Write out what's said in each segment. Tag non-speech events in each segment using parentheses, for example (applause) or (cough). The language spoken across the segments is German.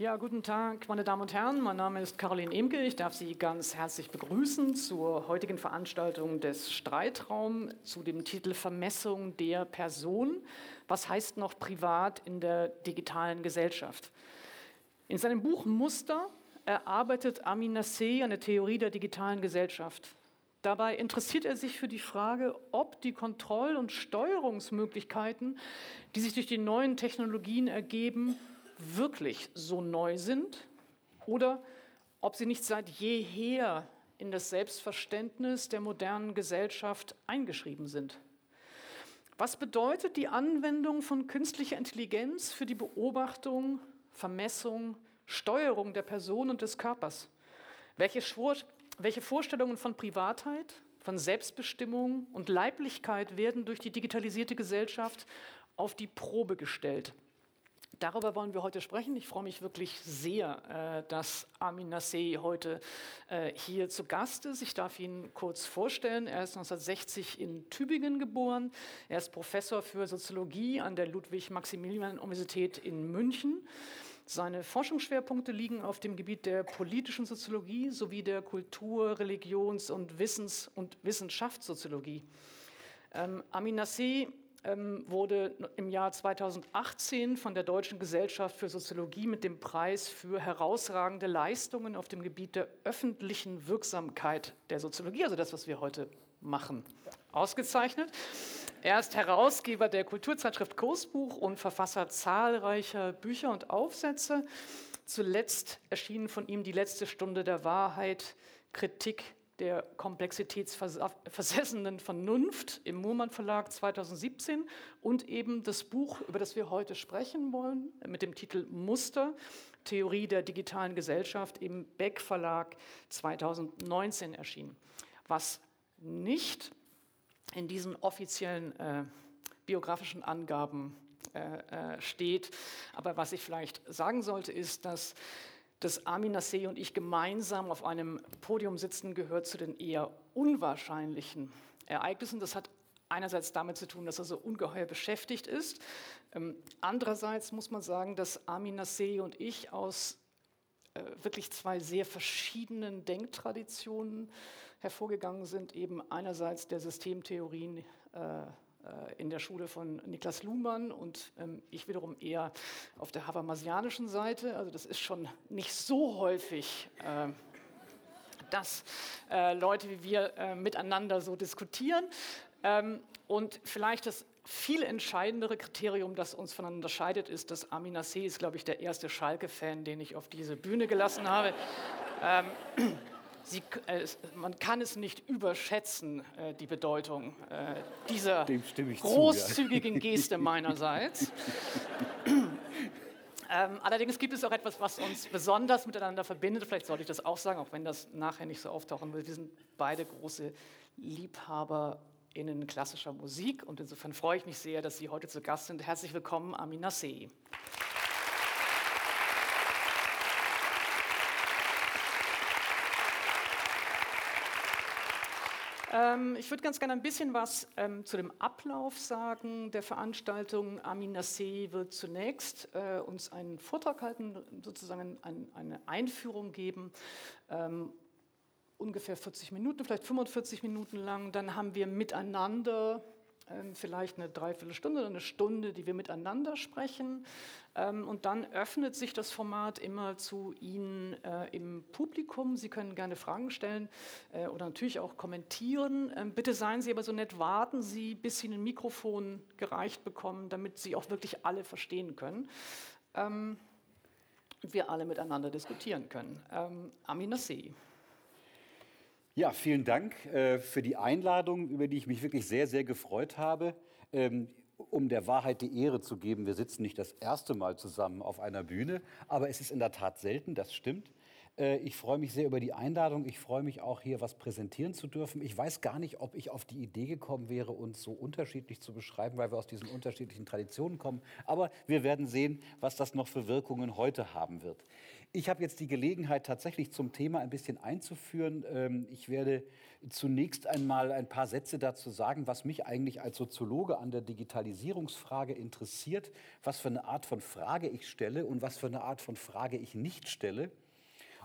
Ja, guten Tag, meine Damen und Herren. Mein Name ist Caroline Emke. Ich darf Sie ganz herzlich begrüßen zur heutigen Veranstaltung des Streitraum zu dem Titel Vermessung der Person. Was heißt noch privat in der digitalen Gesellschaft? In seinem Buch Muster erarbeitet Amin Nasseh eine Theorie der digitalen Gesellschaft. Dabei interessiert er sich für die Frage, ob die Kontroll- und Steuerungsmöglichkeiten, die sich durch die neuen Technologien ergeben, wirklich so neu sind oder ob sie nicht seit jeher in das Selbstverständnis der modernen Gesellschaft eingeschrieben sind. Was bedeutet die Anwendung von künstlicher Intelligenz für die Beobachtung, Vermessung, Steuerung der Person und des Körpers? Welche, welche Vorstellungen von Privatheit, von Selbstbestimmung und Leiblichkeit werden durch die digitalisierte Gesellschaft auf die Probe gestellt? Darüber wollen wir heute sprechen. Ich freue mich wirklich sehr, äh, dass Amin Nasseh heute äh, hier zu Gast ist. Ich darf ihn kurz vorstellen. Er ist 1960 in Tübingen geboren. Er ist Professor für Soziologie an der Ludwig-Maximilian-Universität in München. Seine Forschungsschwerpunkte liegen auf dem Gebiet der politischen Soziologie sowie der Kultur-, Religions- und Wissens- und Wissenschaftssoziologie. Ähm, Amin Nasseh ähm, wurde im Jahr 2018 von der Deutschen Gesellschaft für Soziologie mit dem Preis für herausragende Leistungen auf dem Gebiet der öffentlichen Wirksamkeit der Soziologie, also das, was wir heute machen, ausgezeichnet. Er ist Herausgeber der Kulturzeitschrift Kursbuch und Verfasser zahlreicher Bücher und Aufsätze. Zuletzt erschienen von ihm die letzte Stunde der Wahrheit, Kritik der komplexitätsversessenen Vernunft im Murmann Verlag 2017 und eben das Buch, über das wir heute sprechen wollen, mit dem Titel Muster, Theorie der digitalen Gesellschaft im Beck Verlag 2019 erschienen. Was nicht in diesen offiziellen äh, biografischen Angaben äh, äh, steht, aber was ich vielleicht sagen sollte, ist, dass dass Armin Nasseh und ich gemeinsam auf einem Podium sitzen, gehört zu den eher unwahrscheinlichen Ereignissen. Das hat einerseits damit zu tun, dass er so ungeheuer beschäftigt ist. Ähm, andererseits muss man sagen, dass Armin Nasseh und ich aus äh, wirklich zwei sehr verschiedenen Denktraditionen hervorgegangen sind. Eben einerseits der Systemtheorien äh, in der Schule von Niklas Luhmann und ähm, ich wiederum eher auf der habermasianischen Seite. Also das ist schon nicht so häufig, äh, dass äh, Leute wie wir äh, miteinander so diskutieren. Ähm, und vielleicht das viel entscheidendere Kriterium, das uns voneinander unterscheidet, ist, dass Amin Nasseh ist, glaube ich, der erste Schalke-Fan, den ich auf diese Bühne gelassen habe. ähm, Sie, äh, man kann es nicht überschätzen, äh, die Bedeutung äh, dieser großzügigen zu, ja. (laughs) Geste meinerseits. ähm, allerdings gibt es auch etwas, was uns besonders miteinander verbindet. Vielleicht sollte ich das auch sagen, auch wenn das nachher nicht so auftauchen will. Wir sind beide große LiebhaberInnen klassischer Musik und insofern freue ich mich sehr, dass Sie heute zu Gast sind. Herzlich willkommen, Amin Nasseh. Ähm, ich würde ganz gerne ein bisschen was ähm, zu dem Ablauf sagen der Veranstaltung. Amin Nasseh wird zunächst äh, uns einen Vortrag halten, sozusagen ein, eine Einführung geben. Ähm, ungefähr 40 Minuten, vielleicht 45 Minuten lang. Dann haben wir miteinander vielleicht eine Dreiviertelstunde oder eine Stunde, die wir miteinander sprechen. Ähm, und dann öffnet sich das Format immer zu Ihnen äh, im Publikum. Sie können gerne Fragen stellen äh, oder natürlich auch kommentieren. Ähm, bitte seien Sie aber so nett, warten Sie, bis Sie ein Mikrofon gereicht bekommen, damit Sie auch wirklich alle verstehen können. und wir alle miteinander diskutieren können. Amin Nasseh. Ja, vielen Dank äh, für die Einladung, über die ich mich wirklich sehr, sehr gefreut habe. Ähm, um der Wahrheit die Ehre zu geben, wir sitzen nicht das erste Mal zusammen auf einer Bühne, aber es ist in der Tat selten, das stimmt. Äh, ich freue mich sehr über die Einladung. Ich freue mich auch, hier was präsentieren zu dürfen. Ich weiß gar nicht, ob ich auf die Idee gekommen wäre, uns so unterschiedlich zu beschreiben, weil wir aus diesen unterschiedlichen Traditionen kommen. Aber wir werden sehen, was das noch für Wirkungen heute haben wird. Ich habe jetzt die Gelegenheit, tatsächlich zum Thema ein bisschen einzuführen. Ähm, ich werde zunächst einmal ein paar Sätze dazu sagen, was mich eigentlich als Soziologe an der Digitalisierungsfrage interessiert, was für eine Art von Frage ich stelle und was für eine Art von Frage ich nicht stelle.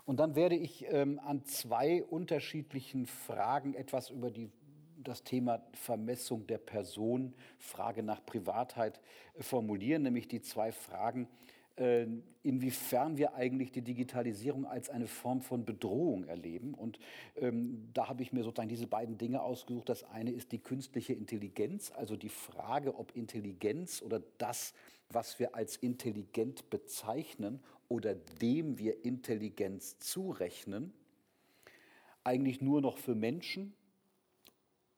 Und dann werde ich ähm, an zwei unterschiedlichen Fragen etwas über die das Thema Vermessung der Person, Frage nach Privatheit äh, formulieren, nämlich die zwei Fragen, inwiefern wir eigentlich die Digitalisierung als eine Form von Bedrohung erleben. Und ähm, da habe ich mir sozusagen diese beiden Dinge ausgesucht. Das eine ist die künstliche Intelligenz, also die Frage, ob Intelligenz oder das, was wir als intelligent bezeichnen oder dem wir Intelligenz zurechnen, eigentlich nur noch für Menschen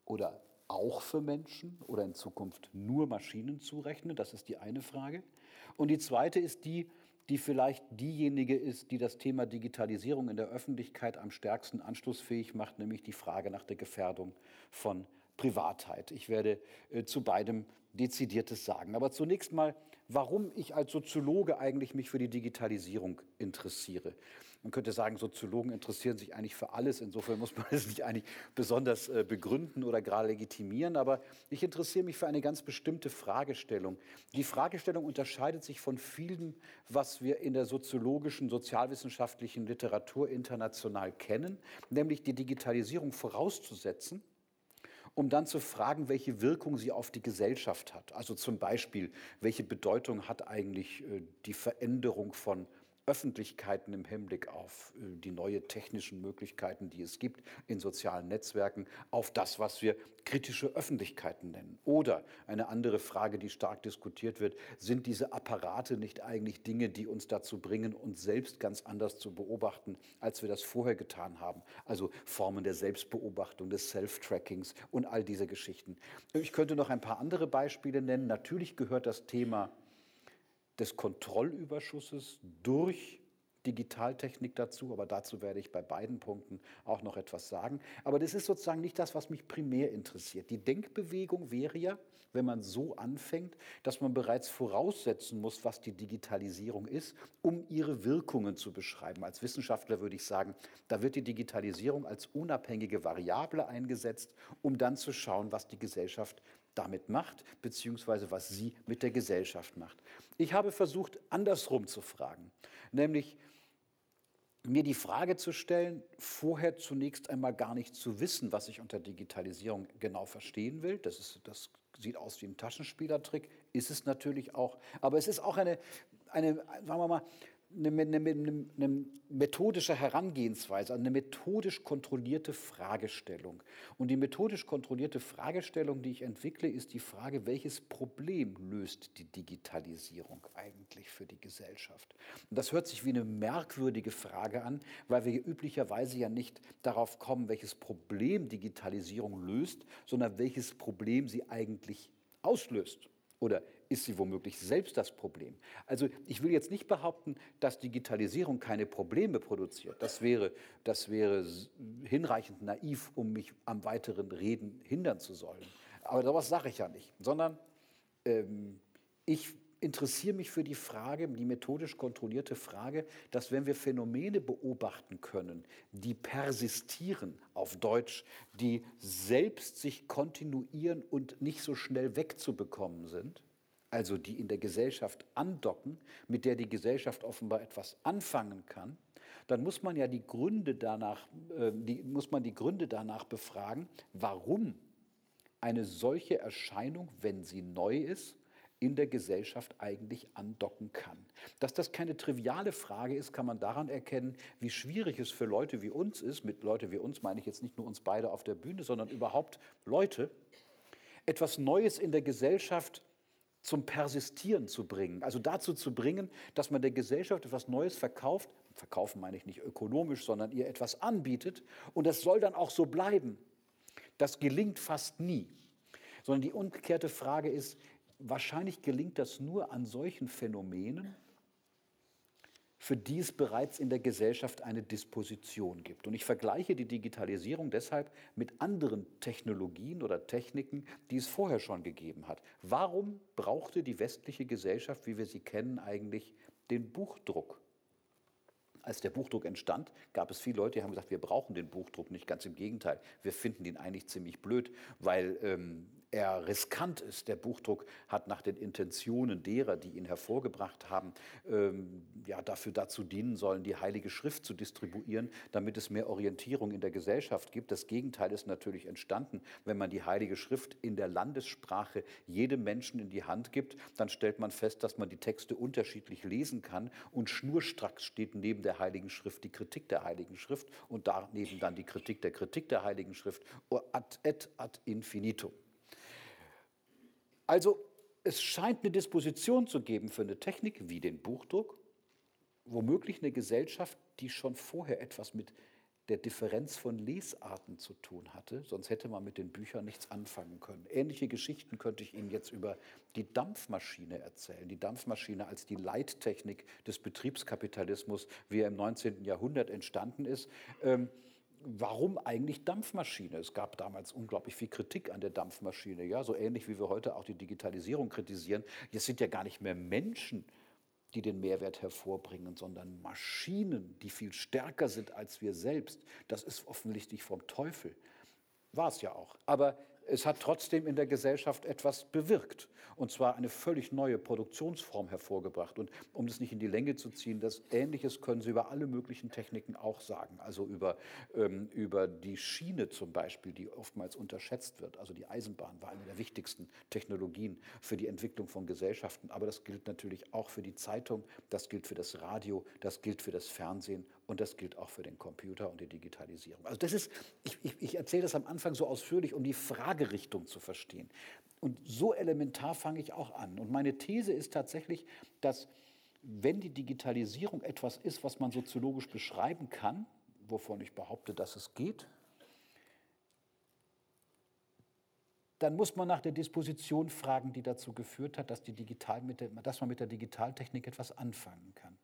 oder auch für Menschen oder in Zukunft nur Maschinen zurechnen? Das ist die eine Frage. Und die zweite ist die, die vielleicht diejenige ist, die das Thema Digitalisierung in der Öffentlichkeit am stärksten anschlussfähig macht, nämlich die Frage nach der Gefährdung von Privatheit. Ich werde äh, zu beidem Dezidiertes sagen. Aber zunächst mal, warum ich als Soziologe eigentlich mich für die Digitalisierung interessiere. Man könnte sagen, Soziologen interessieren sich eigentlich für alles. Insofern muss man (laughs) es nicht eigentlich besonders äh, begründen oder gerade legitimieren. Aber ich interessiere mich für eine ganz bestimmte Fragestellung. Die Fragestellung unterscheidet sich von vielen, was wir in der soziologischen, sozialwissenschaftlichen Literatur international kennen, nämlich die Digitalisierung vorauszusetzen um dann zu fragen, welche Wirkung sie auf die Gesellschaft hat. Also zum Beispiel, welche Bedeutung hat eigentlich äh, die Veränderung von Öffentlichkeiten im Hinblick auf äh, die neuen technischen Möglichkeiten, die es gibt in sozialen Netzwerken, auf das, was wir kritische Öffentlichkeiten nennen. Oder eine andere Frage, die stark diskutiert wird, sind diese Apparate nicht eigentlich Dinge, die uns dazu bringen, uns selbst ganz anders zu beobachten, als wir das vorher getan haben? Also Formen der Selbstbeobachtung, des Self-Trackings und all diese Geschichten. Ich könnte noch ein paar andere Beispiele nennen. Natürlich gehört das Thema des Kontrollüberschusses durch Digitaltechnik dazu, aber dazu werde ich bei beiden Punkten auch noch etwas sagen. Aber das ist sozusagen nicht das, was mich primär interessiert. Die Denkbewegung wäre ja, wenn man so anfängt, dass man bereits voraussetzen muss, was die Digitalisierung ist, um ihre Wirkungen zu beschreiben. Als Wissenschaftler würde ich sagen, da wird die Digitalisierung als unabhängige Variable eingesetzt, um dann zu schauen, was die Gesellschaft damit macht, beziehungsweise was sie mit der Gesellschaft macht. Ich habe versucht, andersrum zu fragen, nämlich mir die Frage zu stellen, vorher zunächst einmal gar nicht zu wissen, was ich unter Digitalisierung genau verstehen will. Das, ist, das sieht aus wie ein Taschenspielertrick, ist es natürlich auch. Aber es ist auch eine, eine sagen wir mal, eine, eine, eine, methodische Herangehensweise, eine methodisch kontrollierte Fragestellung. Und die methodisch kontrollierte Fragestellung, die ich entwickle, ist die Frage, welches Problem löst die Digitalisierung eigentlich für die Gesellschaft? Und das hört sich wie eine merkwürdige Frage an, weil wir üblicherweise ja nicht darauf kommen, welches Problem Digitalisierung löst, sondern welches Problem sie eigentlich auslöst oder ist sie womöglich selbst das Problem? Also ich will jetzt nicht behaupten, dass Digitalisierung keine Probleme produziert. Das wäre, das wäre hinreichend naiv, um mich am weiteren Reden hindern zu sollen. Aber sowas sage ich ja nicht, sondern ähm, ich interessiere mich für die Frage, die methodisch kontrollierte Frage, dass wenn wir Phänomene beobachten können, die persistieren auf Deutsch, die selbst sich kontinuieren und nicht so schnell wegzubekommen sind, also die in der Gesellschaft andocken, mit der die Gesellschaft offenbar etwas anfangen kann, dann muss man ja die Gründe danach, äh, die, muss man die Gründe danach befragen, warum eine solche Erscheinung, wenn sie neu ist, in der Gesellschaft eigentlich andocken kann. Dass das keine triviale Frage ist, kann man daran erkennen, wie schwierig es für Leute wie uns ist, mit Leute wie uns meine ich jetzt nicht nur uns beide auf der Bühne, sondern überhaupt Leute, etwas Neues in der Gesellschaft zum Persistieren zu bringen. Also dazu zu bringen, dass man der Gesellschaft etwas Neues verkauft. Verkaufen meine ich nicht ökonomisch, sondern ihr etwas anbietet. Und das soll dann auch so bleiben. Das gelingt fast nie. Sondern die umgekehrte Frage ist, wahrscheinlich gelingt das nur an solchen Phänomenen, für die es bereits in der Gesellschaft eine Disposition gibt. Und ich vergleiche die Digitalisierung deshalb mit anderen Technologien oder Techniken, die es vorher schon gegeben hat. Warum brauchte die westliche Gesellschaft, wie wir sie kennen, eigentlich den Buchdruck? Als der Buchdruck entstand, gab es viele Leute, die haben gesagt, wir brauchen den Buchdruck nicht. Ganz im Gegenteil, wir finden ihn eigentlich ziemlich blöd, weil ähm, er riskant ist. Der Buchdruck hat nach den Intentionen derer, die ihn hervorgebracht haben, ähm, ja, dafür dazu dienen sollen, die Heilige Schrift zu distribuieren, damit es mehr Orientierung in der Gesellschaft gibt. Das Gegenteil ist natürlich entstanden. Wenn man die Heilige Schrift in der Landessprache jedem Menschen in die Hand gibt, dann stellt man fest, dass man die Texte unterschiedlich lesen kann und schnurstracks steht neben der Heiligen Schrift die Kritik der Heiligen Schrift und daneben dann die Kritik der Kritik der Heiligen Schrift ad et ad infinitum. Also es scheint eine Disposition zu geben für eine Technik wie den Buchdruck, womöglich eine Gesellschaft, die schon vorher etwas mit der Differenz von Lesarten zu tun hatte, sonst hätte man mit den Büchern nichts anfangen können. Ähnliche Geschichten könnte ich Ihnen jetzt über die Dampfmaschine erzählen. Die Dampfmaschine als die Leittechnik des Betriebskapitalismus, wie er im 19. Jahrhundert entstanden ist. Ähm, warum eigentlich Dampfmaschine? Es gab damals unglaublich viel Kritik an der Dampfmaschine, ja, so ähnlich wie wir heute auch die Digitalisierung kritisieren. Jetzt sind ja gar nicht mehr Menschen, die den Mehrwert hervorbringen, sondern Maschinen, die viel stärker sind als wir selbst. Das ist offensichtlich vom Teufel. War es ja auch. Aber es hat trotzdem in der Gesellschaft etwas bewirkt. Und zwar eine völlig neue Produktionsform hervorgebracht. Und um das nicht in die Länge zu ziehen, das Ähnliches können Sie über alle möglichen Techniken auch sagen. Also über, ähm, über die Schiene zum Beispiel, die oftmals unterschätzt wird. Also die Eisenbahn war eine der wichtigsten Technologien für die Entwicklung von Gesellschaften. Aber das gilt natürlich auch für die Zeitung, das gilt für das Radio, das gilt für das Fernsehen und das gilt auch für den Computer und die Digitalisierung. Also das ist, ich, ich, ich erzähle das am Anfang so ausführlich, um die Fragerichtung zu verstehen. Und so elementar fange ich auch an. Und meine These ist tatsächlich, dass wenn die Digitalisierung etwas ist, was man soziologisch beschreiben kann, wovon ich behaupte, dass es geht, dann muss man nach der Disposition fragen, die dazu geführt hat, dass, die Digital der, dass man mit der Digitaltechnik etwas anfangen kann.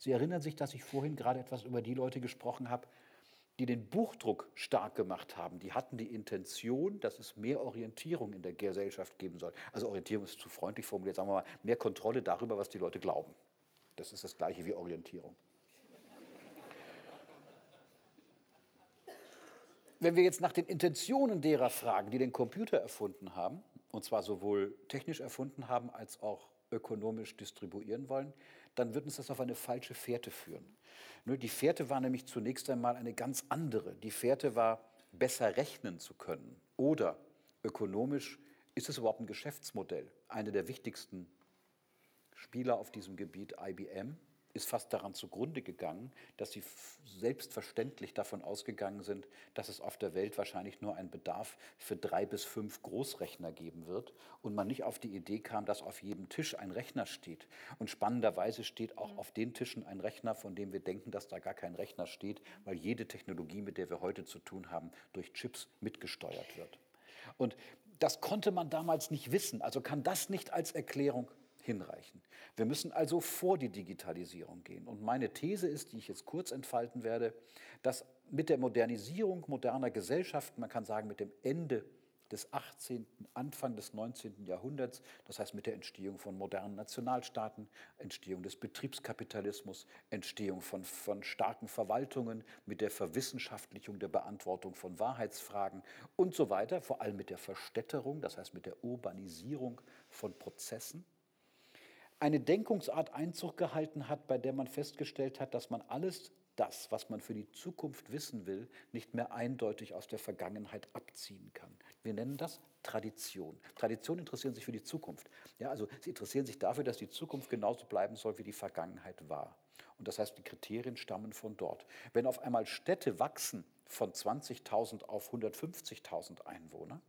Sie erinnern sich, dass ich vorhin gerade etwas über die Leute gesprochen habe, die den Buchdruck stark gemacht haben. Die hatten die Intention, dass es mehr Orientierung in der Gesellschaft geben soll. Also Orientierung ist zu freundlich formuliert, sagen wir mal, mehr Kontrolle darüber, was die Leute glauben. Das ist das gleiche wie Orientierung. Wenn wir jetzt nach den Intentionen derer fragen, die den Computer erfunden haben, und zwar sowohl technisch erfunden haben als auch ökonomisch distribuieren wollen, dann wird uns das auf eine falsche Fährte führen. Die Fährte war nämlich zunächst einmal eine ganz andere. Die Fährte war, besser rechnen zu können. Oder ökonomisch ist es überhaupt ein Geschäftsmodell. Eine der wichtigsten Spieler auf diesem Gebiet, IBM, ist fast daran zugrunde gegangen, dass sie selbstverständlich davon ausgegangen sind, dass es auf der Welt wahrscheinlich nur einen Bedarf für drei bis fünf Großrechner geben wird und man nicht auf die Idee kam, dass auf jedem Tisch ein Rechner steht. Und spannenderweise steht auch auf den Tischen ein Rechner, von dem wir denken, dass da gar kein Rechner steht, weil jede Technologie, mit der wir heute zu tun haben, durch Chips mitgesteuert wird. Und das konnte man damals nicht wissen, also kann das nicht als Erklärung hinreichen. Wir müssen also vor die Digitalisierung gehen. Und meine These ist, die ich jetzt kurz entfalten werde, dass mit der Modernisierung moderner Gesellschaften, man kann sagen mit dem Ende des 18., Anfang des 19. Jahrhunderts, das heißt mit der Entstehung von modernen Nationalstaaten, Entstehung des Betriebskapitalismus, Entstehung von, von starken Verwaltungen, mit der Verwissenschaftlichung der Beantwortung von Wahrheitsfragen und so weiter, vor allem mit der Verstädterung, das heißt mit der Urbanisierung von Prozessen, eine Denkungsart Einzug gehalten hat, bei der man festgestellt hat, dass man alles das, was man für die Zukunft wissen will, nicht mehr eindeutig aus der Vergangenheit abziehen kann. Wir nennen das Tradition. Traditionen interessieren sich für die Zukunft. Ja, also sie interessieren sich dafür, dass die Zukunft genauso bleiben soll, wie die Vergangenheit war. Und das heißt, die Kriterien stammen von dort. Wenn auf einmal Städte wachsen von 20.000 auf 150.000 Einwohner,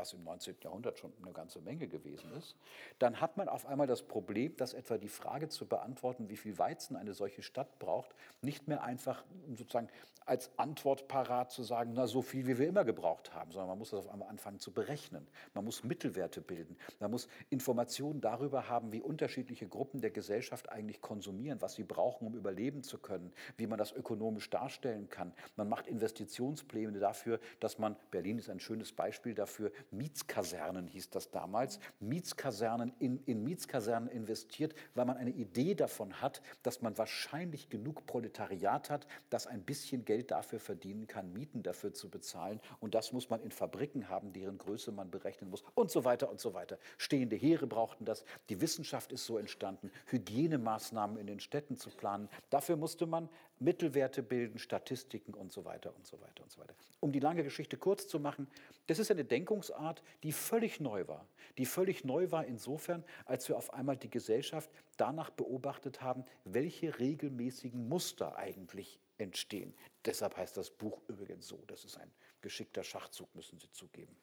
was im 19. Jahrhundert schon eine ganze Menge gewesen ist, dann hat man auf einmal das Problem, dass etwa die Frage zu beantworten, wie viel Weizen eine solche Stadt braucht, nicht mehr einfach sozusagen als Antwort parat zu sagen, na so viel, wie wir immer gebraucht haben, sondern man muss das auf einmal anfangen zu berechnen. Man muss Mittelwerte bilden. Man muss Informationen darüber haben, wie unterschiedliche Gruppen der Gesellschaft eigentlich konsumieren, was sie brauchen, um überleben zu können, wie man das ökonomisch darstellen kann. Man macht Investitionspläne dafür, dass man, Berlin ist ein schönes Beispiel dafür, Mietskasernen hieß das damals, Mietskasernen in, in Mietskasernen investiert, weil man eine Idee davon hat, dass man wahrscheinlich genug Proletariat hat, das ein bisschen Geld dafür verdienen kann, Mieten dafür zu bezahlen. Und das muss man in Fabriken haben, deren Größe man berechnen muss und so weiter und so weiter. Stehende Heere brauchten das. Die Wissenschaft ist so entstanden, Hygienemaßnahmen in den Städten zu planen. Dafür musste man Mittelwerte bilden, Statistiken und so weiter und so weiter und so weiter. Um die lange Geschichte kurz zu machen, das ist eine Denkungsart, die völlig neu war. Die völlig neu war insofern, als wir auf einmal die Gesellschaft danach beobachtet haben, welche regelmäßigen Muster eigentlich entstehen. Deshalb heißt das Buch übrigens so. Das ist ein geschickter Schachzug, müssen Sie zugeben.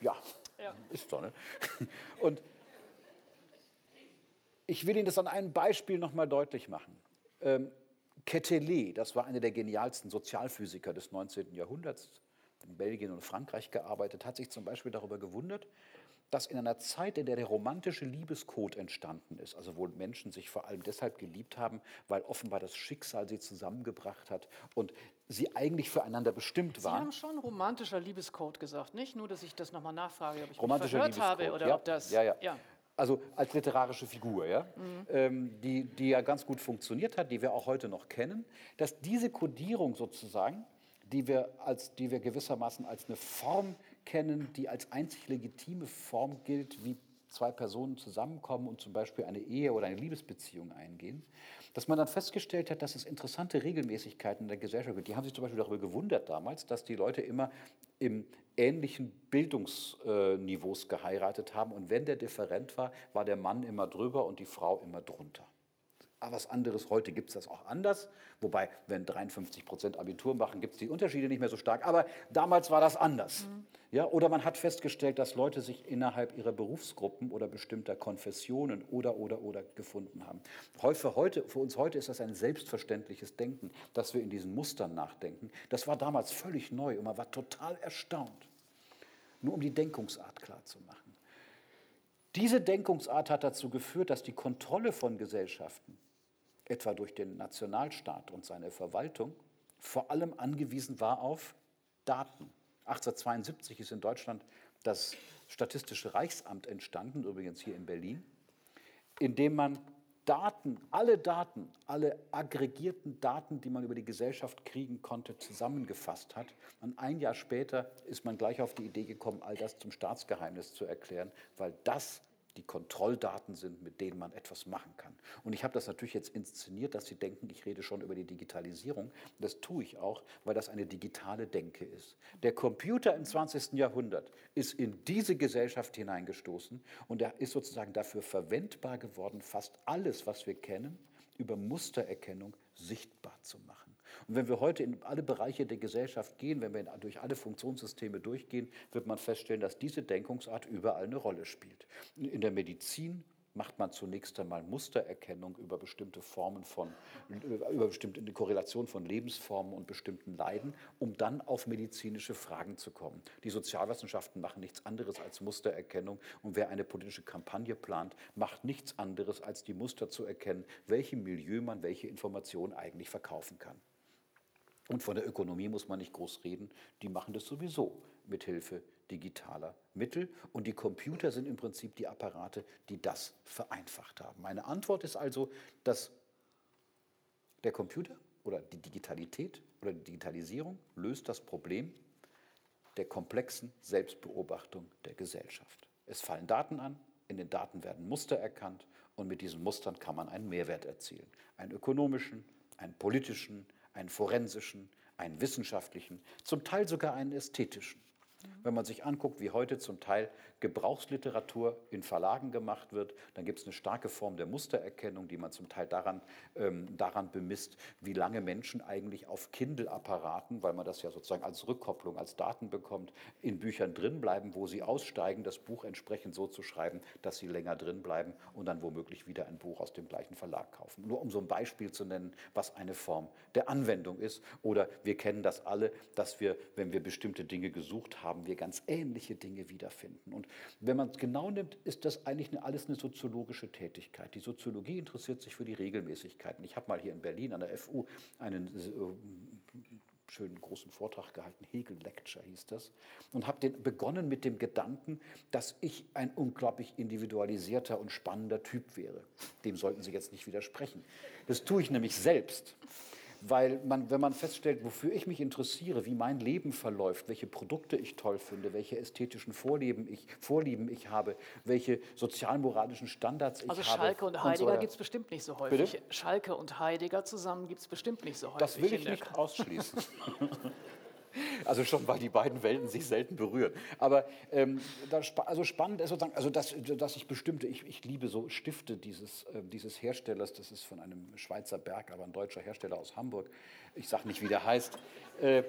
Ja, ja. ist doch, ne? Und ich will Ihnen das an einem Beispiel nochmal deutlich machen. Ähm, Quetelet, das war einer der genialsten Sozialphysiker des 19. Jahrhunderts, in Belgien und Frankreich gearbeitet, hat sich zum Beispiel darüber gewundert, dass in einer Zeit, in der der romantische Liebescode entstanden ist, also wo Menschen sich vor allem deshalb geliebt haben, weil offenbar das Schicksal sie zusammengebracht hat und sie eigentlich füreinander bestimmt waren. Sie haben schon romantischer Liebescode gesagt, nicht? Nur, dass ich das nochmal nachfrage, ob ich mich verhört habe oder ja, ob das... Ja, ja. ja also als literarische Figur, ja, mhm. ähm, die, die ja ganz gut funktioniert hat, die wir auch heute noch kennen, dass diese Kodierung sozusagen, die wir, als, die wir gewissermaßen als eine Form kennen, die als einzig legitime Form gilt, wie zwei Personen zusammenkommen und zum Beispiel eine Ehe oder eine Liebesbeziehung eingehen, dass man dann festgestellt hat, dass es interessante Regelmäßigkeiten in der Gesellschaft gibt. Die haben sich zum Beispiel darüber gewundert damals, dass die Leute immer im ähnlichen Bildungsniveaus geheiratet haben und wenn der different war, war der Mann immer drüber und die Frau immer drunter. Aber was anderes, heute gibt es das auch anders. Wobei, wenn 53 Prozent Abitur machen, gibt es die Unterschiede nicht mehr so stark. Aber damals war das anders. Mhm. Ja, oder man hat festgestellt, dass Leute sich innerhalb ihrer Berufsgruppen oder bestimmter Konfessionen oder, oder, oder gefunden haben. Für, heute, für uns heute ist das ein selbstverständliches Denken, dass wir in diesen Mustern nachdenken. Das war damals völlig neu und man war total erstaunt. Nur um die Denkungsart klar zu machen. Diese Denkungsart hat dazu geführt, dass die Kontrolle von Gesellschaften etwa durch den Nationalstaat und seine Verwaltung, vor allem angewiesen war auf Daten. 1872 ist in Deutschland das Statistische Reichsamt entstanden, übrigens hier in Berlin, in dem man Daten, alle Daten, alle aggregierten Daten, die man über die Gesellschaft kriegen konnte, zusammengefasst hat. Und ein Jahr später ist man gleich auf die Idee gekommen, all das zum Staatsgeheimnis zu erklären, weil das die Kontrolldaten sind, mit denen man etwas machen kann. Und ich habe das natürlich jetzt inszeniert, dass Sie denken, ich rede schon über die Digitalisierung. Das tue ich auch, weil das eine digitale Denke ist. Der Computer im 20. Jahrhundert ist in diese Gesellschaft hineingestoßen und er ist sozusagen dafür verwendbar geworden, fast alles, was wir kennen, über Mustererkennung sichtbar zu machen. Und wenn wir heute in alle Bereiche der Gesellschaft gehen, wenn wir durch alle Funktionssysteme durchgehen, wird man feststellen, dass diese Denkungsart überall eine Rolle spielt. In der Medizin macht man zunächst einmal Mustererkennung über bestimmte Formen von, über bestimmte eine Korrelation von Lebensformen und bestimmten Leiden, um dann auf medizinische Fragen zu kommen. Die Sozialwissenschaften machen nichts anderes als Mustererkennung und wer eine politische Kampagne plant, macht nichts anderes als die Muster zu erkennen, welchem Milieu man welche Informationen eigentlich verkaufen kann. Und von der Ökonomie muss man nicht groß reden, die machen das sowieso mit Hilfe digitaler Mittel. Und die Computer sind im Prinzip die Apparate, die das vereinfacht haben. Meine Antwort ist also, dass der Computer oder die Digitalität oder die Digitalisierung löst das Problem der komplexen Selbstbeobachtung der Gesellschaft. Es fallen Daten an, in den Daten werden Muster erkannt und mit diesen Mustern kann man einen Mehrwert erzielen. Einen ökonomischen, einen politischen, einen forensischen, einen wissenschaftlichen, zum Teil sogar einen ästhetischen. Wenn man sich anguckt, wie heute zum Teil Gebrauchsliteratur in Verlagen gemacht wird, dann gibt es eine starke Form der Mustererkennung, die man zum Teil daran, ähm, daran bemisst, wie lange Menschen eigentlich auf Kindle-Apparaten, weil man das ja sozusagen als Rückkopplung, als Daten bekommt, in Büchern drin bleiben, wo sie aussteigen, das Buch entsprechend so zu schreiben, dass sie länger drin bleiben und dann womöglich wieder ein Buch aus dem gleichen Verlag kaufen. Nur um so ein Beispiel zu nennen, was eine Form der Anwendung ist. Oder wir kennen das alle, dass wir, wenn wir bestimmte Dinge gesucht haben, wir ganz ähnliche Dinge wiederfinden. Und wenn man es genau nimmt, ist das eigentlich eine, alles eine soziologische Tätigkeit. Die Soziologie interessiert sich für die Regelmäßigkeiten. Ich habe mal hier in Berlin an der FU einen äh, schönen großen Vortrag gehalten, Hegel Lecture hieß das, und habe begonnen mit dem Gedanken, dass ich ein unglaublich individualisierter und spannender Typ wäre. Dem sollten Sie jetzt nicht widersprechen. Das tue ich nämlich selbst weil man, wenn man feststellt, wofür ich mich interessiere, wie mein Leben verläuft, welche Produkte ich toll finde, welche ästhetischen Vorlieben ich, Vorlieben ich habe, welche sozialmoralischen Standards ich also habe. Also Schalke und Heidegger so gibt es bestimmt nicht so häufig. Bitte? Schalke und Heidegger zusammen gibt es bestimmt nicht so häufig. Das will ich nicht ausschließen. (laughs) Also schon, weil die beiden Welten sich selten berühren. Aber ähm, das, also spannend ist sozusagen, also dass, dass ich bestimmte, ich, ich liebe so Stifte dieses, äh, dieses Herstellers, das ist von einem Schweizer Berg, aber ein deutscher Hersteller aus Hamburg. Ich sage nicht, wie der heißt. Äh,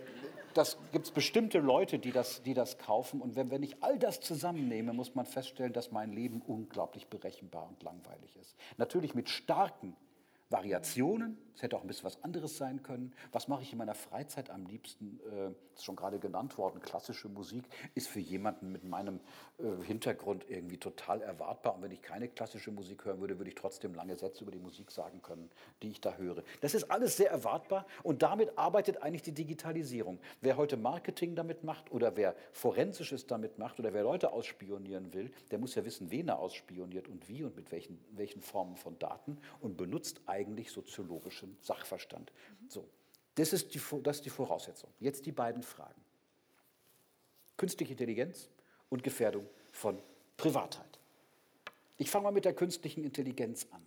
das gibt es bestimmte Leute, die das, die das kaufen. Und wenn, wenn ich all das zusammennehme, muss man feststellen, dass mein Leben unglaublich berechenbar und langweilig ist. Natürlich mit starken Variationen, es hätte auch ein bisschen was anderes sein können. Was mache ich in meiner Freizeit am liebsten? Äh, ist schon gerade genannt worden, klassische Musik ist für jemanden mit meinem äh, Hintergrund irgendwie total erwartbar. Und wenn ich keine klassische Musik hören würde, würde ich trotzdem lange Sätze über die Musik sagen können, die ich da höre. Das ist alles sehr erwartbar und damit arbeitet eigentlich die Digitalisierung. Wer heute Marketing damit macht oder wer Forensisches damit macht oder wer Leute ausspionieren will, der muss ja wissen, wen er ausspioniert und wie und mit welchen, welchen Formen von Daten und benutzt eigentlich soziologischen Sachverstand. So, das ist, die, das ist die Voraussetzung. Jetzt die beiden Fragen. Künstliche Intelligenz und Gefährdung von Privatheit. Ich fange mal mit der künstlichen Intelligenz an.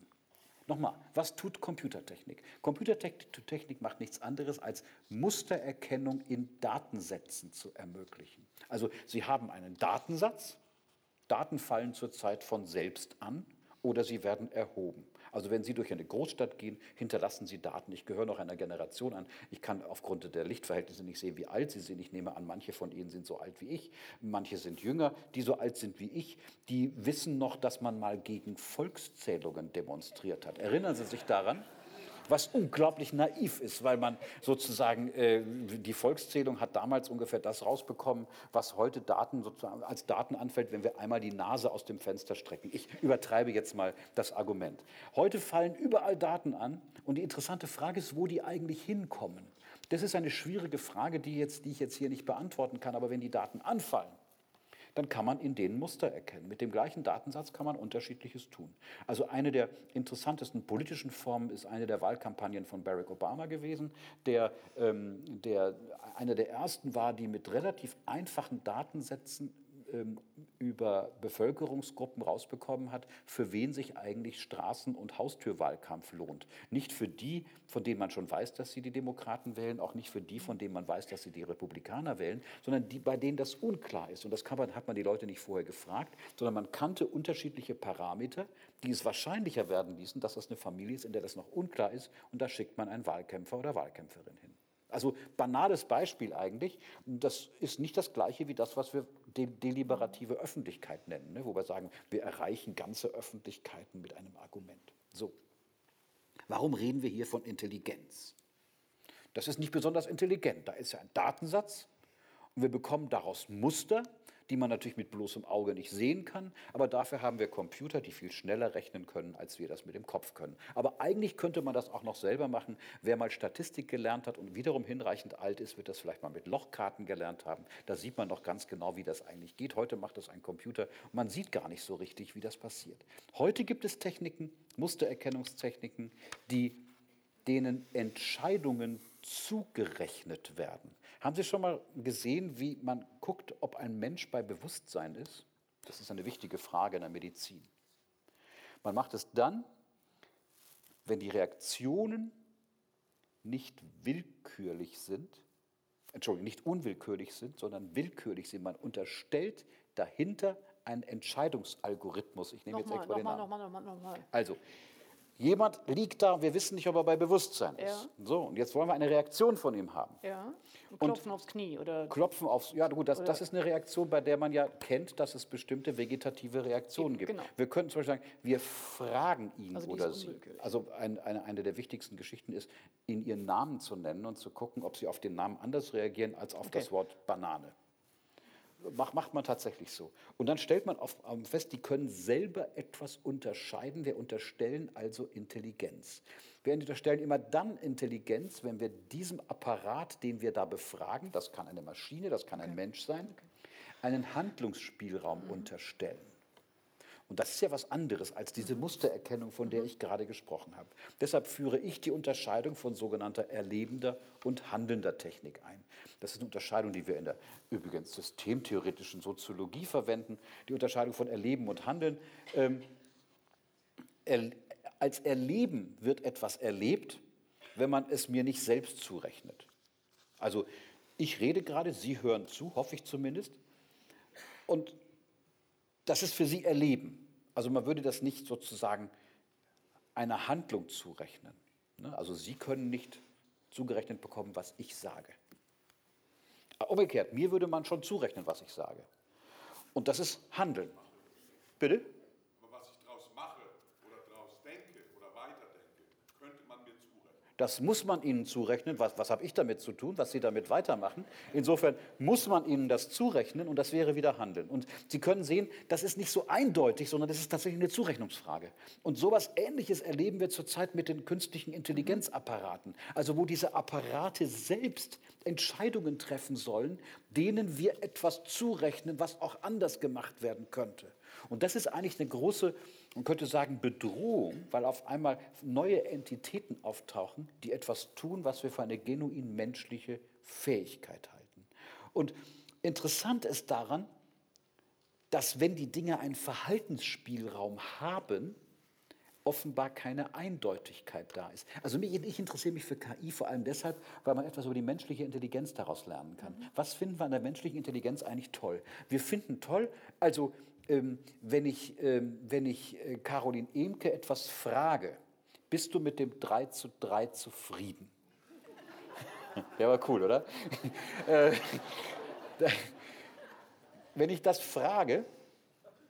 Nochmal, was tut Computertechnik? Computertechnik macht nichts anderes, als Mustererkennung in Datensätzen zu ermöglichen. Also Sie haben einen Datensatz, Daten fallen zurzeit von selbst an oder sie werden erhoben. Also wenn Sie durch eine Großstadt gehen, hinterlassen Sie Daten. Ich gehöre noch einer Generation an. Ich kann aufgrund der Lichtverhältnisse nicht sehen, wie alt Sie sind. Ich nehme an, manche von Ihnen sind so alt wie ich. Manche sind jünger, die so alt sind wie ich. Die wissen noch, dass man mal gegen Volkszählungen demonstriert hat. Erinnern Sie sich daran? Was unglaublich naiv ist, weil man sozusagen, äh, die Volkszählung hat damals ungefähr das rausbekommen, was heute Daten sozusagen als Daten anfällt, wenn wir einmal die Nase aus dem Fenster strecken. Ich übertreibe jetzt mal das Argument. Heute fallen überall Daten an und die interessante Frage ist, wo die eigentlich hinkommen. Das ist eine schwierige Frage, die, jetzt, die ich jetzt hier nicht beantworten kann, aber wenn die Daten anfallen, dann kann man in denen Muster erkennen. Mit dem gleichen Datensatz kann man unterschiedliches tun. Also eine der interessantesten politischen Formen ist eine der Wahlkampagnen von Barack Obama gewesen, der, ähm, der einer der ersten war, die mit relativ einfachen Datensätzen über Bevölkerungsgruppen rausbekommen hat, für wen sich eigentlich Straßen- und Haustürwahlkampf lohnt. Nicht für die, von denen man schon weiß, dass sie die Demokraten wählen, auch nicht für die, von denen man weiß, dass sie die Republikaner wählen, sondern die, bei denen das unklar ist. Und das man, hat man die Leute nicht vorher gefragt, sondern man kannte unterschiedliche Parameter, die es wahrscheinlicher werden ließen, dass das eine Familie ist, in der das noch unklar ist. Und da schickt man einen Wahlkämpfer oder Wahlkämpferin hin. Also banales Beispiel eigentlich. Das ist nicht das gleiche wie das, was wir deliberative Öffentlichkeit nennen, ne? wo wir sagen, wir erreichen ganze Öffentlichkeiten mit einem Argument. So. Warum reden wir hier von Intelligenz? Das ist nicht besonders intelligent. Da ist ja ein Datensatz und wir bekommen daraus Muster, die man natürlich mit bloßem Auge nicht sehen kann. Aber dafür haben wir Computer, die viel schneller rechnen können, als wir das mit dem Kopf können. Aber eigentlich könnte man das auch noch selber machen. Wer mal Statistik gelernt hat und wiederum hinreichend alt ist, wird das vielleicht mal mit Lochkarten gelernt haben. Da sieht man doch ganz genau, wie das eigentlich geht. Heute macht das ein Computer man sieht gar nicht so richtig, wie das passiert. Heute gibt es Techniken, Mustererkennungstechniken, die denen Entscheidungen zugerechnet werden. Haben Sie schon mal gesehen, wie man guckt, ob ein Mensch bei Bewusstsein ist? Das ist eine wichtige Frage in der Medizin. Man macht es dann, wenn die Reaktionen nicht willkürlich sind, Entschuldigung, nicht unwillkürlich sind, sondern willkürlich sind. Man unterstellt dahinter einen Entscheidungsalgorithmus. Ich nehme Nochmal, jetzt extra den nochmal, Namen. nochmal, nochmal, nochmal. Also, jemand liegt da, wir wissen nicht, ob er bei Bewusstsein ist. Ja. So, und jetzt wollen wir eine Reaktion von ihm haben. Ja. Und klopfen aufs Knie oder Klopfen aufs, ja gut, das, das ist eine Reaktion, bei der man ja kennt, dass es bestimmte vegetative Reaktionen gibt. Genau. Wir könnten zum Beispiel sagen, wir fragen ihn Also oder ist sie. Also ein, eine, eine der wichtigsten Geschichten ist, ihnen ihren Namen zu nennen und zu gucken, ob sie auf den Namen anders reagieren als auf Okay. das Wort Banane. Macht, macht man tatsächlich so. Und dann stellt man auf, ähm, fest, die können selber etwas unterscheiden. Wir unterstellen also Intelligenz. Wir unterstellen immer dann Intelligenz, wenn wir diesem Apparat, den wir da befragen, das kann eine Maschine, das kann ein Mensch sein, einen Handlungsspielraum unterstellen. Und das ist ja was anderes als diese Mustererkennung, von der ich gerade gesprochen habe. Deshalb führe ich die Unterscheidung von sogenannter erlebender und handelnder Technik ein. Das ist eine Unterscheidung, die wir in der übrigens systemtheoretischen Soziologie verwenden. Die Unterscheidung von Erleben und Handeln. Ähm, er, als Erleben wird etwas erlebt, wenn man es mir nicht selbst zurechnet. Also ich rede gerade, Sie hören zu, hoffe ich zumindest. Und das ist für Sie Erleben. Also man würde das nicht sozusagen einer Handlung zurechnen. ne? Also Sie können nicht zugerechnet bekommen, was ich sage. Umgekehrt, mir würde man schon zurechnen, was ich sage. Und das ist Handeln. Bitte? Aber was ich daraus mache oder daraus denke oder weiterdenke, könnte man mir zurechnen. Das muss man ihnen zurechnen. Was, was habe ich damit zu tun, was sie damit weitermachen? Insofern muss man ihnen das zurechnen und das wäre wieder Handeln. Und Sie können sehen, das ist nicht so eindeutig, sondern das ist tatsächlich eine Zurechnungsfrage. Und sowas Ähnliches erleben wir zurzeit mit den künstlichen Intelligenzapparaten. Also wo diese Apparate selbst Entscheidungen treffen sollen, denen wir etwas zurechnen, was auch anders gemacht werden könnte. Und das ist eigentlich eine große, man könnte sagen, Bedrohung, weil auf einmal neue Entitäten auftauchen, die etwas tun, was wir für eine genuin menschliche Fähigkeit halten. Und interessant ist daran, dass wenn die Dinge einen Verhaltensspielraum haben, offenbar keine Eindeutigkeit da ist. Also ich interessiere mich für KI vor allem deshalb, weil man etwas über die menschliche Intelligenz daraus lernen kann. Was finden wir an der menschlichen Intelligenz eigentlich toll? Wir finden toll, also wenn ich, ähm, wenn ich äh, Caroline Emke etwas frage, bist du mit dem 3 zu 3 zufrieden? (laughs) Der war cool, oder? (laughs) Äh, wenn ich das frage,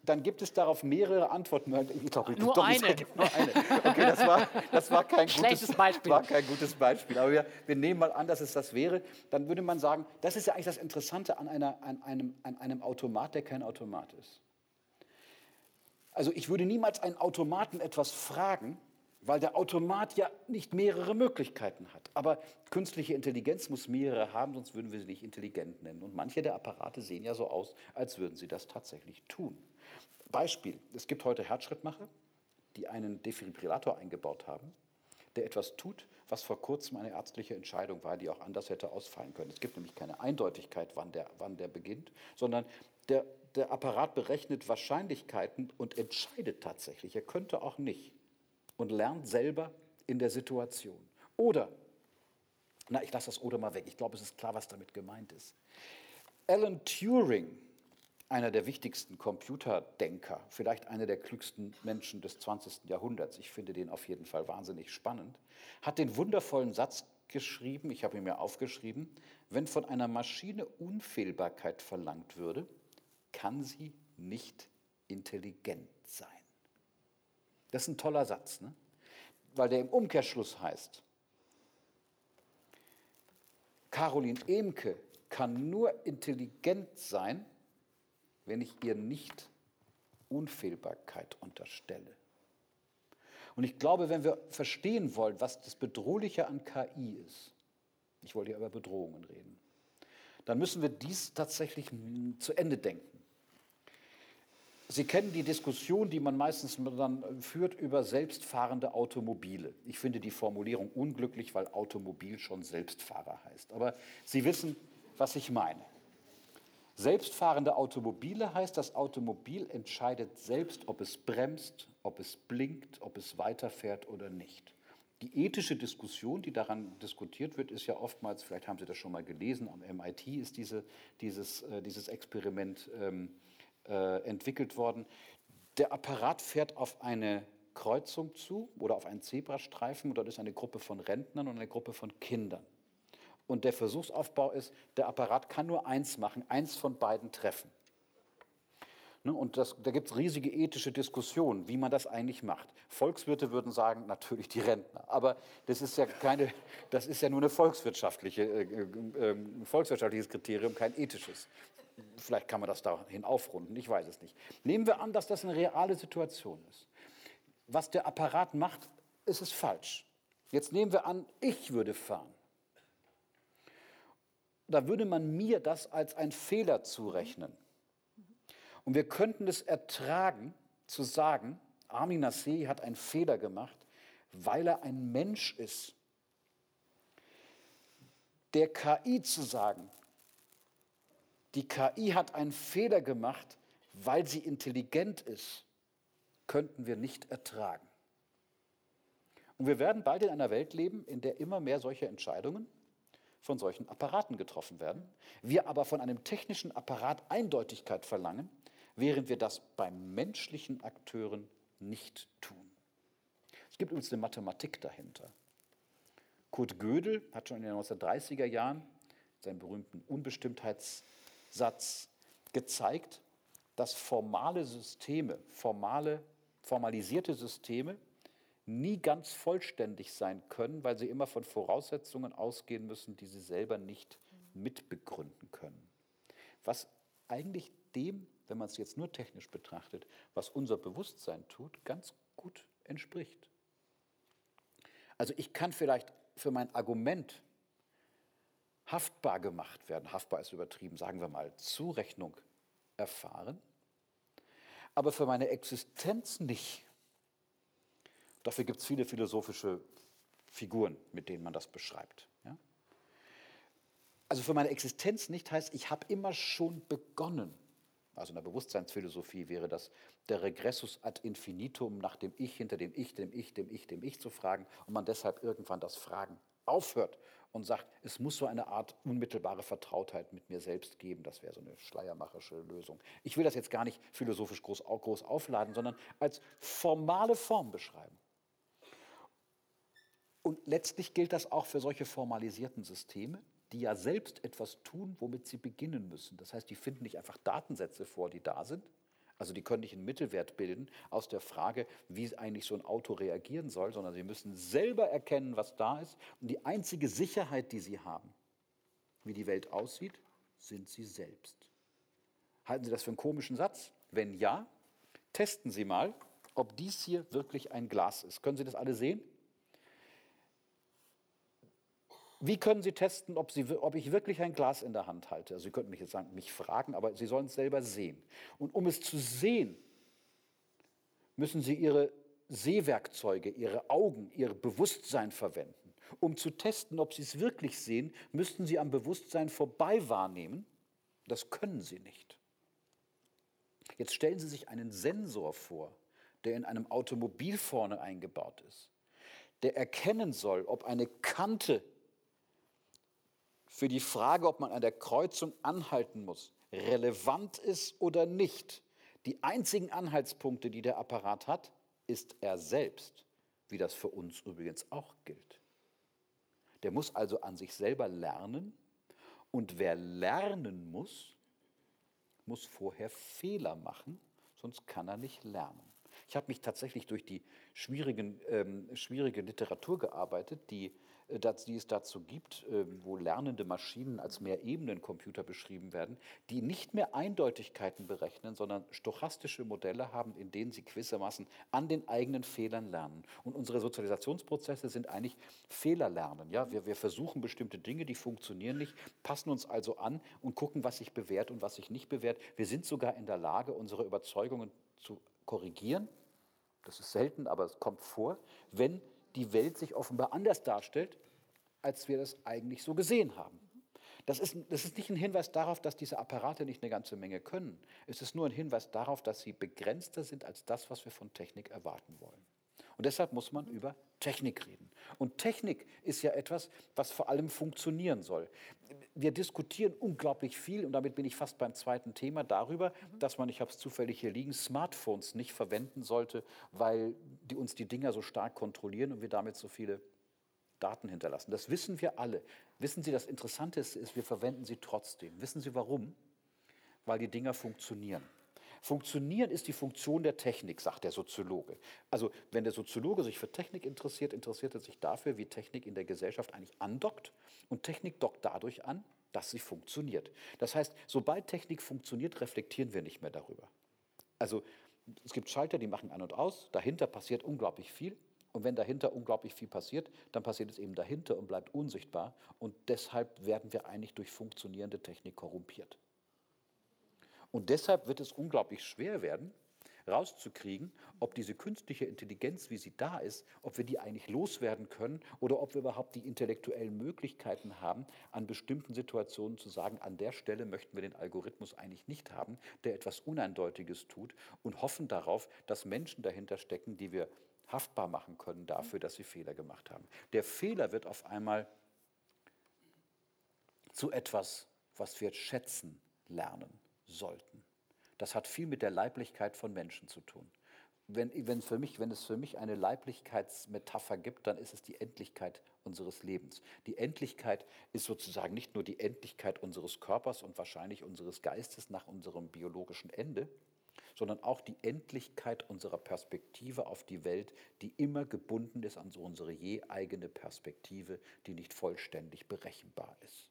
dann gibt es darauf mehrere Antworten. Ich glaube, Nur doch, eine. gibt nur eine. Okay, das war, das war, kein, gutes, Beispiel. war kein gutes Beispiel. Aber wir, wir nehmen mal an, dass es das wäre. Dann würde man sagen, das ist ja eigentlich das Interessante an, einer, an, einem, an einem Automat, der kein Automat ist. Also ich würde niemals einen Automaten etwas fragen, weil der Automat ja nicht mehrere Möglichkeiten hat. Aber künstliche Intelligenz muss mehrere haben, sonst würden wir sie nicht intelligent nennen. Und manche der Apparate sehen ja so aus, als würden sie das tatsächlich tun. Beispiel, es gibt heute Herzschrittmacher, die einen Defibrillator eingebaut haben, der etwas tut, was vor kurzem eine ärztliche Entscheidung war, die auch anders hätte ausfallen können. Es gibt nämlich keine Eindeutigkeit, wann der, wann der beginnt, sondern der, der Apparat berechnet Wahrscheinlichkeiten und entscheidet tatsächlich. Er könnte auch nicht und lernt selber in der Situation. Oder, na, ich lasse das oder mal weg, ich glaube, es ist klar, was damit gemeint ist. Alan Turing, einer der wichtigsten Computerdenker, vielleicht einer der klügsten Menschen des 20. Jahrhunderts, ich finde den auf jeden Fall wahnsinnig spannend, hat den wundervollen Satz geschrieben, ich habe ihn mir aufgeschrieben, wenn von einer Maschine Unfehlbarkeit verlangt würde, kann sie nicht intelligent sein. Das ist ein toller Satz, ne? weil der im Umkehrschluss heißt, Caroline Emke kann nur intelligent sein, wenn ich ihr nicht Unfehlbarkeit unterstelle. Und ich glaube, wenn wir verstehen wollen, was das Bedrohliche an KI ist, ich wollte ja über Bedrohungen reden, dann müssen wir dies tatsächlich zu Ende denken. Sie kennen die Diskussion, die man meistens dann führt über selbstfahrende Automobile. Ich finde die Formulierung unglücklich, weil Automobil schon Selbstfahrer heißt. Aber Sie wissen, was ich meine. Selbstfahrende Automobile heißt, das Automobil entscheidet selbst, ob es bremst, ob es blinkt, ob es weiterfährt oder nicht. Die ethische Diskussion, die daran diskutiert wird, ist ja oftmals, vielleicht haben Sie das schon mal gelesen, am MIT ist diese, dieses, äh, dieses Experiment ähm, äh, entwickelt worden. Der Apparat fährt auf eine Kreuzung zu oder auf einen Zebrastreifen und dort ist eine Gruppe von Rentnern und eine Gruppe von Kindern. Und der Versuchsaufbau ist, der Apparat kann nur eins machen, eins von beiden treffen. Ne, und das, da gibt es riesige ethische Diskussionen, wie man das eigentlich macht. Volkswirte würden sagen, natürlich die Rentner. Aber das ist ja, keine, das ist ja nur ein volkswirtschaftliche, äh, äh, äh, volkswirtschaftliches Kriterium, kein ethisches. Vielleicht kann man das dahin aufrunden, ich weiß es nicht. Nehmen wir an, dass das eine reale Situation ist. Was der Apparat macht, ist es falsch. Jetzt nehmen wir an, ich würde fahren. Da würde man mir das als einen Fehler zurechnen. Und wir könnten es ertragen, zu sagen, Armin Nassé hat einen Fehler gemacht, weil er ein Mensch ist. Der KI zu sagen, die KI hat einen Fehler gemacht, weil sie intelligent ist, könnten wir nicht ertragen. Und wir werden bald in einer Welt leben, in der immer mehr solche Entscheidungen von solchen Apparaten getroffen werden. Wir aber von einem technischen Apparat Eindeutigkeit verlangen, während wir das bei menschlichen Akteuren nicht tun. Es gibt übrigens eine Mathematik dahinter. Kurt Gödel hat schon in den 1930er Jahren seinen berühmten Unbestimmtheitssatz gezeigt, dass formale Systeme, formale, formalisierte Systeme nie ganz vollständig sein können, weil sie immer von Voraussetzungen ausgehen müssen, die sie selber nicht mitbegründen können. Was eigentlich dem wenn man es jetzt nur technisch betrachtet, was unser Bewusstsein tut, ganz gut entspricht. Also ich kann vielleicht für mein Argument haftbar gemacht werden, haftbar ist übertrieben, sagen wir mal, Zurechnung erfahren, aber für meine Existenz nicht. Dafür gibt es viele philosophische Figuren, mit denen man das beschreibt. Ja? Also für meine Existenz nicht heißt, ich habe immer schon begonnen also in der Bewusstseinsphilosophie wäre das der Regressus ad infinitum nach dem Ich, hinter dem Ich, dem Ich, dem Ich, dem Ich zu fragen und man deshalb irgendwann das Fragen aufhört und sagt, es muss so eine Art unmittelbare Vertrautheit mit mir selbst geben. Das wäre so eine schleiermacherische Lösung. Ich will das jetzt gar nicht philosophisch groß, groß aufladen, sondern als formale Form beschreiben. Und letztlich gilt das auch für solche formalisierten Systeme, die ja selbst etwas tun, womit sie beginnen müssen. Das heißt, die finden nicht einfach Datensätze vor, die da sind. Also die können nicht einen Mittelwert bilden aus der Frage, wie eigentlich so ein Auto reagieren soll, sondern sie müssen selber erkennen, was da ist. Und die einzige Sicherheit, die sie haben, wie die Welt aussieht, sind sie selbst. Halten Sie das für einen komischen Satz? Wenn ja, testen Sie mal, ob dies hier wirklich ein Glas ist. Können Sie das alle sehen? Wie können Sie testen, ob, Sie, ob, ich wirklich ein Glas in der Hand halte? Also Sie könnten mich jetzt sagen, mich fragen, aber Sie sollen es selber sehen. Und um es zu sehen, müssen Sie Ihre Sehwerkzeuge, Ihre Augen, Ihr Bewusstsein verwenden. Um zu testen, ob Sie es wirklich sehen, müssten Sie am Bewusstsein vorbei wahrnehmen. Das können Sie nicht. Jetzt stellen Sie sich einen Sensor vor, der in einem Automobil vorne eingebaut ist, der erkennen soll, ob eine Kante für die Frage, ob man an der Kreuzung anhalten muss, relevant ist oder nicht. Die einzigen Anhaltspunkte, die der Apparat hat, ist er selbst, wie das für uns übrigens auch gilt. Der muss also an sich selber lernen und wer lernen muss, muss vorher Fehler machen, sonst kann er nicht lernen. Ich habe mich tatsächlich durch die schwierigen, ähm, schwierige Literatur gearbeitet, die äh, die es dazu gibt, ähm, wo lernende Maschinen als Mehrebenencomputer beschrieben werden, die nicht mehr Eindeutigkeiten berechnen, sondern stochastische Modelle haben, in denen sie gewissermaßen an den eigenen Fehlern lernen. Und unsere Sozialisationsprozesse sind eigentlich Fehlerlernen. Ja? Wir, wir versuchen bestimmte Dinge, die funktionieren nicht, passen uns also an und gucken, was sich bewährt und was sich nicht bewährt. Wir sind sogar in der Lage, unsere Überzeugungen zu korrigieren. Das ist selten, aber es kommt vor, wenn die Welt sich offenbar anders darstellt, als wir das eigentlich so gesehen haben. Das ist, das ist nicht ein Hinweis darauf, dass diese Apparate nicht eine ganze Menge können. Es ist nur ein Hinweis darauf, dass sie begrenzter sind als das, was wir von Technik erwarten wollen. Und deshalb muss man über Technik reden. Und Technik ist ja etwas, was vor allem funktionieren soll. Wir diskutieren unglaublich viel, und damit bin ich fast beim zweiten Thema, darüber, dass man, ich habe es zufällig hier liegen, Smartphones nicht verwenden sollte, weil die uns die Dinger so stark kontrollieren und wir damit so viele Daten hinterlassen. Das wissen wir alle. Wissen Sie, das Interessante ist, wir verwenden sie trotzdem. Wissen Sie warum? Weil die Dinger funktionieren. Funktionieren ist die Funktion der Technik, sagt der Soziologe. Also wenn der Soziologe sich für Technik interessiert, interessiert er sich dafür, wie Technik in der Gesellschaft eigentlich andockt. Und Technik dockt dadurch an, dass sie funktioniert. Das heißt, sobald Technik funktioniert, reflektieren wir nicht mehr darüber. Also es gibt Schalter, die machen an und aus, dahinter passiert unglaublich viel. Und wenn dahinter unglaublich viel passiert, dann passiert es eben dahinter und bleibt unsichtbar. Und deshalb werden wir eigentlich durch funktionierende Technik korrumpiert. Und deshalb wird es unglaublich schwer werden, rauszukriegen, ob diese künstliche Intelligenz, wie sie da ist, ob wir die eigentlich loswerden können oder ob wir überhaupt die intellektuellen Möglichkeiten haben, an bestimmten Situationen zu sagen, an der Stelle möchten wir den Algorithmus eigentlich nicht haben, der etwas Uneindeutiges tut und hoffen darauf, dass Menschen dahinter stecken, die wir haftbar machen können dafür, dass sie Fehler gemacht haben. Der Fehler wird auf einmal zu etwas, was wir schätzen lernen sollten. Das hat viel mit der Leiblichkeit von Menschen zu tun. Wenn, wenn, für mich, wenn es für mich eine Leiblichkeitsmetapher gibt, dann ist es die Endlichkeit unseres Lebens. Die Endlichkeit ist sozusagen nicht nur die Endlichkeit unseres Körpers und wahrscheinlich unseres Geistes nach unserem biologischen Ende, sondern auch die Endlichkeit unserer Perspektive auf die Welt, die immer gebunden ist an unsere je eigene Perspektive, die nicht vollständig berechenbar ist.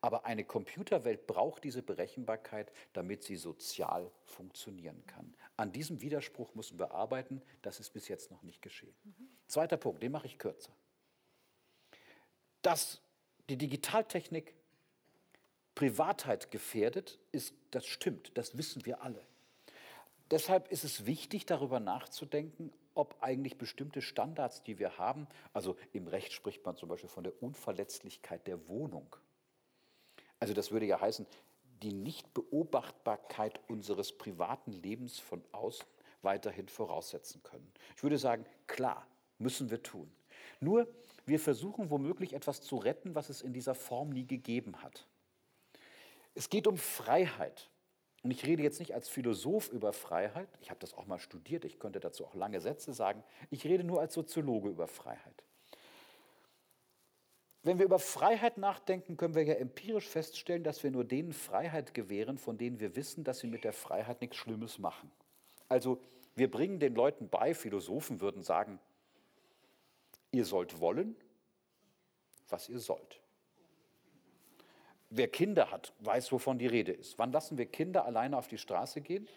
Aber eine Computerwelt braucht diese Berechenbarkeit, damit sie sozial funktionieren kann. An diesem Widerspruch müssen wir arbeiten. Das ist bis jetzt noch nicht geschehen. Mhm. Zweiter Punkt, den mache ich kürzer. Dass die Digitaltechnik Privatheit gefährdet, ist, das stimmt, das wissen wir alle. Deshalb ist es wichtig, darüber nachzudenken, ob eigentlich bestimmte Standards, die wir haben, also im Recht spricht man zum Beispiel von der Unverletzlichkeit der Wohnung, also das würde ja heißen, die Nichtbeobachtbarkeit unseres privaten Lebens von außen weiterhin voraussetzen können. Ich würde sagen, klar, müssen wir tun. Nur, wir versuchen womöglich etwas zu retten, was es in dieser Form nie gegeben hat. Es geht um Freiheit. Und ich rede jetzt nicht als Philosoph über Freiheit, ich habe das auch mal studiert, ich könnte dazu auch lange Sätze sagen, ich rede nur als Soziologe über Freiheit. Wenn wir über Freiheit nachdenken, können wir ja empirisch feststellen, dass wir nur denen Freiheit gewähren, von denen wir wissen, dass sie mit der Freiheit nichts Schlimmes machen. Also wir bringen den Leuten bei, Philosophen würden sagen, ihr sollt wollen, was ihr sollt. Wer Kinder hat, weiß, wovon die Rede ist. Wann lassen wir Kinder alleine auf die Straße gehen?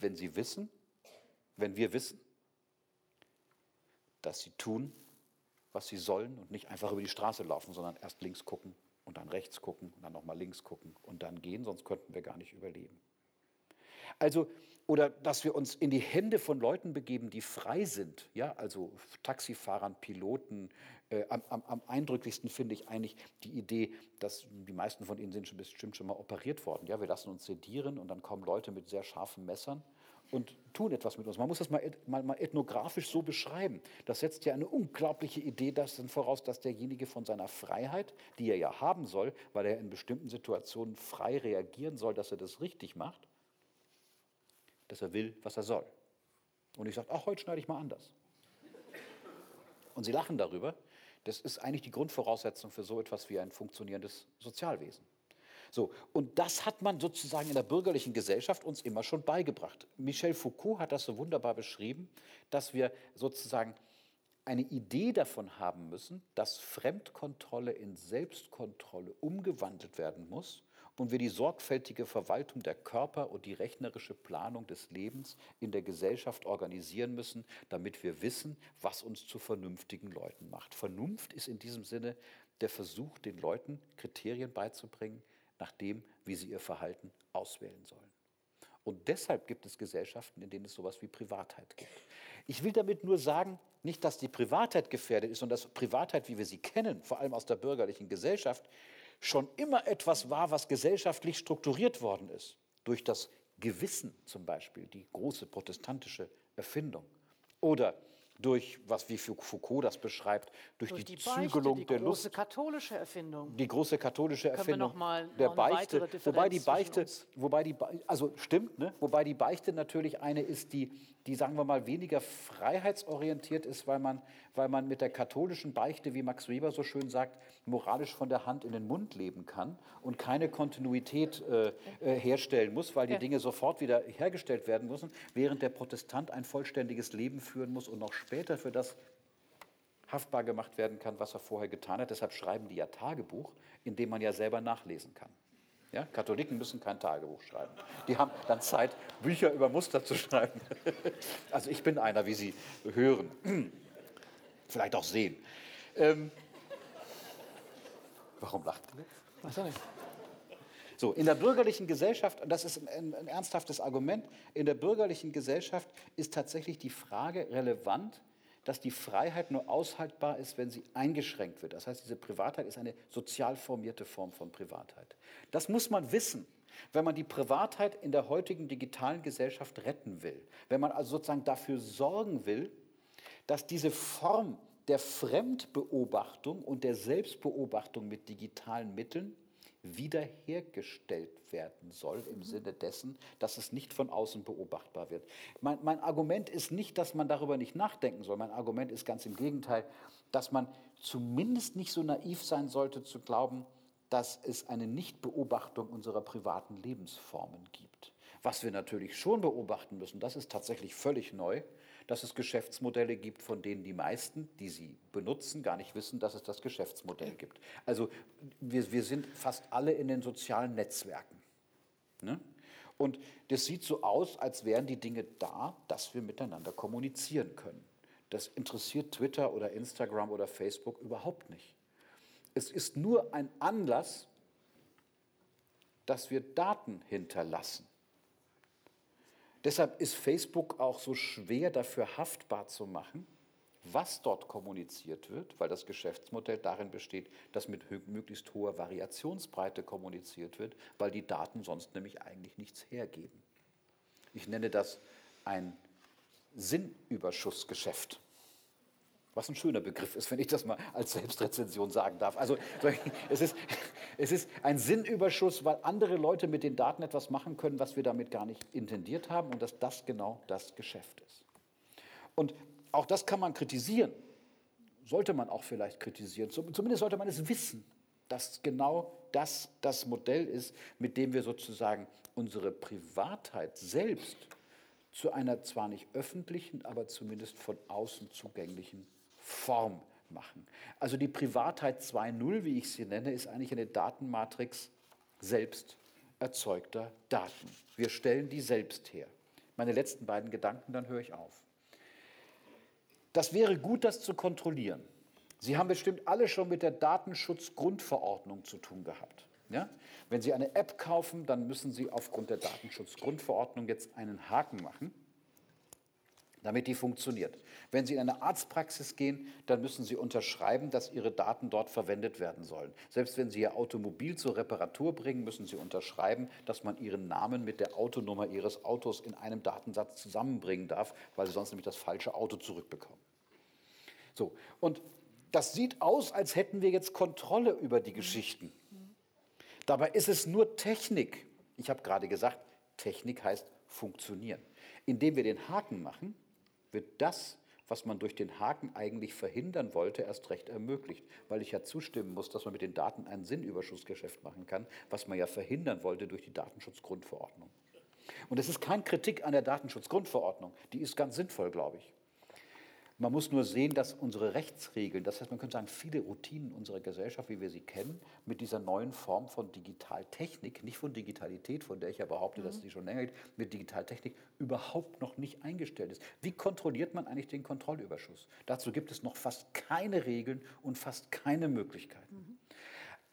Wenn sie wissen, wenn wir wissen, dass sie tun, was sie sollen und nicht einfach über die Straße laufen, sondern erst links gucken und dann rechts gucken und dann nochmal links gucken und dann gehen, sonst könnten wir gar nicht überleben. Also, oder dass wir uns in die Hände von Leuten begeben, die frei sind, ja, also Taxifahrern, Piloten. Äh, am, am, am, eindrücklichsten finde ich eigentlich die Idee, dass die meisten von ihnen sind schon bestimmt schon mal operiert worden. Ja, wir lassen uns sedieren und dann kommen Leute mit sehr scharfen Messern und tun etwas mit uns. Man muss das mal, mal, mal, ethnografisch so beschreiben. Das setzt ja eine unglaubliche Idee das voraus, dass derjenige von seiner Freiheit, die er ja haben soll, weil er in bestimmten Situationen frei reagieren soll, dass er das richtig macht, dass er will, was er soll. Und ich sage, ach, heute schneide ich mal anders. Und sie lachen darüber. Das ist eigentlich die Grundvoraussetzung für so etwas wie ein funktionierendes Sozialwesen. So, und das hat man sozusagen in der bürgerlichen Gesellschaft uns immer schon beigebracht. Michel Foucault hat das so wunderbar beschrieben, dass wir sozusagen eine Idee davon haben müssen, dass Fremdkontrolle in Selbstkontrolle umgewandelt werden muss und wir die sorgfältige Verwaltung der Körper und die rechnerische Planung des Lebens in der Gesellschaft organisieren müssen, damit wir wissen, was uns zu vernünftigen Leuten macht. Vernunft ist in diesem Sinne der Versuch, den Leuten Kriterien beizubringen, nach dem, wie sie ihr Verhalten auswählen sollen. Und deshalb gibt es Gesellschaften, in denen es sowas wie Privatheit gibt. Ich will damit nur sagen, nicht, dass die Privatheit gefährdet ist und dass Privatheit, wie wir sie kennen, vor allem aus der bürgerlichen Gesellschaft, schon immer etwas war, was gesellschaftlich strukturiert worden ist. Durch das Gewissen zum Beispiel, die große protestantische Erfindung. Oder durch, was wie Foucault das beschreibt, durch, Durch die, die Beichte, Zügelung die der große Lust. katholische Erfindung. Die große katholische Erfindung noch mal- der noch eine Beichte, wobei die Beichte, wobei die, Be- also stimmt, ne? wobei die Beichte natürlich eine ist, die, die sagen wir mal weniger freiheitsorientiert ist, weil man, weil man mit der katholischen Beichte, wie Max Weber so schön sagt, moralisch von der Hand in den Mund leben kann und keine Kontinuität äh, äh, herstellen muss, weil die. Dinge sofort wieder hergestellt werden müssen, während der Protestant ein vollständiges Leben führen muss und noch später für das haftbar gemacht werden kann, was er vorher getan hat. Deshalb schreiben die ja Tagebuch, in dem man ja selber nachlesen kann. Ja? Katholiken müssen kein Tagebuch schreiben. Die haben dann Zeit, Bücher über Muster zu schreiben. (laughs) Also ich bin einer, wie Sie hören, (clears throat) vielleicht auch sehen. Ähm, warum lacht ihr? Auch nicht. So, in der bürgerlichen Gesellschaft, und das ist ein, ein ernsthaftes Argument, in der bürgerlichen Gesellschaft ist tatsächlich die Frage relevant, dass die Freiheit nur aushaltbar ist, wenn sie eingeschränkt wird. Das heißt, diese Privatheit ist eine sozial formierte Form von Privatheit. Das muss man wissen, wenn man die Privatheit in der heutigen digitalen Gesellschaft retten will. Wenn man also sozusagen dafür sorgen will, dass diese Form der Fremdbeobachtung und der Selbstbeobachtung mit digitalen Mitteln wiederhergestellt werden soll im Sinne dessen, dass es nicht von außen beobachtbar wird. Mein, mein Argument ist nicht, dass man darüber nicht nachdenken soll. Mein Argument ist ganz im Gegenteil, dass man zumindest nicht so naiv sein sollte zu glauben, dass es eine Nichtbeobachtung unserer privaten Lebensformen gibt. Was wir natürlich schon beobachten müssen, das ist tatsächlich völlig neu, dass es Geschäftsmodelle gibt, von denen die meisten, die sie benutzen, gar nicht wissen, dass es das Geschäftsmodell gibt. Also wir, wir sind fast alle in den sozialen Netzwerken. Ne? Und das sieht so aus, als wären die Dinge da, dass wir miteinander kommunizieren können. Das interessiert Twitter oder Instagram oder Facebook überhaupt nicht. Es ist nur ein Anlass, dass wir Daten hinterlassen. Deshalb ist Facebook auch so schwer dafür haftbar zu machen, was dort kommuniziert wird, weil das Geschäftsmodell darin besteht, dass mit möglichst hoher Variationsbreite kommuniziert wird, weil die Daten sonst nämlich eigentlich nichts hergeben. Ich nenne das ein Sinnüberschussgeschäft. Was ein schöner Begriff ist, wenn ich das mal als Selbstrezension sagen darf. Also es ist, es ist ein Sinnüberschuss, weil andere Leute mit den Daten etwas machen können, was wir damit gar nicht intendiert haben und dass das genau das Geschäft ist. Und auch das kann man kritisieren. Sollte man auch vielleicht kritisieren. Zum- Zumindest sollte man es wissen, dass genau das das Modell ist, mit dem wir sozusagen unsere Privatheit selbst zu einer zwar nicht öffentlichen, aber zumindest von außen zugänglichen Form machen. Also die Privatheit 2.0, wie ich sie nenne, ist eigentlich eine Datenmatrix selbst erzeugter Daten. Wir stellen die selbst her. Meine letzten beiden Gedanken, dann höre ich auf. Das wäre gut, das zu kontrollieren. Sie haben bestimmt alle schon mit der Datenschutzgrundverordnung zu tun gehabt. Ja? Wenn Sie eine App kaufen, dann müssen Sie aufgrund der Datenschutzgrundverordnung jetzt einen Haken machen, damit die funktioniert. Wenn Sie in eine Arztpraxis gehen, dann müssen Sie unterschreiben, dass Ihre Daten dort verwendet werden sollen. Selbst wenn Sie Ihr Automobil zur Reparatur bringen, müssen Sie unterschreiben, dass man Ihren Namen mit der Autonummer Ihres Autos in einem Datensatz zusammenbringen darf, weil Sie sonst nämlich das falsche Auto zurückbekommen. So, und das sieht aus, als hätten wir jetzt Kontrolle über die Geschichten. Dabei ist es nur Technik. Ich habe gerade gesagt, Technik heißt funktionieren. Indem wir den Haken machen, wird das, was man durch den Haken eigentlich verhindern wollte, erst recht ermöglicht, weil ich ja zustimmen muss, dass man mit den Daten ein Sinnüberschussgeschäft machen kann, was man ja verhindern wollte durch die Datenschutzgrundverordnung. Und es ist keine Kritik an der Datenschutzgrundverordnung, die ist ganz sinnvoll, glaube ich. Man muss nur sehen, dass unsere Rechtsregeln, das heißt, man könnte sagen, viele Routinen unserer Gesellschaft, wie wir sie kennen, mit dieser neuen Form von Digitaltechnik, nicht von Digitalität, von der ich ja behaupte, dass sie schon länger gibt, mit Digitaltechnik überhaupt noch nicht eingestellt ist. Wie kontrolliert man eigentlich den Kontrollüberschuss? Dazu gibt es noch fast keine Regeln und fast keine Möglichkeiten.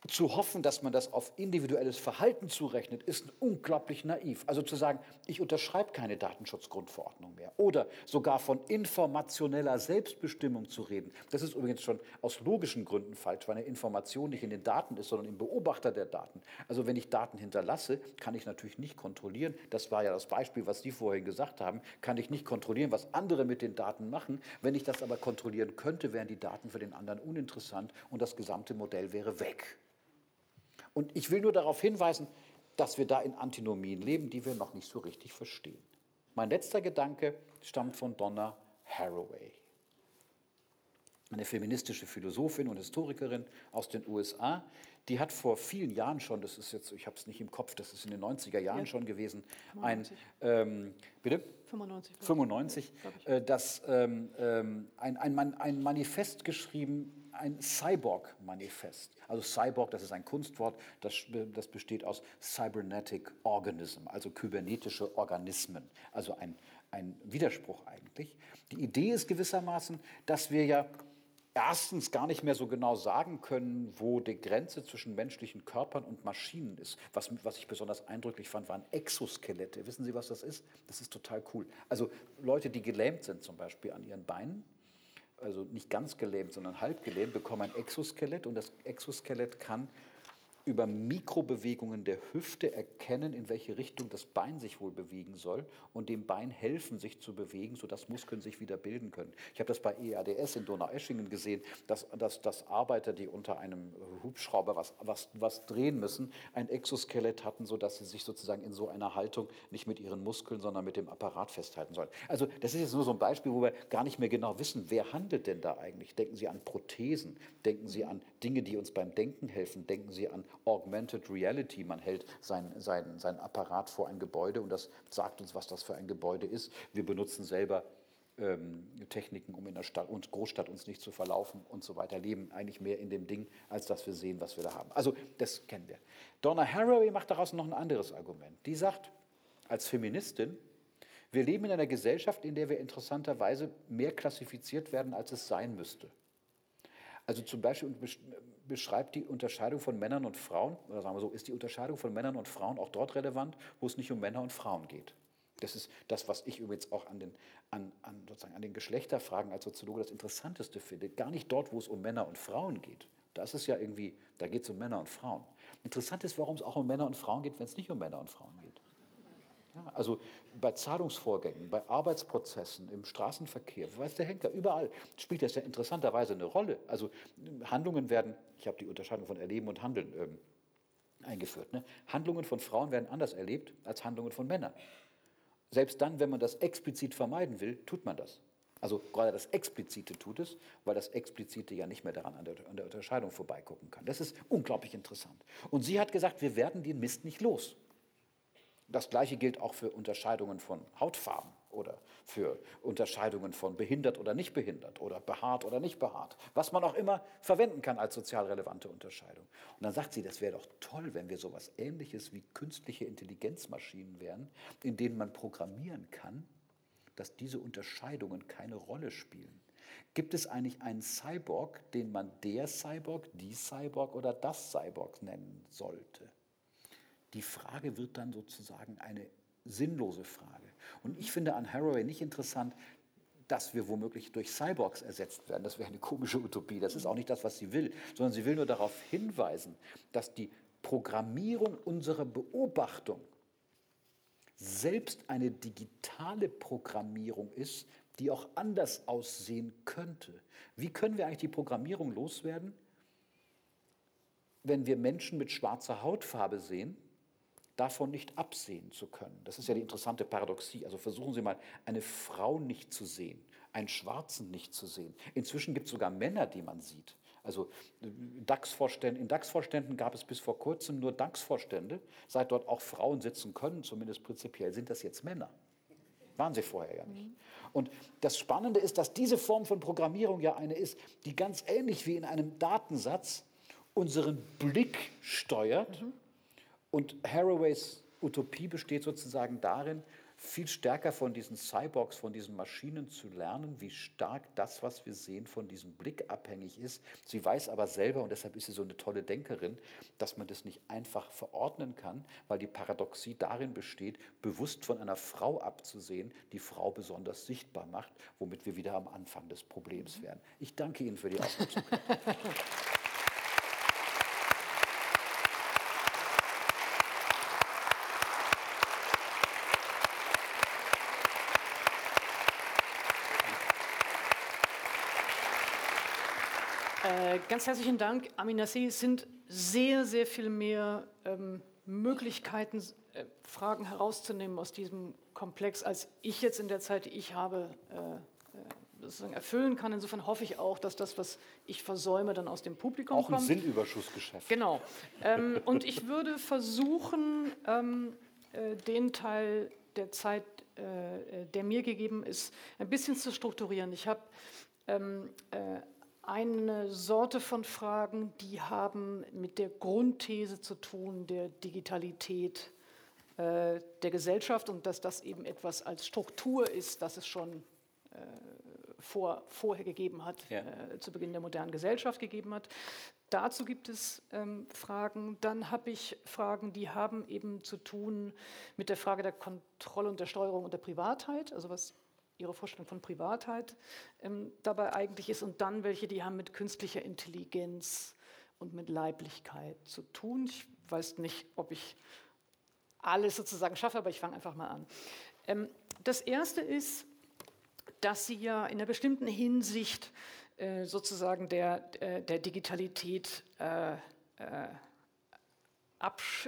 Zu hoffen, dass man das auf individuelles Verhalten zurechnet, ist unglaublich naiv. Also zu sagen, ich unterschreibe keine Datenschutzgrundverordnung mehr oder sogar von informationeller Selbstbestimmung zu reden. Das ist übrigens schon aus logischen Gründen falsch, weil eine Information nicht in den Daten ist, sondern im Beobachter der Daten. Also wenn ich Daten hinterlasse, kann ich natürlich nicht kontrollieren. Das war ja das Beispiel, was Sie vorhin gesagt haben. Kann ich nicht kontrollieren, was andere mit den Daten machen. Wenn ich das aber kontrollieren könnte, wären die Daten für den anderen uninteressant und das gesamte Modell wäre weg. Und ich will nur darauf hinweisen, dass wir da in Antinomien leben, die wir noch nicht so richtig verstehen. Mein letzter Gedanke stammt von Donna Haraway, eine feministische Philosophin und Historikerin aus den USA. Die hat vor vielen Jahren schon, das ist jetzt, ich habe es nicht im Kopf, das ist in den 90er Jahren ja. schon gewesen, 95. ein, ähm, bitte? 95. 95, äh, das, ähm, ähm, ein, ein, ein Manifest geschrieben, ein Cyborg-Manifest. Also Cyborg, das ist ein Kunstwort, das, das besteht aus Cybernetic Organism, also kybernetische Organismen. Also ein, ein Widerspruch eigentlich. Die Idee ist gewissermaßen, dass wir ja erstens gar nicht mehr so genau sagen können, wo die Grenze zwischen menschlichen Körpern und Maschinen ist. Was, was ich besonders eindrücklich fand, waren Exoskelette. Wissen Sie, was das ist? Das ist total cool. Also Leute, die gelähmt sind zum Beispiel an ihren Beinen, also nicht ganz gelähmt, sondern halb gelähmt, bekommen ein Exoskelett. Und das Exoskelett kann über Mikrobewegungen der Hüfte erkennen, in welche Richtung das Bein sich wohl bewegen soll und dem Bein helfen, sich zu bewegen, sodass Muskeln sich wieder bilden können. Ich habe das bei EADS in Donaueschingen gesehen, dass, dass, dass Arbeiter, die unter einem Hubschrauber was, was, was drehen müssen, ein Exoskelett hatten, sodass sie sich sozusagen in so einer Haltung nicht mit ihren Muskeln, sondern mit dem Apparat festhalten sollen. Also das ist jetzt nur so ein Beispiel, wo wir gar nicht mehr genau wissen, wer handelt denn da eigentlich. Denken Sie an Prothesen, denken Sie an Dinge, die uns beim Denken helfen, denken Sie an Augmented Reality. Man hält sein, sein, sein Apparat vor ein Gebäude und das sagt uns, was das für ein Gebäude ist. Wir benutzen selber ähm, Techniken, um in der Stadt, und Großstadt uns nicht zu verlaufen und so weiter, leben eigentlich mehr in dem Ding, als dass wir sehen, was wir da haben. Also das kennen wir. Donna Haraway macht daraus noch ein anderes Argument. Die sagt, als Feministin, wir leben in einer Gesellschaft, in der wir interessanterweise mehr klassifiziert werden, als es sein müsste. Also zum Beispiel beschreibt die Unterscheidung von Männern und Frauen, oder sagen wir so, ist die Unterscheidung von Männern und Frauen auch dort relevant, wo es nicht um Männer und Frauen geht. Das ist das, was ich übrigens auch an den, an, an, sozusagen an den Geschlechterfragen als Soziologe das Interessanteste finde. Gar nicht dort, wo es um Männer und Frauen geht. Da ist ja irgendwie, da geht es um Männer und Frauen. Interessant ist, warum es auch um Männer und Frauen geht, wenn es nicht um Männer und Frauen geht. Ja, also bei Zahlungsvorgängen, bei Arbeitsprozessen, im Straßenverkehr, weiß der Henker, überall spielt das ja interessanterweise eine Rolle. Also Handlungen werden, ich habe die Unterscheidung von Erleben und Handeln ähm, eingeführt, ne? Handlungen von Frauen werden anders erlebt als Handlungen von Männern. Selbst dann, wenn man das explizit vermeiden will, tut man das. Also gerade das Explizite tut es, weil das Explizite ja nicht mehr daran an der, an der Unterscheidung vorbeigucken kann. Das ist unglaublich interessant. Und sie hat gesagt, wir werden den Mist nicht los. Das Gleiche gilt auch für Unterscheidungen von Hautfarben oder für Unterscheidungen von behindert oder nicht behindert oder behaart oder nicht behaart, was man auch immer verwenden kann als sozial relevante Unterscheidung. Und dann sagt sie, das wäre doch toll, wenn wir sowas Ähnliches wie künstliche Intelligenzmaschinen wären, in denen man programmieren kann, dass diese Unterscheidungen keine Rolle spielen. Gibt es eigentlich einen Cyborg, den man der Cyborg, die Cyborg oder das Cyborg nennen sollte? Die Frage wird dann sozusagen eine sinnlose Frage. Und ich finde an Haraway nicht interessant, dass wir womöglich durch Cyborgs ersetzt werden. Das wäre eine komische Utopie. Das ist auch nicht das, was sie will, sondern sie will nur darauf hinweisen, dass die Programmierung unserer Beobachtung selbst eine digitale Programmierung ist, die auch anders aussehen könnte. Wie können wir eigentlich die Programmierung loswerden, wenn wir Menschen mit schwarzer Hautfarbe sehen? Davon nicht absehen zu können. Das ist ja die interessante Paradoxie. Also versuchen Sie mal, eine Frau nicht zu sehen, einen Schwarzen nicht zu sehen. Inzwischen gibt es sogar Männer, die man sieht. Also DAX-Vorständen, in DAX-Vorständen gab es bis vor kurzem nur DAX-Vorstände. Seit dort auch Frauen sitzen können, zumindest prinzipiell, sind das jetzt Männer. Waren sie vorher ja nicht. Und das Spannende ist, dass diese Form von Programmierung ja eine ist, die ganz ähnlich wie in einem Datensatz unseren Blick steuert. Mhm und Haraways Utopie besteht sozusagen darin, viel stärker von diesen Cyborgs, von diesen Maschinen zu lernen, wie stark das, was wir sehen, von diesem Blick abhängig ist. Sie weiß aber selber, und deshalb ist sie so eine tolle Denkerin, dass man das nicht einfach verordnen kann, weil die Paradoxie darin besteht, bewusst von einer Frau abzusehen, die Frau besonders sichtbar macht, womit wir wieder am Anfang des Problems wären. Ich danke Ihnen für die Aufmerksamkeit. (laughs) Äh, ganz herzlichen Dank, Amina Sie. Es sind sehr, sehr viel mehr ähm, Möglichkeiten, äh, Fragen herauszunehmen aus diesem Komplex, als ich jetzt in der Zeit, die ich habe, äh, äh sozusagen erfüllen kann. Insofern hoffe ich auch, dass das, was ich versäume, dann aus dem Publikum auch kommt. Auch ein Sinnüberschussgeschäft. Genau. Ähm, und ich würde versuchen, ähm, äh, den Teil der Zeit, äh, der mir gegeben ist, ein bisschen zu strukturieren. Ich habe ähm, eine Sorte von Fragen, die haben mit der Grundthese zu tun, der Digitalität äh, der Gesellschaft und dass das eben etwas als Struktur ist, das es schon äh, vor, vorher gegeben hat, ja. äh, zu Beginn der modernen Gesellschaft gegeben hat. Dazu gibt es ähm, Fragen. Dann habe ich Fragen, die haben eben zu tun mit der Frage der Kontrolle und der Steuerung und der Privatheit, also was ihre Vorstellung von Privatheit ähm, dabei eigentlich ist und dann welche, die haben mit künstlicher Intelligenz und mit Leiblichkeit zu tun. Ich weiß nicht, ob ich alles sozusagen schaffe, aber ich fange einfach mal an. Ähm, das Erste ist, dass Sie ja in einer bestimmten Hinsicht äh, sozusagen der, äh, der Digitalität äh, äh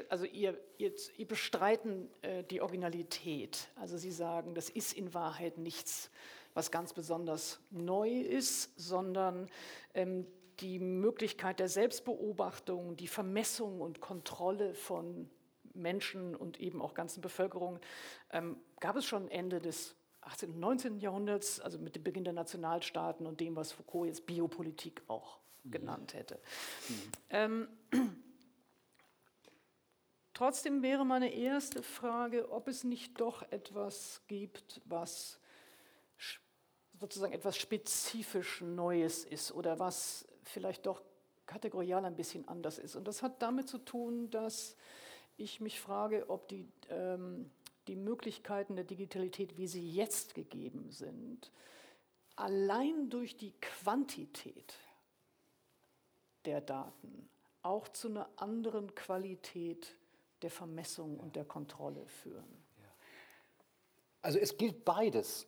also ihr, ihr, ihr bestreiten äh, die Originalität. Also sie sagen, das ist in Wahrheit nichts, was ganz besonders neu ist, sondern ähm, die Möglichkeit der Selbstbeobachtung, die Vermessung und Kontrolle von Menschen und eben auch ganzen Bevölkerungen ähm, gab es schon Ende des 18. und 19. Jahrhunderts, also mit dem Beginn der Nationalstaaten und dem, was Foucault jetzt Biopolitik auch mhm. genannt hätte. Mhm. Ähm, Trotzdem wäre meine erste Frage, ob es nicht doch etwas gibt, was sozusagen etwas spezifisch Neues ist oder was vielleicht doch kategorial ein bisschen anders ist. Und das hat damit zu tun, dass ich mich frage, ob die, ähm, die Möglichkeiten der Digitalität, wie sie jetzt gegeben sind, allein durch die Quantität der Daten auch zu einer anderen Qualität der Vermessung und der Kontrolle führen. Also es gilt beides.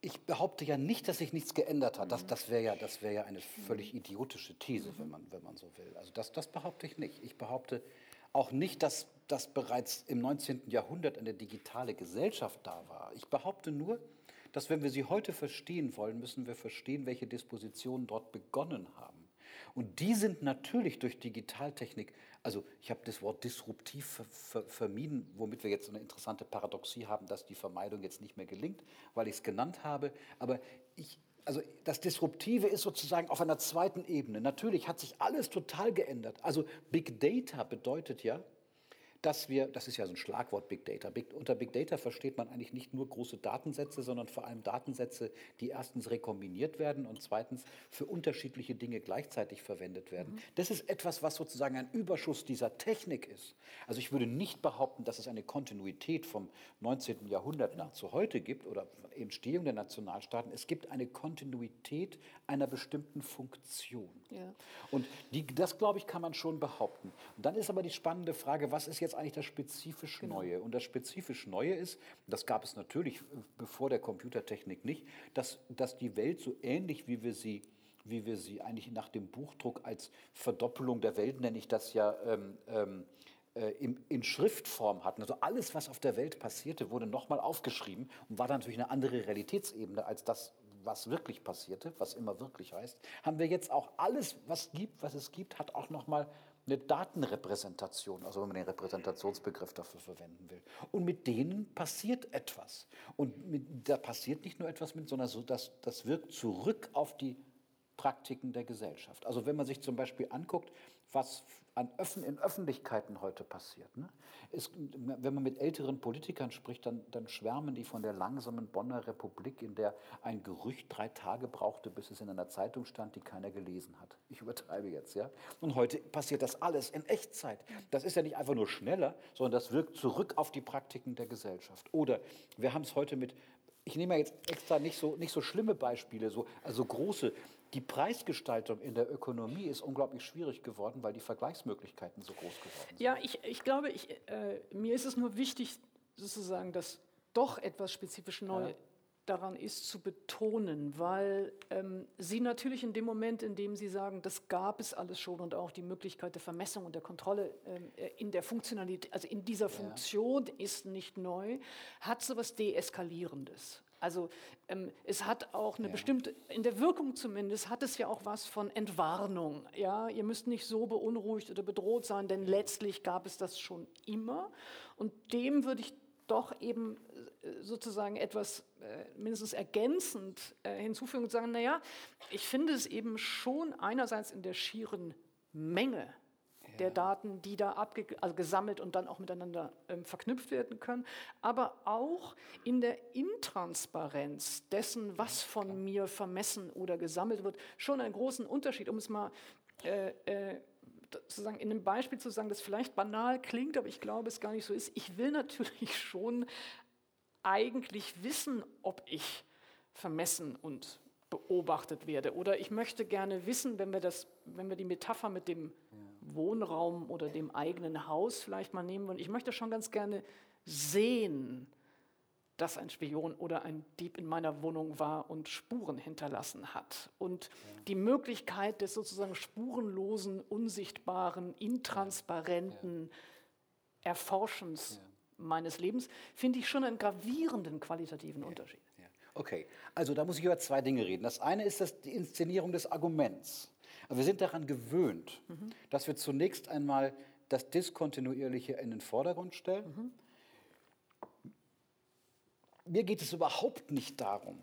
Ich behaupte ja nicht, dass sich nichts geändert hat. Das, mhm. das wäre ja, wär ja eine völlig idiotische These, wenn man, wenn man so will. Also das, das behaupte ich nicht. Ich behaupte auch nicht, dass, dass bereits im 19. Jahrhundert eine digitale Gesellschaft da war. Ich behaupte nur, dass wenn wir sie heute verstehen wollen, müssen wir verstehen, welche Dispositionen dort begonnen haben. Und die sind natürlich durch Digitaltechnik also ich habe das Wort disruptiv vermieden, womit wir jetzt eine interessante Paradoxie haben, dass die Vermeidung jetzt nicht mehr gelingt, weil ich es genannt habe. Aber ich, also das Disruptive ist sozusagen auf einer zweiten Ebene. Natürlich hat sich alles total geändert. Also Big Data bedeutet ja, dass wir, das ist ja so ein Schlagwort Big Data. Big, unter Big Data versteht man eigentlich nicht nur große Datensätze, sondern vor allem Datensätze, die erstens rekombiniert werden und zweitens für unterschiedliche Dinge gleichzeitig verwendet werden. Mhm. Das ist etwas, was sozusagen ein Überschuss dieser Technik ist. Also ich würde nicht behaupten, dass es eine Kontinuität vom 19. Jahrhundert nach zu heute gibt oder Entstehung der Nationalstaaten. Es gibt eine Kontinuität einer bestimmten Funktion. Ja. Und die, das, glaube ich, kann man schon behaupten. Und dann ist aber die spannende Frage, was ist jetzt eigentlich das spezifisch genau. Neue? Und das spezifisch Neue ist, das gab es natürlich bevor der Computertechnik nicht, dass, dass die Welt so ähnlich wie wir sie wie wir sie eigentlich nach dem Buchdruck als Verdoppelung der Welt, nenne ich das ja, ähm, ähm, äh, in, in, Schriftform hatten. Also alles, was auf der Welt passierte, wurde nochmal aufgeschrieben und war dann natürlich eine andere Realitätsebene als das, was wirklich passierte, was immer wirklich heißt. Haben wir jetzt auch alles, was gibt, was es gibt, hat auch nochmal eine Datenrepräsentation, also wenn man den Repräsentationsbegriff dafür verwenden will. Und mit denen passiert etwas. Und mit, da passiert nicht nur etwas mit, sondern so, dass das wirkt zurück auf die Praktiken der Gesellschaft. Also wenn man sich zum Beispiel anguckt, was an Öffn in Öffentlichkeiten heute passiert. Ne? Ist, wenn man mit älteren Politikern spricht, dann, dann schwärmen die von der langsamen Bonner Republik, in der ein Gerücht drei Tage brauchte, bis es in einer Zeitung stand, die keiner gelesen hat. Ich übertreibe jetzt, ja. Und heute passiert das alles in Echtzeit. Das ist ja nicht einfach nur schneller, sondern das wirkt zurück auf die Praktiken der Gesellschaft. Oder wir haben es heute mit ich nehme jetzt extra nicht so, nicht so schlimme Beispiele, so, also große. Die Preisgestaltung in der Ökonomie ist unglaublich schwierig geworden, weil die Vergleichsmöglichkeiten so groß geworden sind. Ja, ich, ich glaube, ich, äh, mir ist es nur wichtig, sozusagen, dass doch etwas spezifisch neu ja. daran ist zu betonen, weil ähm, Sie natürlich in dem Moment, in dem Sie sagen, das gab es alles schon und auch die Möglichkeit der Vermessung und der Kontrolle ähm, äh, in der Funktionalität, also in dieser Funktion ja. ist nicht neu, hat so etwas Deeskalierendes. Also ähm, es hat auch eine ja. bestimmte, in der Wirkung zumindest, hat es ja auch was von Entwarnung. Ja, ihr müsst nicht so beunruhigt oder bedroht sein, denn letztlich gab es das schon immer. Und dem würde ich doch eben äh, sozusagen etwas äh, mindestens ergänzend äh, hinzufügen und sagen, naja, ich finde es eben schon einerseits in der schieren Menge der Daten, die da abge also gesammelt und dann auch miteinander ähm, verknüpft werden können, aber auch in der Intransparenz dessen, was von mir vermessen oder gesammelt wird, schon einen großen Unterschied, um es mal äh, äh, sozusagen in einem Beispiel zu sagen, das vielleicht banal klingt, aber ich glaube, es gar nicht so ist. Ich will natürlich (laughs) schon eigentlich wissen, ob ich vermessen und beobachtet werde. Oder ich möchte gerne wissen, wenn wir, das, wenn wir die Metapher mit dem Wohnraum oder dem eigenen Haus vielleicht mal nehmen wollen, ich möchte schon ganz gerne sehen, dass ein Spion oder ein Dieb in meiner Wohnung war und Spuren hinterlassen hat. Und die Möglichkeit des sozusagen spurenlosen, unsichtbaren, intransparenten. Erforschens meines Lebens finde ich schon einen gravierenden qualitativen Unterschied. Okay, also da muss ich über zwei Dinge reden. Das eine ist das, die Inszenierung des Arguments. Aber wir sind daran gewöhnt, mhm. dass wir zunächst einmal das Diskontinuierliche in den Vordergrund stellen. Mhm. Mir geht es überhaupt nicht darum,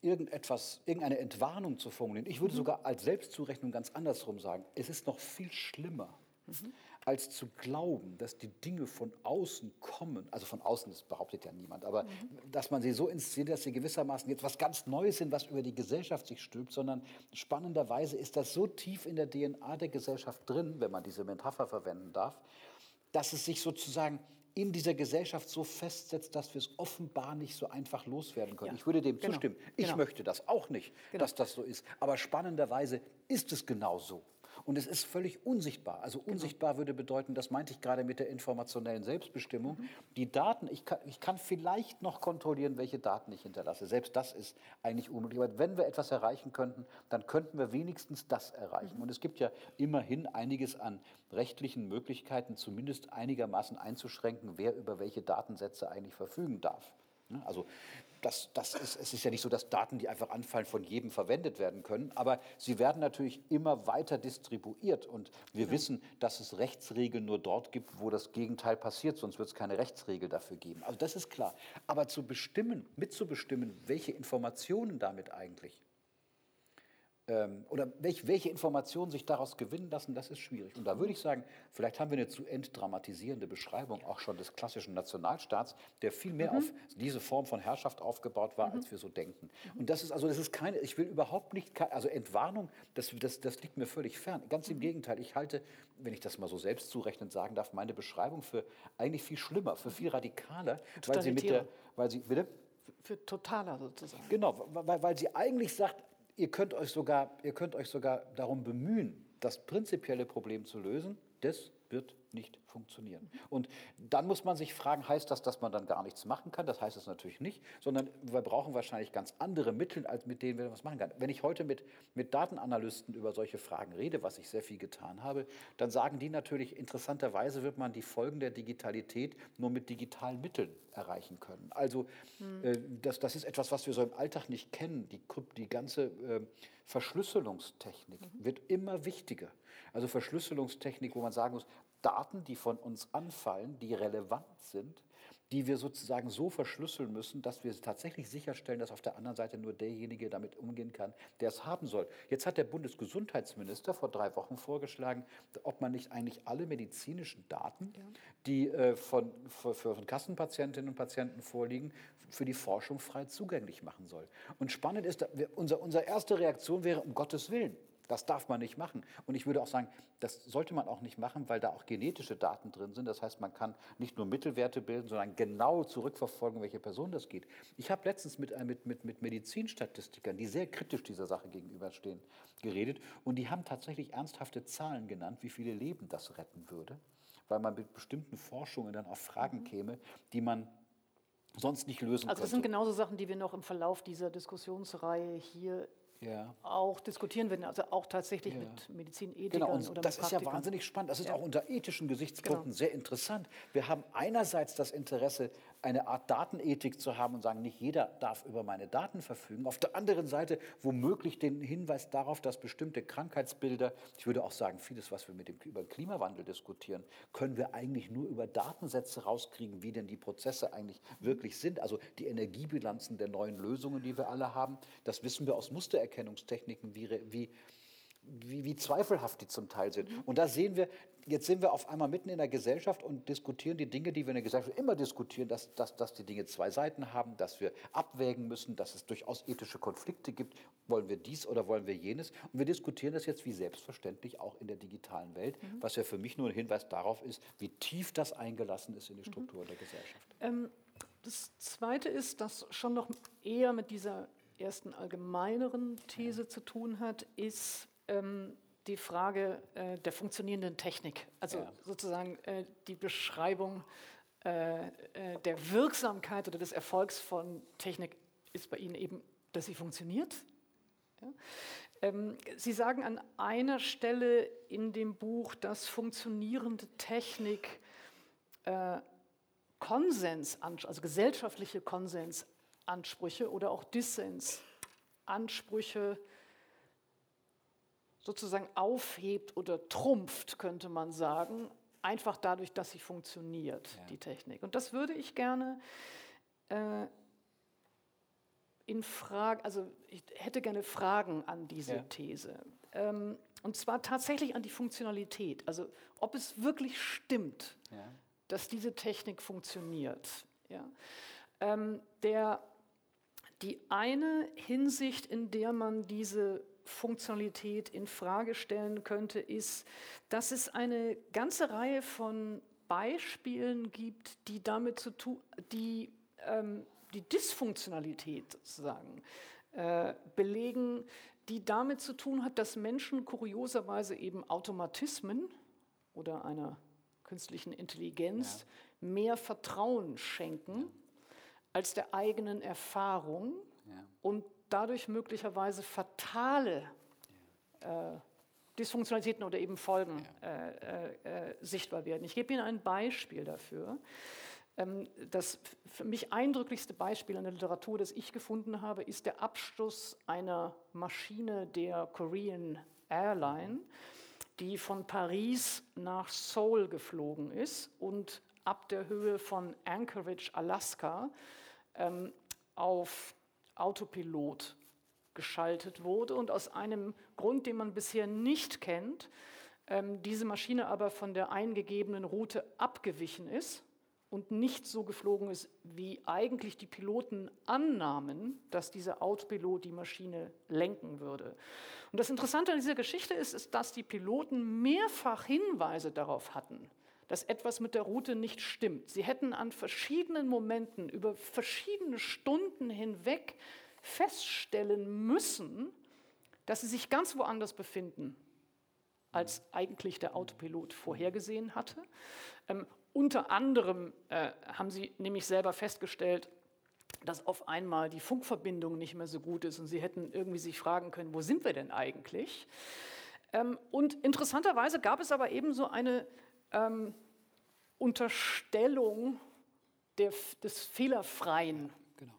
irgendetwas, irgendeine Entwarnung zu formulieren. Ich würde mhm. sogar als Selbstzurechnung ganz andersrum sagen. Es ist noch viel schlimmer, mhm als zu glauben, dass die Dinge von außen kommen. Also von außen, das behauptet ja niemand, aber mhm. dass man sie so inszeniert, dass sie gewissermaßen jetzt was ganz Neues sind, was über die Gesellschaft sich stülpt, sondern spannenderweise ist das so tief in der DNA der Gesellschaft drin, wenn man diese Metapher verwenden darf, dass es sich sozusagen in dieser Gesellschaft so festsetzt, dass wir es offenbar nicht so einfach loswerden können. Ja, ich würde dem genau, zustimmen. Ich genau. möchte das auch nicht, genau. dass das so ist. Aber spannenderweise ist es genau so. Und es ist völlig unsichtbar. Also genau. unsichtbar würde bedeuten, das meinte ich gerade mit der informationellen Selbstbestimmung. Mhm. Die Daten, ich kann, ich kann vielleicht noch kontrollieren, welche Daten ich hinterlasse. Selbst das ist eigentlich unmöglich. Aber wenn wir etwas erreichen könnten, dann könnten wir wenigstens das erreichen. Mhm. Und es gibt ja immerhin einiges an rechtlichen Möglichkeiten, zumindest einigermaßen einzuschränken, wer über welche Datensätze eigentlich verfügen darf. Ne? Also das, das ist, es ist ja nicht so, dass Daten, die einfach anfallen, von jedem verwendet werden können, aber sie werden natürlich immer weiter distribuiert und wir ja. wissen, dass es Rechtsregeln nur dort gibt, wo das Gegenteil passiert, sonst wird es keine Rechtsregel dafür geben. Also das ist klar. Aber zu bestimmen, mitzubestimmen, welche Informationen damit eigentlich ähm, oder welch, welche Informationen sich daraus gewinnen lassen, das ist schwierig. Und da würde ich sagen, vielleicht haben wir eine zu entdramatisierende Beschreibung auch schon des klassischen Nationalstaats, der viel mehr mhm. auf diese Form von Herrschaft aufgebaut war, mhm. als wir so denken. Und das ist also, das ist keine, ich will überhaupt nicht, also Entwarnung, das, das, das liegt mir völlig fern. Ganz im mhm. Gegenteil, ich halte, wenn ich das mal so selbst zurechnend sagen darf, meine Beschreibung für eigentlich viel schlimmer, für viel radikaler, weil sie mit der, weil sie, bitte? Für totaler sozusagen. Genau, weil, weil sie eigentlich sagt, ihr könnt euch sogar, ihr könnt euch sogar darum bemühen, das prinzipielle Problem zu lösen. Das wird nicht funktionieren. Und dann muss man sich fragen, heißt das, dass man dann gar nichts machen kann? Das heißt es natürlich nicht, sondern wir brauchen wahrscheinlich ganz andere Mittel, als mit denen wir was machen können. Wenn ich heute mit, mit Datenanalysten über solche Fragen rede, was ich sehr viel getan habe, dann sagen die natürlich, interessanterweise wird man die Folgen der Digitalität nur mit digitalen Mitteln erreichen können. Also hm. äh, das, das ist etwas, was wir so im Alltag nicht kennen. Die, die ganze äh, Verschlüsselungstechnik mhm. wird immer wichtiger. Also Verschlüsselungstechnik, wo man sagen muss, Daten, die von uns anfallen, die relevant sind, die wir sozusagen so verschlüsseln müssen, dass wir tatsächlich sicherstellen, dass auf der anderen Seite nur derjenige damit umgehen kann, der es haben soll. Jetzt hat der Bundesgesundheitsminister vor drei Wochen vorgeschlagen, ob man nicht eigentlich alle medizinischen Daten, ja. die äh, von, für, für Kassenpatientinnen und Patienten vorliegen, für die Forschung frei zugänglich machen soll. Und spannend ist, unser, unsere erste Reaktion wäre, um Gottes Willen, das darf man nicht machen. Und ich würde auch sagen, das sollte man auch nicht machen, weil da auch genetische Daten drin sind. Das heißt, man kann nicht nur Mittelwerte bilden, sondern genau zurückverfolgen, welche Person das geht. Ich habe letztens mit, äh, mit, mit, mit Medizinstatistikern, die sehr kritisch dieser Sache gegenüberstehen, geredet. Und die haben tatsächlich ernsthafte Zahlen genannt, wie viele Leben das retten würde, weil man mit bestimmten Forschungen dann auf Fragen mhm. käme, die man sonst nicht lösen Also das sind genauso Sachen, die wir noch im Verlauf dieser Diskussionsreihe hier ja. auch diskutieren werden, also auch tatsächlich ja. mit Medizinethikern genau, und oder Das ist ja wahnsinnig spannend. Das ist ja. auch unter ethischen Gesichtspunkten genau. sehr interessant. Wir haben einerseits das Interesse, eine Art Datenethik zu haben und sagen, nicht jeder darf über meine Daten verfügen. Auf der anderen Seite womöglich den Hinweis darauf, dass bestimmte Krankheitsbilder, ich würde auch sagen, vieles, was wir mit dem, über den Klimawandel diskutieren, können wir eigentlich nur über Datensätze rauskriegen, wie denn die Prozesse eigentlich wirklich sind. Also die Energiebilanzen der neuen Lösungen, die wir alle haben, das wissen wir aus Mustererkennungstechniken, wie, wie wie, wie, zweifelhaft die zum Teil sind. Und da sehen wir, jetzt sind wir auf einmal mitten in der Gesellschaft und diskutieren die Dinge, die wir in der Gesellschaft immer diskutieren, dass, dass, dass die Dinge zwei Seiten haben, dass wir abwägen müssen, dass es durchaus ethische Konflikte gibt. Wollen wir dies oder wollen wir jenes? Und wir diskutieren das jetzt wie selbstverständlich auch in der digitalen Welt, mhm. was ja für mich nur ein Hinweis darauf ist, wie tief das eingelassen ist in die Struktur mhm. der Gesellschaft. Ähm, das Zweite ist, dass schon noch eher mit dieser ersten allgemeineren These zu tun hat, ist, ähm, die Frage äh, der funktionierenden Technik, also ja. sozusagen äh, die Beschreibung äh, äh, der Wirksamkeit oder des Erfolgs von Technik ist bei Ihnen eben, dass sie funktioniert. Ja? Ähm, sie sagen an einer Stelle in dem Buch, dass funktionierende Technik äh, Konsens, also gesellschaftliche Konsensansprüche oder auch Dissensansprüche sozusagen aufhebt oder trumpft, könnte man sagen, einfach dadurch, dass sie funktioniert, ja. die Technik. Und das würde ich gerne äh, in Frage, also ich hätte gerne Fragen an diese ja. These. Ähm, und zwar tatsächlich an die Funktionalität, also ob es wirklich stimmt, ja. dass diese Technik funktioniert. Ja? Ähm, der, die eine Hinsicht, in der man diese Funktionalität in Frage stellen könnte, ist, dass es eine ganze Reihe von Beispielen gibt, die damit zu tun, die ähm, die Dysfunktionalität sozusagen äh, belegen, die damit zu tun hat, dass Menschen kurioserweise eben Automatismen oder einer künstlichen Intelligenz ja. mehr Vertrauen schenken als der eigenen Erfahrung ja. und dadurch möglicherweise fatale äh, Dysfunktionalitäten oder eben Folgen äh, äh, sichtbar werden. Ich gebe Ihnen ein Beispiel dafür. Ähm, das für mich eindrücklichste Beispiel in der Literatur, das ich gefunden habe, ist der Absturz einer Maschine der Korean Airline, die von Paris nach Seoul geflogen ist und ab der Höhe von Anchorage, Alaska, ähm, auf Autopilot geschaltet wurde und aus einem Grund, den man bisher nicht kennt, ähm, diese Maschine aber von der eingegebenen Route abgewichen ist und nicht so geflogen ist, wie eigentlich die Piloten annahmen, dass dieser Autopilot die Maschine lenken würde. Und das Interessante an dieser Geschichte ist, ist, dass die Piloten mehrfach Hinweise darauf hatten, dass etwas mit der Route nicht stimmt. Sie hätten an verschiedenen Momenten über verschiedene Stunden hinweg feststellen müssen, dass sie sich ganz woanders befinden, als eigentlich der Autopilot vorhergesehen hatte. Ähm, unter anderem äh, haben sie nämlich selber festgestellt, dass auf einmal die Funkverbindung nicht mehr so gut ist und sie hätten irgendwie sich fragen können, wo sind wir denn eigentlich? Ähm, und interessanterweise gab es aber eben so eine ähm, Unterstellung der, des fehlerfreien genau.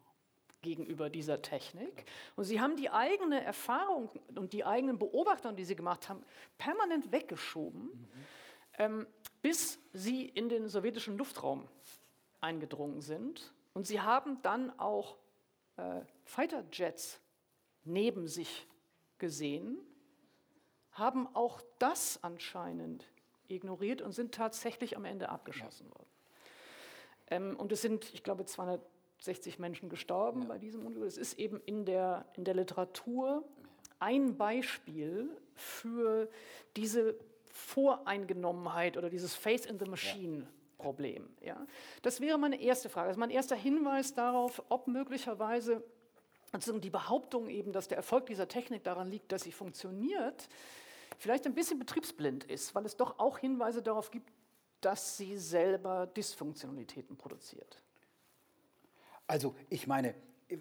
gegenüber dieser Technik. Und sie haben die eigene Erfahrung und die eigenen Beobachtungen, die sie gemacht haben, permanent weggeschoben, mhm. ähm, bis sie in den sowjetischen Luftraum eingedrungen sind. Und sie haben dann auch äh, Fighterjets neben sich gesehen, haben auch das anscheinend ignoriert und sind tatsächlich am Ende abgeschossen ja. worden. Ähm, und es sind, ich glaube, 260 Menschen gestorben ja. bei diesem Unglück. Es ist eben in der, in der Literatur ein Beispiel für diese Voreingenommenheit oder dieses Face in the Machine. Ja. Problem. Ja? Das wäre meine erste Frage. Das ist mein erster Hinweis darauf, ob möglicherweise also die Behauptung eben, dass der Erfolg dieser Technik daran liegt, dass sie funktioniert, vielleicht ein bisschen betriebsblind ist, weil es doch auch Hinweise darauf gibt, dass sie selber Dysfunktionalitäten produziert. Also ich meine,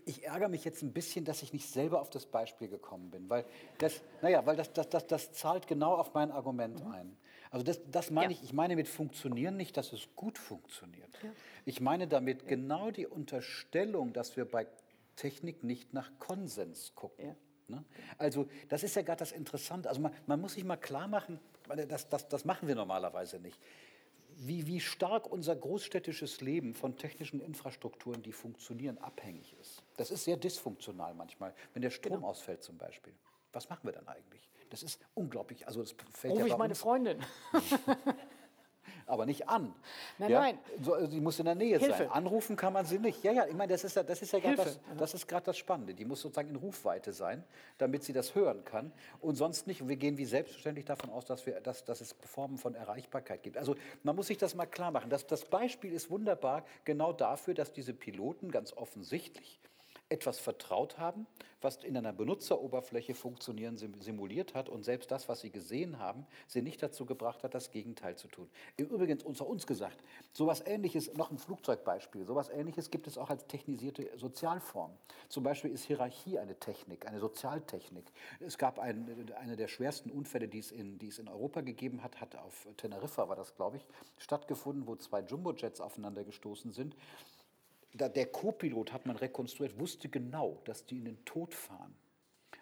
ich ärgere mich jetzt ein bisschen, dass ich nicht selber auf das Beispiel gekommen bin, weil das, naja, weil das, das, das, das zahlt genau auf mein Argument mhm. ein. Also das, das meine ja. ich, ich meine mit funktionieren nicht, dass es gut funktioniert. Ja. Ich meine damit ja. genau die Unterstellung, dass wir bei Technik nicht nach Konsens gucken. Ne? Also das ist ja gerade das Interessante. Also man, man, muss sich mal klar machen, das, das, das machen wir normalerweise nicht wie, wie stark unser großstädtisches Leben von technischen Infrastrukturen, die funktionieren, abhängig ist. Das ist sehr dysfunktional manchmal, wenn der Strom genau. ausfällt zum Beispiel. Was machen wir dann eigentlich? Das ist unglaublich. Also das fällt Ruf ja ich meine Freundin. (laughs) aber nicht an. Nein, ja? nein. So, also sie muss in der Nähe Hilfe. sein. Anrufen kann man sie nicht. Ja, ja, ich meine, das ist ja, das ist ja gerade das, das, ist das Spannende. Die muss sozusagen in Rufweite sein, damit sie das hören kann. Und sonst nicht. Und wir gehen wie selbstverständlich davon aus, dass, wir, dass, dass es Formen von Erreichbarkeit gibt. Also man muss sich das mal klar machen. Das, das Beispiel ist wunderbar genau dafür, dass diese Piloten ganz offensichtlich etwas vertraut haben, was in einer Benutzeroberfläche funktionieren simuliert hat und selbst das, was sie gesehen haben, sie nicht dazu gebracht hat, das Gegenteil zu tun. Im Übrigen unter uns gesagt, sowas ähnliches, noch ein Flugzeugbeispiel, sowas ähnliches gibt es auch als technisierte Sozialform. Zum Beispiel ist Hierarchie eine Technik, eine Sozialtechnik. Es gab ein, eine der schwersten Unfälle, die es, in, die es in Europa gegeben hat, hat auf Teneriffa, war das glaube ich, stattgefunden, wo zwei Jumbojets aufeinander gestoßen sind der Co-Pilot hat man rekonstruiert, wusste genau, dass die in den Tod fahren.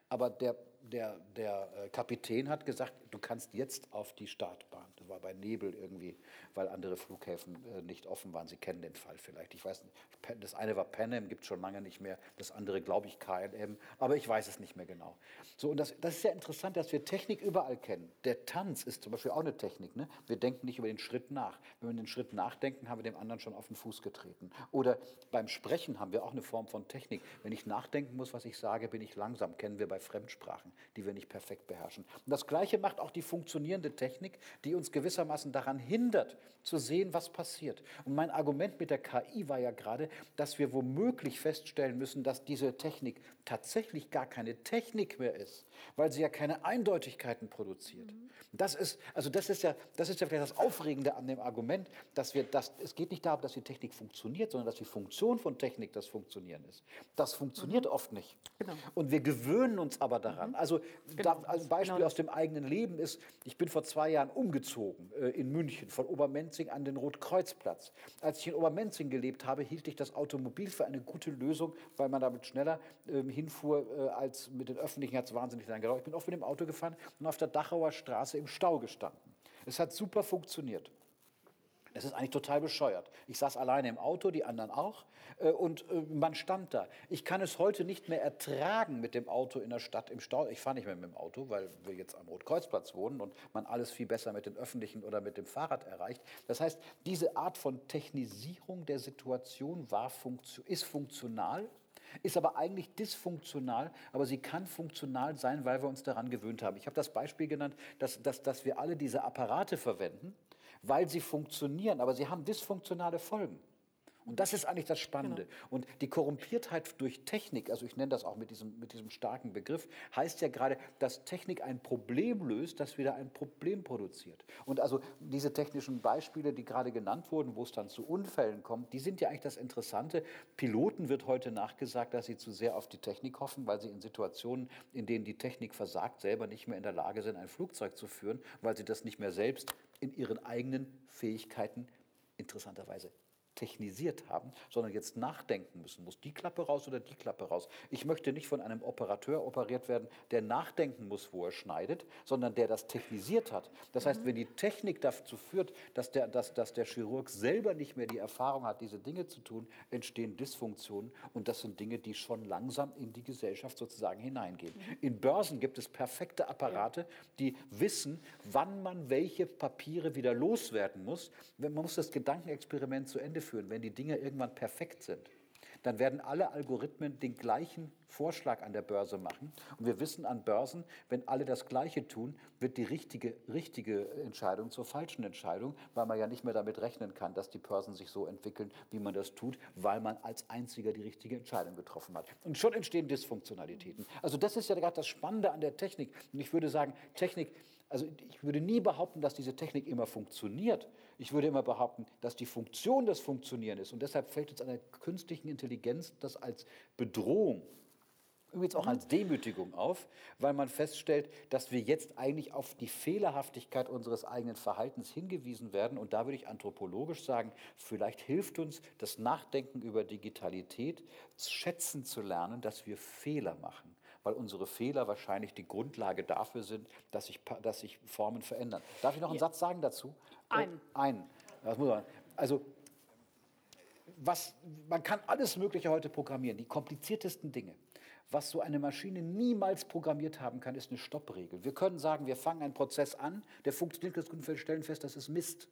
Aber der der, der äh, Kapitän hat gesagt, du kannst jetzt auf die Startbahn. Das war bei Nebel irgendwie, weil andere Flughäfen äh, nicht offen waren. Sie kennen den Fall vielleicht. Ich weiß nicht, das eine war Panem, gibt es schon lange nicht mehr. Das andere, glaube ich, KLM. Aber ich weiß es nicht mehr genau. So, und das, das ist ja interessant, dass wir Technik überall kennen. Der Tanz ist zum Beispiel auch eine Technik. Ne? Wir denken nicht über den Schritt nach. Wenn wir den Schritt nachdenken, haben wir dem anderen schon auf den Fuß getreten. Oder beim Sprechen haben wir auch eine Form von Technik. Wenn ich nachdenken muss, was ich sage, bin ich langsam. Kennen wir bei Fremdsprachen die wir nicht perfekt beherrschen. Und das Gleiche macht auch die funktionierende Technik, die uns gewissermaßen daran hindert, zu sehen, was passiert. Und mein Argument mit der KI war ja gerade, dass wir womöglich feststellen müssen, dass diese Technik tatsächlich gar keine Technik mehr ist, weil sie ja keine Eindeutigkeiten produziert. Mhm. Das ist, also das ist ja, das ist ja vielleicht das Aufregende an dem Argument, dass wir das, es geht nicht darum, dass die Technik funktioniert, sondern dass die Funktion von Technik das Funktionieren ist. Das funktioniert mhm. oft nicht. Genau. Und wir gewöhnen uns aber daran. Mhm. Also, genau. da, also ein Beispiel genau. aus dem eigenen Leben ist, ich bin vor zwei Jahren umgezogen äh, in München von Obermenzing an den Rotkreuzplatz. Als ich in Obermenzing gelebt habe, hielt ich das Automobil für eine gute Lösung, weil man damit schneller äh, hinfuhr äh, als mit den Öffentlichen, hat es wahnsinnig lange gedauert. Ich bin oft mit dem Auto gefahren und auf der Dachauer Straße im Stau gestanden. Es hat super funktioniert. Es ist eigentlich total bescheuert. Ich saß alleine im Auto, die anderen auch, äh, und äh, man stand da. Ich kann es heute nicht mehr ertragen mit dem Auto in der Stadt im Stau. Ich fahre nicht mehr mit dem Auto, weil wir jetzt am Rotkreuzplatz wohnen und man alles viel besser mit den Öffentlichen oder mit dem Fahrrad erreicht. Das heißt, diese Art von Technisierung der Situation war, ist funktional, ist aber eigentlich dysfunktional, aber sie kann funktional sein, weil wir uns daran gewöhnt haben. Ich habe das Beispiel genannt, dass, dass, dass wir alle diese Apparate verwenden, weil sie funktionieren, aber sie haben dysfunktionale Folgen. Und das ist eigentlich das Spannende. Genau. Und die Korrumpiertheit durch Technik, also ich nenne das auch mit diesem, mit diesem starken Begriff, heißt ja gerade, dass Technik ein Problem löst, das wieder ein Problem produziert. Und also diese technischen Beispiele, die gerade genannt wurden, wo es dann zu Unfällen kommt, die sind ja eigentlich das Interessante. Piloten wird heute nachgesagt, dass sie zu sehr auf die Technik hoffen, weil sie in Situationen, in denen die Technik versagt, selber nicht mehr in der Lage sind, ein Flugzeug zu führen, weil sie das nicht mehr selbst in ihren eigenen Fähigkeiten interessanterweise technisiert haben, sondern jetzt nachdenken müssen. Muss die Klappe raus oder die Klappe raus? Ich möchte nicht von einem Operateur operiert werden, der nachdenken muss, wo er schneidet, sondern der das technisiert hat. Das heißt, wenn die Technik dazu führt, dass der, dass, dass der Chirurg selber nicht mehr die Erfahrung hat, diese Dinge zu tun, entstehen Dysfunktionen. Und das sind Dinge, die schon langsam in die Gesellschaft sozusagen hineingehen. In Börsen gibt es perfekte Apparate, die wissen, wann man welche Papiere wieder loswerden muss. Man muss das Gedankenexperiment zu Ende führen, wenn die Dinge irgendwann perfekt sind, dann werden alle Algorithmen den gleichen Vorschlag an der Börse machen. Und wir wissen an Börsen, wenn alle das Gleiche tun, wird die richtige, richtige Entscheidung zur falschen Entscheidung, weil man ja nicht mehr damit rechnen kann, dass die Börsen sich so entwickeln, wie man das tut, weil man als einziger die richtige Entscheidung getroffen hat. Und schon entstehen Dysfunktionalitäten. Also das ist ja gerade das Spannende an der Technik. Und ich würde sagen, Technik also ich würde nie behaupten, dass diese Technik immer funktioniert. Ich würde immer behaupten, dass die Funktion das Funktionieren ist. Und deshalb fällt uns an der künstlichen Intelligenz das als Bedrohung, übrigens auch als Demütigung auf, weil man feststellt, dass wir jetzt eigentlich auf die Fehlerhaftigkeit unseres eigenen Verhaltens hingewiesen werden. Und da würde ich anthropologisch sagen, vielleicht hilft uns das Nachdenken über Digitalität, schätzen zu lernen, dass wir Fehler machen weil unsere Fehler wahrscheinlich die Grundlage dafür sind, dass sich, dass sich Formen verändern. Darf ich noch einen ja. Satz sagen dazu? Einen. Äh, einen. Das muss man. Also, was, man kann alles Mögliche heute programmieren, die kompliziertesten Dinge. Was so eine Maschine niemals programmiert haben kann, ist eine Stoppregel. Wir können sagen, wir fangen einen Prozess an, der funktioniert, wir stellen fest, das ist Mist.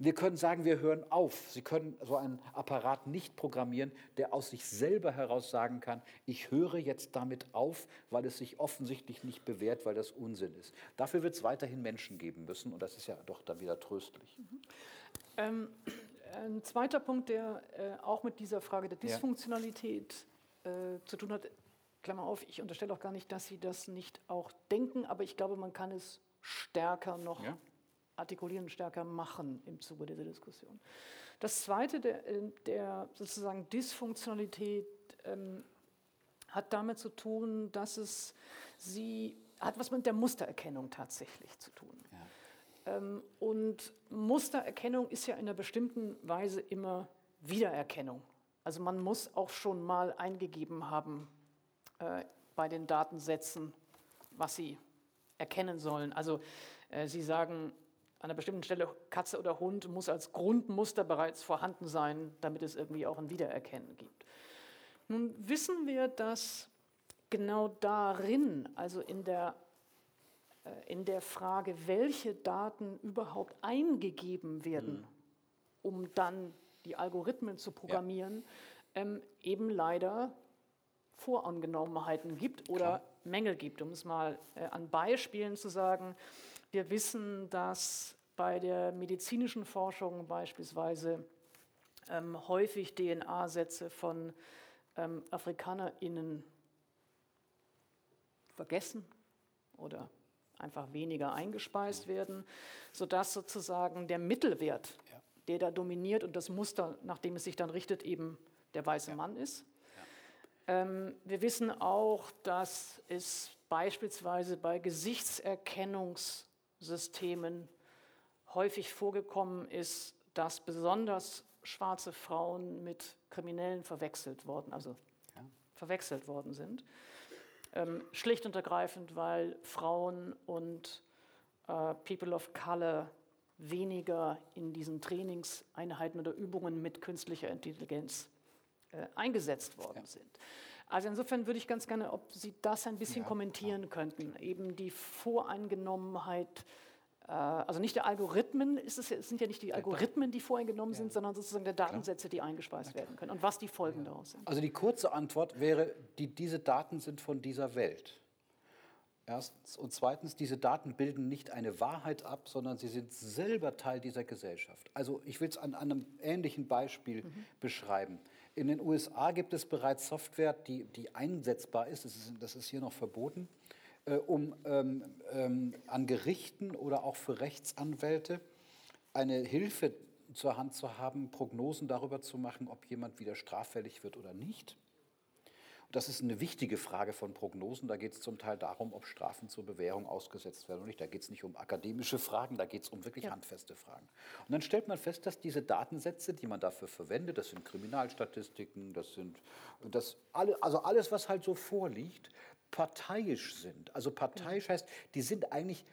Wir können sagen, wir hören auf. Sie können so einen Apparat nicht programmieren, der aus sich selber heraus sagen kann, ich höre jetzt damit auf, weil es sich offensichtlich nicht bewährt, weil das Unsinn ist. Dafür wird es weiterhin Menschen geben müssen und das ist ja doch dann wieder tröstlich. Mhm. Ähm, ein zweiter Punkt, der äh, auch mit dieser Frage der Dysfunktionalität ja. äh, zu tun hat, Klammer auf, ich unterstelle auch gar nicht, dass Sie das nicht auch denken, aber ich glaube, man kann es stärker noch ja artikulieren, stärker machen im Zuge dieser Diskussion. Das Zweite der, äh, der sozusagen Dysfunktionalität ähm, hat damit zu tun, dass es sie hat was mit der Mustererkennung tatsächlich zu tun. Ja. Ähm, und Mustererkennung ist ja in einer bestimmten Weise immer Wiedererkennung. Also man muss auch schon mal eingegeben haben äh, bei den Datensätzen, was sie erkennen sollen. Also äh, Sie sagen, an einer bestimmten Stelle Katze oder Hund muss als Grundmuster bereits vorhanden sein, damit es irgendwie auch ein Wiedererkennen gibt. Nun wissen wir, dass genau darin, also in der, äh, in der Frage, welche Daten überhaupt eingegeben werden, mhm. um dann die Algorithmen zu programmieren, ja. ähm, eben leider Vorangenommenheiten gibt oder Klar. Mängel gibt. Um es mal äh, an Beispielen zu sagen, wir wissen, dass bei der medizinischen Forschung beispielsweise ähm, häufig DNA-Sätze von ähm, AfrikanerInnen vergessen oder einfach weniger eingespeist werden, sodass sozusagen der Mittelwert, ja. der da dominiert und das Muster, nach dem es sich dann richtet, eben der weiße ja. Mann ist. Ja. Ähm, wir wissen auch, dass es beispielsweise bei Gesichtserkennungs- Systemen häufig vorgekommen ist, dass besonders schwarze Frauen mit Kriminellen verwechselt worden, also ja. verwechselt worden sind. Ähm, schlicht und ergreifend, weil Frauen und äh, People of Color weniger in diesen Trainingseinheiten oder Übungen mit künstlicher Intelligenz äh, eingesetzt worden ja. sind. Also insofern würde ich ganz gerne, ob Sie das ein bisschen ja, kommentieren klar. könnten. Eben die Voreingenommenheit, äh, also nicht der Algorithmen, ist es, es sind ja nicht die Algorithmen, die voreingenommen ja. sind, sondern sozusagen der Datensätze, die eingespeist werden können und was die Folgen ja. daraus sind. Also die kurze Antwort wäre, die, diese Daten sind von dieser Welt. Erstens. Und zweitens, diese Daten bilden nicht eine Wahrheit ab, sondern sie sind selber Teil dieser Gesellschaft. Also ich will es an, an, einem ähnlichen Beispiel mhm. beschreiben. In den USA gibt es bereits Software, die, die einsetzbar ist, das ist, das ist hier noch verboten, äh, um ähm, ähm, an Gerichten oder auch für Rechtsanwälte eine Hilfe zur Hand zu haben, Prognosen darüber zu machen, ob jemand wieder straffällig wird oder nicht. Das ist eine wichtige Frage von Prognosen. Da geht es zum Teil darum, ob Strafen zur Bewährung ausgesetzt werden oder nicht. Da geht es nicht um akademische Fragen, da geht es um wirklich ja. handfeste Fragen. Und dann stellt man fest, dass diese Datensätze, die man dafür verwendet, das sind Kriminalstatistiken, das sind das alle, also alles, was halt so vorliegt, parteiisch sind. Also parteiisch heißt, die sind eigentlich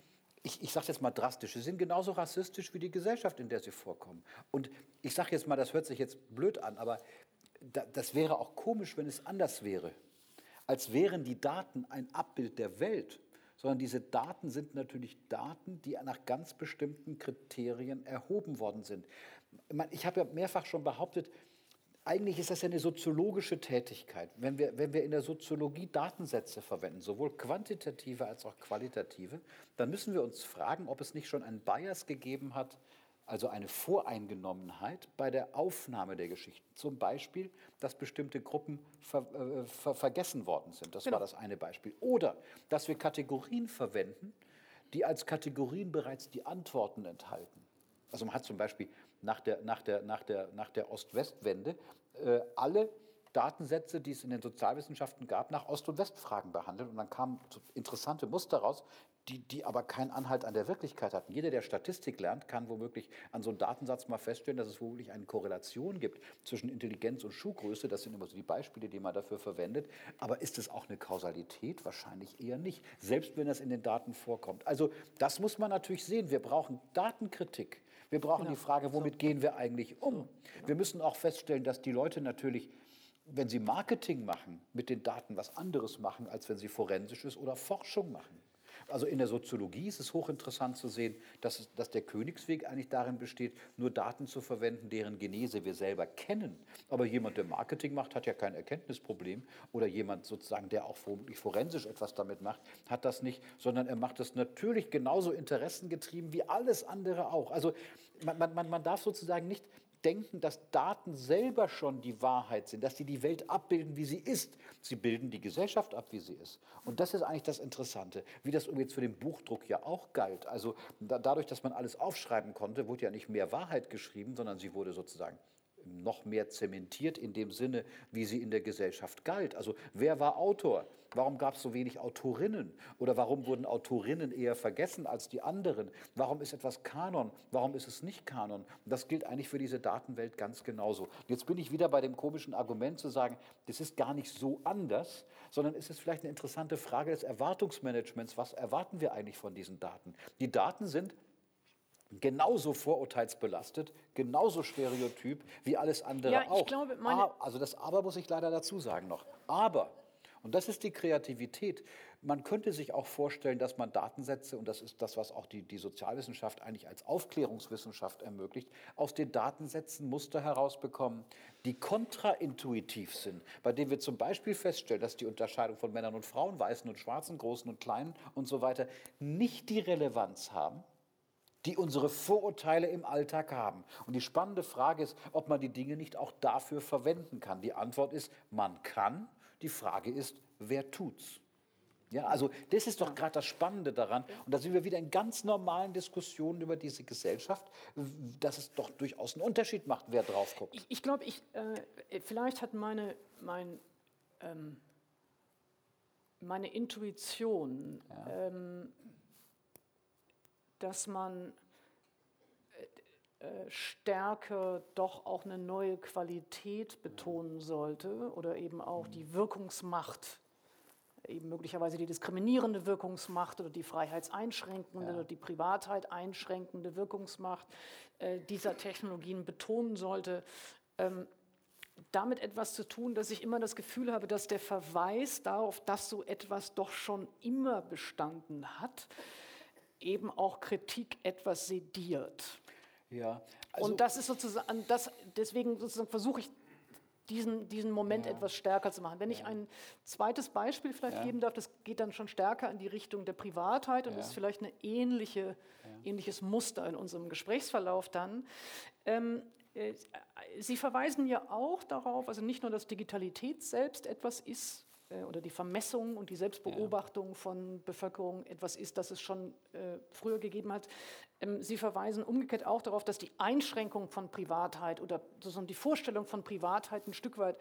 ich, ich sage jetzt mal drastisch, sie sind genauso rassistisch wie die Gesellschaft, in der sie vorkommen. Und ich sage jetzt mal, das hört sich jetzt blöd an, aber das wäre auch komisch, wenn es anders wäre. Als wären die Daten ein Abbild der Welt, sondern diese Daten sind natürlich Daten, die nach ganz bestimmten Kriterien erhoben worden sind. Ich habe ja mehrfach schon behauptet, eigentlich ist das ja eine soziologische Tätigkeit. Wenn wir, wenn wir in der Soziologie Datensätze verwenden, sowohl quantitative als auch qualitative, dann müssen wir uns fragen, ob es nicht schon einen Bias gegeben hat, also eine Voreingenommenheit bei der Aufnahme der Geschichten. Zum Beispiel, dass bestimmte Gruppen ver, äh, ver, vergessen worden sind. Das genau. war das eine Beispiel. Oder dass wir Kategorien verwenden, die als Kategorien bereits die Antworten enthalten. Also man hat zum Beispiel nach der, nach der, nach der, nach der Ost-West-Wende äh, alle Datensätze, die es in den Sozialwissenschaften gab, nach Ost- und Westfragen behandelt. Und dann kamen interessante Muster raus, die, die aber keinen Anhalt an der Wirklichkeit hatten. Jeder, der Statistik lernt, kann womöglich an so einem Datensatz mal feststellen, dass es womöglich eine Korrelation gibt zwischen Intelligenz und Schuhgröße. Das sind immer so die Beispiele, die man dafür verwendet. Aber ist es auch eine Kausalität? Wahrscheinlich eher nicht, selbst wenn das in den Daten vorkommt. Also das muss man natürlich sehen. Wir brauchen Datenkritik. Wir brauchen genau. die Frage, womit gehen wir eigentlich um? Genau. Wir müssen auch feststellen, dass die Leute natürlich wenn sie Marketing machen, mit den Daten was anderes machen, als wenn sie forensisches oder Forschung machen. Also in der Soziologie ist es hochinteressant zu sehen, dass, dass der Königsweg eigentlich darin besteht, nur Daten zu verwenden, deren Genese wir selber kennen. Aber jemand, der Marketing macht, hat ja kein Erkenntnisproblem. Oder jemand sozusagen, der auch forensisch etwas damit macht, hat das nicht, sondern er macht das natürlich genauso interessengetrieben wie alles andere auch. Also man, man, man darf sozusagen nicht denken, dass Daten selber schon die Wahrheit sind, dass sie die Welt abbilden, wie sie ist. Sie bilden die Gesellschaft ab, wie sie ist. Und das ist eigentlich das Interessante, wie das übrigens für den Buchdruck ja auch galt. Also da, dadurch, dass man alles aufschreiben konnte, wurde ja nicht mehr Wahrheit geschrieben, sondern sie wurde sozusagen noch mehr zementiert in dem Sinne, wie sie in der Gesellschaft galt. Also wer war Autor? Warum gab es so wenig Autorinnen? Oder warum wurden Autorinnen eher vergessen als die anderen? Warum ist etwas Kanon? Warum ist es nicht Kanon? Das gilt eigentlich für diese Datenwelt ganz genauso. Jetzt bin ich wieder bei dem komischen Argument zu sagen, das ist gar nicht so anders, sondern es ist vielleicht eine interessante Frage des Erwartungsmanagements. Was erwarten wir eigentlich von diesen Daten? Die Daten sind genauso vorurteilsbelastet, genauso stereotyp wie alles andere ja, auch. Glaube, also das Aber muss ich leider dazu sagen noch. Aber, und das ist die Kreativität, man könnte sich auch vorstellen, dass man Datensätze, und das ist das, was auch die, die Sozialwissenschaft eigentlich als Aufklärungswissenschaft ermöglicht, aus den Datensätzen Muster herausbekommen, die kontraintuitiv sind, bei denen wir zum Beispiel feststellen, dass die Unterscheidung von Männern und Frauen, Weißen und Schwarzen, Großen und Kleinen und so weiter nicht die Relevanz haben, die unsere Vorurteile im Alltag haben. Und die spannende Frage ist, ob man die Dinge nicht auch dafür verwenden kann. Die Antwort ist, man kann. Die Frage ist, wer tut's? Ja, also das ist doch gerade das Spannende daran. Und da sind wir wieder in ganz normalen Diskussionen über diese Gesellschaft, dass es doch durchaus einen Unterschied macht, wer drauf guckt. Ich, ich glaube, ich, äh, vielleicht hat meine, mein, ähm, meine Intuition ja. ähm, dass man äh, äh, stärker doch auch eine neue Qualität betonen sollte oder eben auch die Wirkungsmacht, eben möglicherweise die diskriminierende Wirkungsmacht oder die freiheitseinschränkende ja. oder die Privatheit einschränkende Wirkungsmacht äh, dieser Technologien betonen sollte. Ähm, damit etwas zu tun, dass ich immer das Gefühl habe, dass der Verweis darauf, dass so etwas doch schon immer bestanden hat, eben auch Kritik etwas sediert. Ja, also und das ist sozusagen, das, deswegen sozusagen versuche ich diesen, diesen Moment ja. etwas stärker zu machen. Wenn ja. ich ein zweites Beispiel vielleicht ja. geben darf, das geht dann schon stärker in die Richtung der Privatheit und ist vielleicht ein ähnliche, ähnliches Muster in unserem Gesprächsverlauf dann. Ähm, äh, Sie verweisen ja auch darauf, also nicht nur, dass Digitalität selbst etwas ist, oder die Vermessung und die Selbstbeobachtung ja. von Bevölkerung etwas ist, das es schon äh, früher gegeben hat. Ähm, Sie verweisen umgekehrt auch darauf, dass die Einschränkung von Privatheit oder sozusagen die Vorstellung von Privatheit ein Stück weit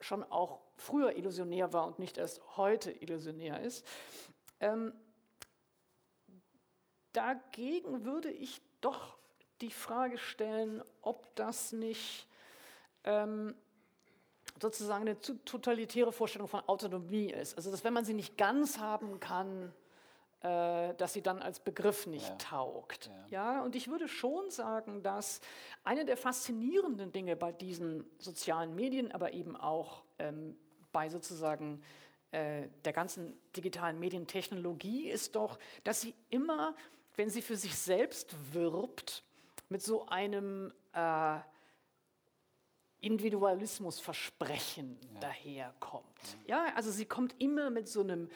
schon auch früher illusionär war und nicht erst heute illusionär ist. Ähm, dagegen würde ich doch die Frage stellen, ob das nicht ähm, sozusagen eine totalitäre Vorstellung von Autonomie ist. Also dass wenn man sie nicht ganz haben kann, äh, dass sie dann als Begriff nicht ja. taugt. Ja. ja. und ich würde schon sagen, dass eine der faszinierenden Dinge bei diesen sozialen Medien, aber eben auch ähm, bei sozusagen äh, der ganzen digitalen Medientechnologie ist doch, dass sie immer, wenn sie für sich selbst wirbt, mit so einem äh, Individualismusversprechen ja. daherkommt. Ja. ja, also sie kommt immer mit so einem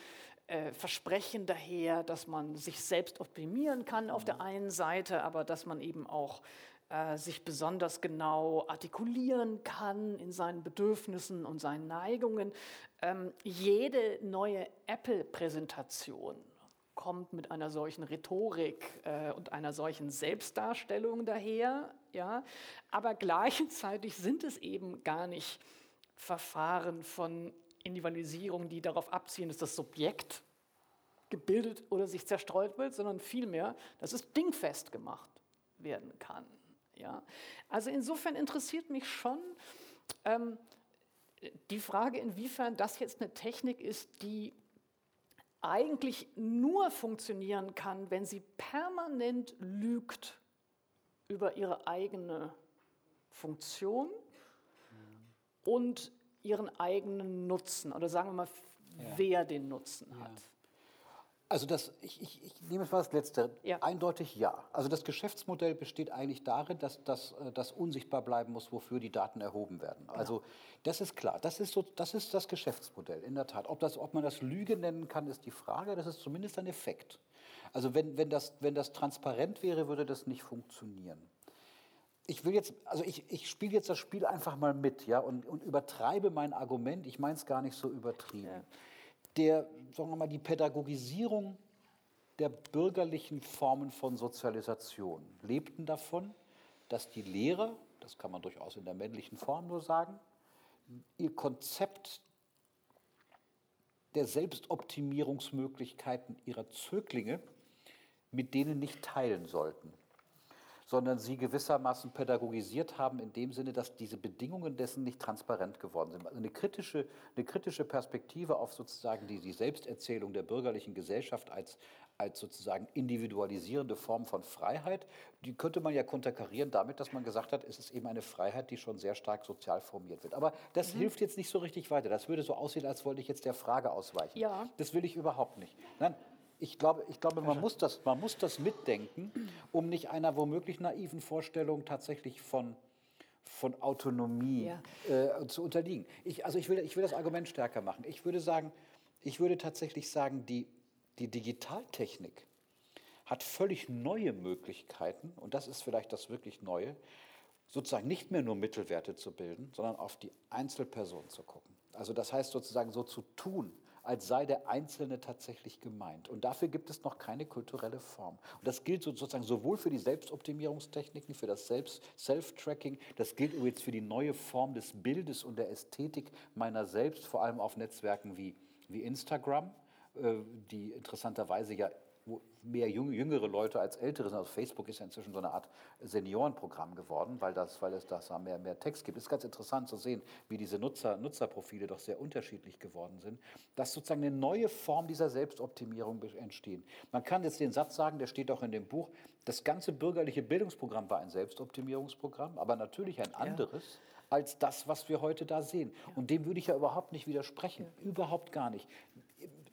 äh, Versprechen daher, dass man sich selbst optimieren kann auf der mhm. einen Seite, aber dass man eben auch äh, sich besonders genau artikulieren kann in seinen Bedürfnissen und seinen Neigungen. Ähm, jede neue Apple-Präsentation kommt mit einer solchen Rhetorik äh, und einer solchen Selbstdarstellung daher. Ja? Aber gleichzeitig sind es eben gar nicht Verfahren von Individualisierung, die darauf abzielen, dass das Subjekt gebildet oder sich zerstreut wird, sondern vielmehr, dass es dingfest gemacht werden kann. Ja? Also insofern interessiert mich schon ähm, die Frage, inwiefern das jetzt eine Technik ist, die eigentlich nur funktionieren kann, wenn sie permanent lügt über ihre eigene Funktion und ihren eigenen Nutzen oder sagen wir mal, ja. wer den Nutzen hat. Ja. Also das, ich, ich, ich nehme jetzt mal das Letzte. Ja. Eindeutig ja. Also das Geschäftsmodell besteht eigentlich darin, dass das dass unsichtbar bleiben muss, wofür die Daten erhoben werden. Genau. Also das ist klar. Das ist, so, das ist das Geschäftsmodell, in der Tat. Ob, das, ob man das Lüge nennen kann, ist die Frage. Das ist zumindest ein Effekt. Also wenn, wenn, das, wenn das transparent wäre, würde das nicht funktionieren. Ich will jetzt, also ich, ich spiele jetzt das Spiel einfach mal mit, ja, und, und übertreibe mein Argument. Ich meine es gar nicht so übertrieben. Ja der, sagen wir mal, die Pädagogisierung der bürgerlichen Formen von Sozialisation lebten davon, dass die Lehrer, das kann man durchaus in der männlichen Form nur sagen, ihr Konzept der Selbstoptimierungsmöglichkeiten ihrer Zöglinge mit denen nicht teilen sollten sondern sie gewissermaßen pädagogisiert haben in dem Sinne, dass diese Bedingungen dessen nicht transparent geworden sind. Also eine kritische, eine kritische Perspektive auf sozusagen die, die Selbsterzählung der bürgerlichen Gesellschaft als, als sozusagen individualisierende Form von Freiheit, die könnte man ja konterkarieren damit, dass man gesagt hat, es ist eben eine Freiheit, die schon sehr stark sozial formiert wird. Aber das mhm. hilft jetzt nicht so richtig weiter. Das würde so aussehen, als wollte ich jetzt der Frage ausweichen. Ja. Das will ich überhaupt nicht. Nein, ich glaube, ich glaube man, muss das, man muss das mitdenken, um nicht einer womöglich naiven Vorstellung tatsächlich von, von Autonomie ja. äh, zu unterliegen. Ich, also ich will, ich will das Argument stärker machen. Ich würde sagen, ich würde tatsächlich sagen, die, die Digitaltechnik hat völlig neue Möglichkeiten, und das ist vielleicht das wirklich Neue, sozusagen nicht mehr nur Mittelwerte zu bilden, sondern auf die Einzelperson zu gucken. Also das heißt sozusagen so zu tun, als sei der Einzelne tatsächlich gemeint. Und dafür gibt es noch keine kulturelle Form. Und das gilt sozusagen sowohl für die Selbstoptimierungstechniken, für das Self-Tracking, das gilt übrigens für die neue Form des Bildes und der Ästhetik meiner selbst, vor allem auf Netzwerken wie, wie Instagram, äh, die interessanterweise ja mehr jüngere Leute als ältere sind. Also Facebook ist ja inzwischen so eine Art Seniorenprogramm geworden, weil, das, weil es da mehr, mehr Text gibt. Es ist ganz interessant zu sehen, wie diese Nutzer, Nutzerprofile doch sehr unterschiedlich geworden sind, dass sozusagen eine neue Form dieser Selbstoptimierung entstehen. Man kann jetzt den Satz sagen, der steht auch in dem Buch, das ganze bürgerliche Bildungsprogramm war ein Selbstoptimierungsprogramm, aber natürlich ein anderes. Ja als das, was wir heute da sehen. Und dem würde ich ja überhaupt nicht widersprechen. Überhaupt gar nicht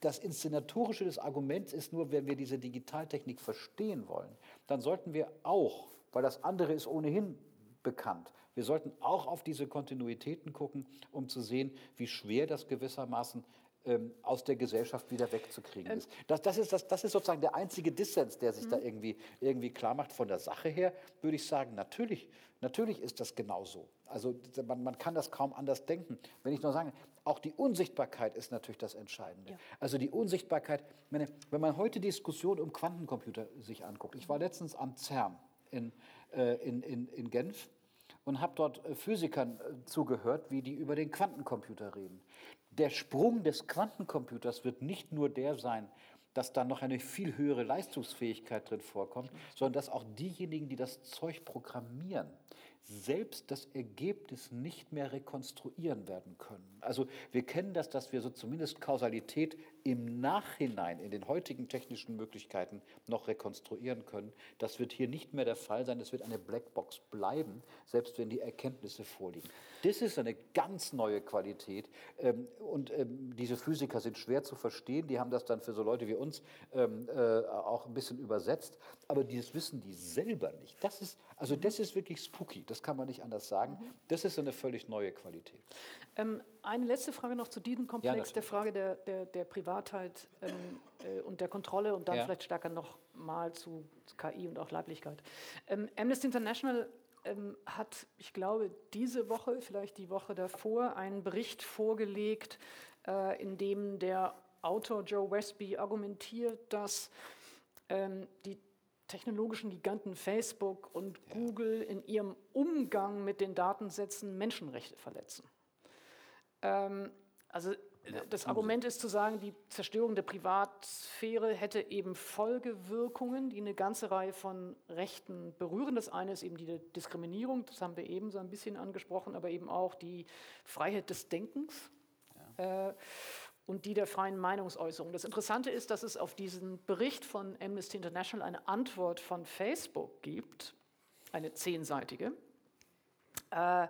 das Inszenatorische des Arguments ist nur, wenn wir diese Digitaltechnik verstehen wollen, dann sollten wir auch, weil das andere ist ohnehin bekannt, wir sollten auch auf diese Kontinuitäten gucken, um zu sehen, wie schwer das gewissermaßen ähm, aus der Gesellschaft wieder wegzukriegen ähm. ist. Das, das, ist das, das ist sozusagen der einzige Dissens, der sich mhm. da irgendwie, irgendwie klar macht. Von der Sache her würde ich sagen, natürlich, natürlich ist das genauso. Also man, man kann das kaum anders denken. Wenn ich nur sage, auch die Unsichtbarkeit ist natürlich das Entscheidende. Ja. Also die Unsichtbarkeit, meine, wenn man heute Diskussion um Quantencomputer sich anguckt. Ich war letztens am CERN in, äh, in, in, in Genf und habe dort äh, Physikern äh, zugehört, wie die über den Quantencomputer reden. Der Sprung des Quantencomputers wird nicht nur der sein, dass da noch eine viel höhere Leistungsfähigkeit drin vorkommt, sondern dass auch diejenigen, die das Zeug programmieren, selbst das Ergebnis nicht mehr rekonstruieren werden können. Also wir kennen das, dass wir so zumindest Kausalität im Nachhinein in den heutigen technischen Möglichkeiten noch rekonstruieren können. Das wird hier nicht mehr der Fall sein. Es wird eine Blackbox bleiben, selbst wenn die Erkenntnisse vorliegen. Das ist eine ganz neue Qualität. Ähm, und ähm, diese Physiker sind schwer zu verstehen. Die haben das dann für so Leute wie uns ähm, äh, auch ein bisschen übersetzt. Aber dieses wissen die selber nicht. Das ist, also das ist wirklich spooky. Das kann man nicht anders sagen. Das ist eine völlig neue Qualität. Ähm, eine letzte Frage noch zu diesem Komplex, ja, der Frage der, der, der Privatheit ähm, äh, und der Kontrolle und dann ja. vielleicht stärker noch mal zu, zu, KI und auch Leiblichkeit. Ähm, Amnesty International ähm, hat, ich glaube, diese Woche, vielleicht die Woche davor, einen Bericht vorgelegt, äh, in dem der Autor Joe Westby argumentiert, dass ähm, die technologischen Giganten Facebook und. Google in ihrem Umgang mit den Datensätzen Menschenrechte verletzen. Ähm, also ja, das Argument ist zu sagen, die Zerstörung der Privatsphäre hätte eben Folgewirkungen, die eine ganze Reihe von Rechten berühren. Das eine ist eben die Diskriminierung, das haben wir eben so ein bisschen angesprochen, aber eben auch die Freiheit des Denkens. Ja. Äh, und die der freien Meinungsäußerung. Das Interessante ist, dass es auf diesen Bericht von Amnesty International eine Antwort von Facebook gibt, eine zehnseitige, äh,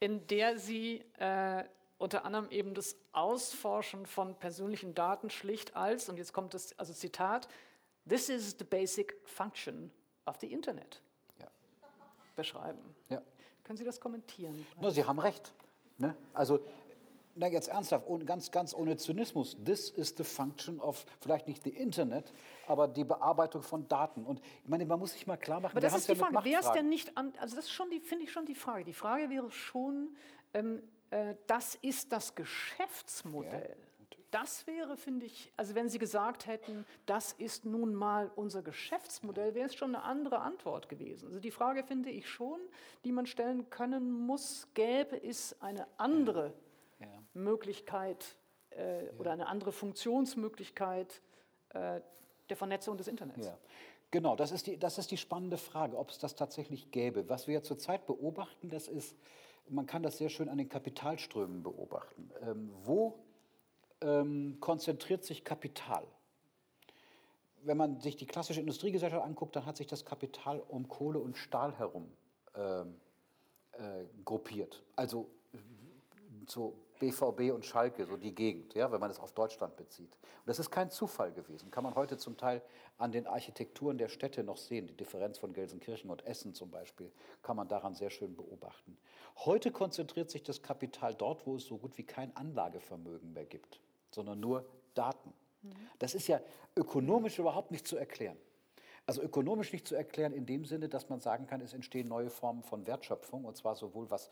in der sie äh, unter anderem eben das Ausforschen von persönlichen Daten schlicht als, und jetzt kommt das, also Zitat, This is the basic function of the Internet ja. beschreiben. Ja. Können Sie das kommentieren? No, Sie haben recht. Ne? Also na jetzt ernsthaft, ganz, ganz ohne Zynismus, this is the function of, vielleicht nicht the Internet, aber die Bearbeitung von Daten. Und ich meine, man muss sich mal klar machen, aber das ist die Frage, wer ist denn nicht, an, also das ist schon die, finde ich schon die Frage. Die Frage wäre schon, ähm, äh, das ist das Geschäftsmodell. Ja. Das wäre, finde ich, also wenn Sie gesagt hätten, das ist nun mal unser Geschäftsmodell, wäre es schon eine andere Antwort gewesen. Also die Frage finde ich schon, die man stellen können muss, gäbe es eine andere ja. Ja. Möglichkeit äh, oder eine andere Funktionsmöglichkeit äh, der Vernetzung des Internets? Genau, das ist, die, das ist die spannende Frage, ob es das tatsächlich gäbe. Was wir ja zurzeit beobachten, das ist, man kann das sehr schön an den Kapitalströmen beobachten. Ähm, wo ähm, konzentriert sich Kapital? Wenn man sich die klassische Industriegesellschaft anguckt, dann hat sich das Kapital um Kohle und Stahl herum ähm, äh, gruppiert. Also so BVB und Schalke, so die Gegend, ja, wenn man es auf Deutschland bezieht. Und das ist kein Zufall gewesen. Kann man heute zum Teil an den Architekturen der Städte noch sehen. Die Differenz von Gelsenkirchen und Essen zum Beispiel kann man daran sehr schön beobachten. Heute konzentriert sich das Kapital dort, wo es so gut wie kein Anlagevermögen mehr gibt, sondern nur Daten. Das ist ja ökonomisch überhaupt nicht zu erklären. Also ökonomisch nicht zu erklären in dem Sinne, dass man sagen kann, es entstehen neue Formen von Wertschöpfung, und zwar sowohl was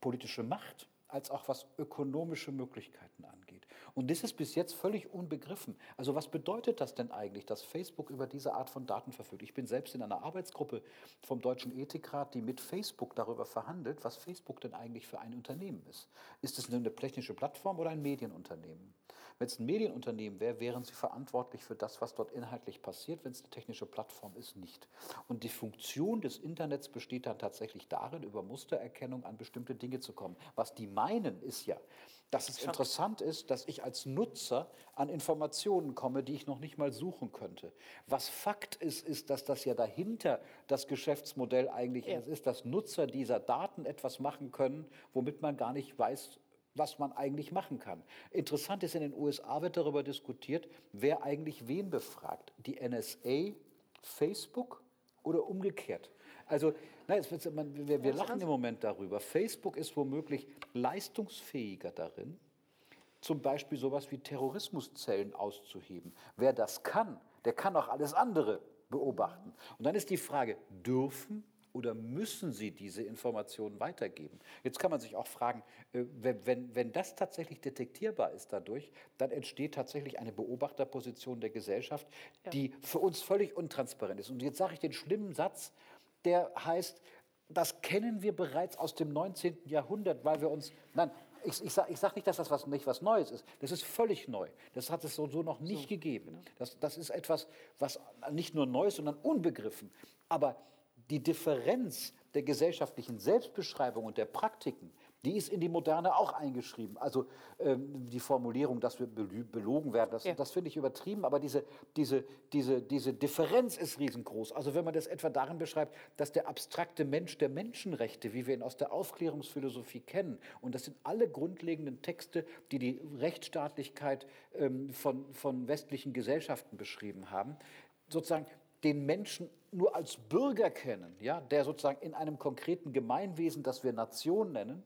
politische Macht als auch was ökonomische Möglichkeiten angeht. Und das ist bis jetzt völlig unbegriffen. Also was bedeutet das denn eigentlich, dass Facebook über diese Art von Daten verfügt? Ich bin selbst in einer Arbeitsgruppe vom Deutschen Ethikrat, die mit Facebook darüber verhandelt, was Facebook denn eigentlich für ein Unternehmen ist. Ist es eine technische Plattform oder ein Medienunternehmen? Wenn es ein Medienunternehmen wäre, wären sie verantwortlich für das, was dort inhaltlich passiert. Wenn es eine technische Plattform ist, nicht. Und die Funktion des Internets besteht dann tatsächlich darin, über Mustererkennung an bestimmte Dinge zu kommen. Was die meinen, ist ja, dass es interessant ist, dass ich als Nutzer an Informationen komme, die ich noch nicht mal suchen könnte. Was Fakt ist, ist, dass das ja dahinter das Geschäftsmodell eigentlich ja. ist, dass Nutzer dieser Daten etwas machen können, womit man gar nicht weiß, was man eigentlich machen kann. Interessant ist, in den USA wird darüber diskutiert, wer eigentlich wen befragt. Die NSA, Facebook oder umgekehrt. Also na, man, wir, wir lachen im Moment darüber. Facebook ist womöglich leistungsfähiger darin, zum Beispiel sowas wie Terrorismuszellen auszuheben. Wer das kann, der kann auch alles andere beobachten. Und dann ist die Frage, dürfen oder müssen Sie diese Informationen weitergeben? Jetzt kann man sich auch fragen, äh, wenn, wenn das tatsächlich detektierbar ist dadurch, dann entsteht tatsächlich eine Beobachterposition der Gesellschaft, die für uns völlig untransparent ist. Und jetzt sage ich den schlimmen Satz, der heißt, das kennen wir bereits aus dem 19. Jahrhundert, weil wir uns, nein, ich, ich sage sag nicht, dass das was, nicht was Neues ist. Das ist völlig neu. Das hat es so, so noch nicht so, gegeben. Genau. Das, das ist etwas, was nicht nur neu ist, sondern unbegriffen. Aber die Differenz der gesellschaftlichen Selbstbeschreibung und der Praktiken, die ist in die Moderne auch eingeschrieben. Also ähm, die Formulierung, dass wir belogen werden, das, ja. das finde ich übertrieben, aber diese, diese, diese, diese Differenz ist riesengroß. Also wenn man das etwa darin beschreibt, dass der abstrakte Mensch der Menschenrechte, wie wir ihn aus der Aufklärungsphilosophie kennen, und das sind alle grundlegenden Texte, die die Rechtsstaatlichkeit ähm, von, von westlichen Gesellschaften beschrieben haben, sozusagen den Menschen nur als Bürger kennen, ja, der sozusagen in einem konkreten Gemeinwesen, das wir Nation nennen,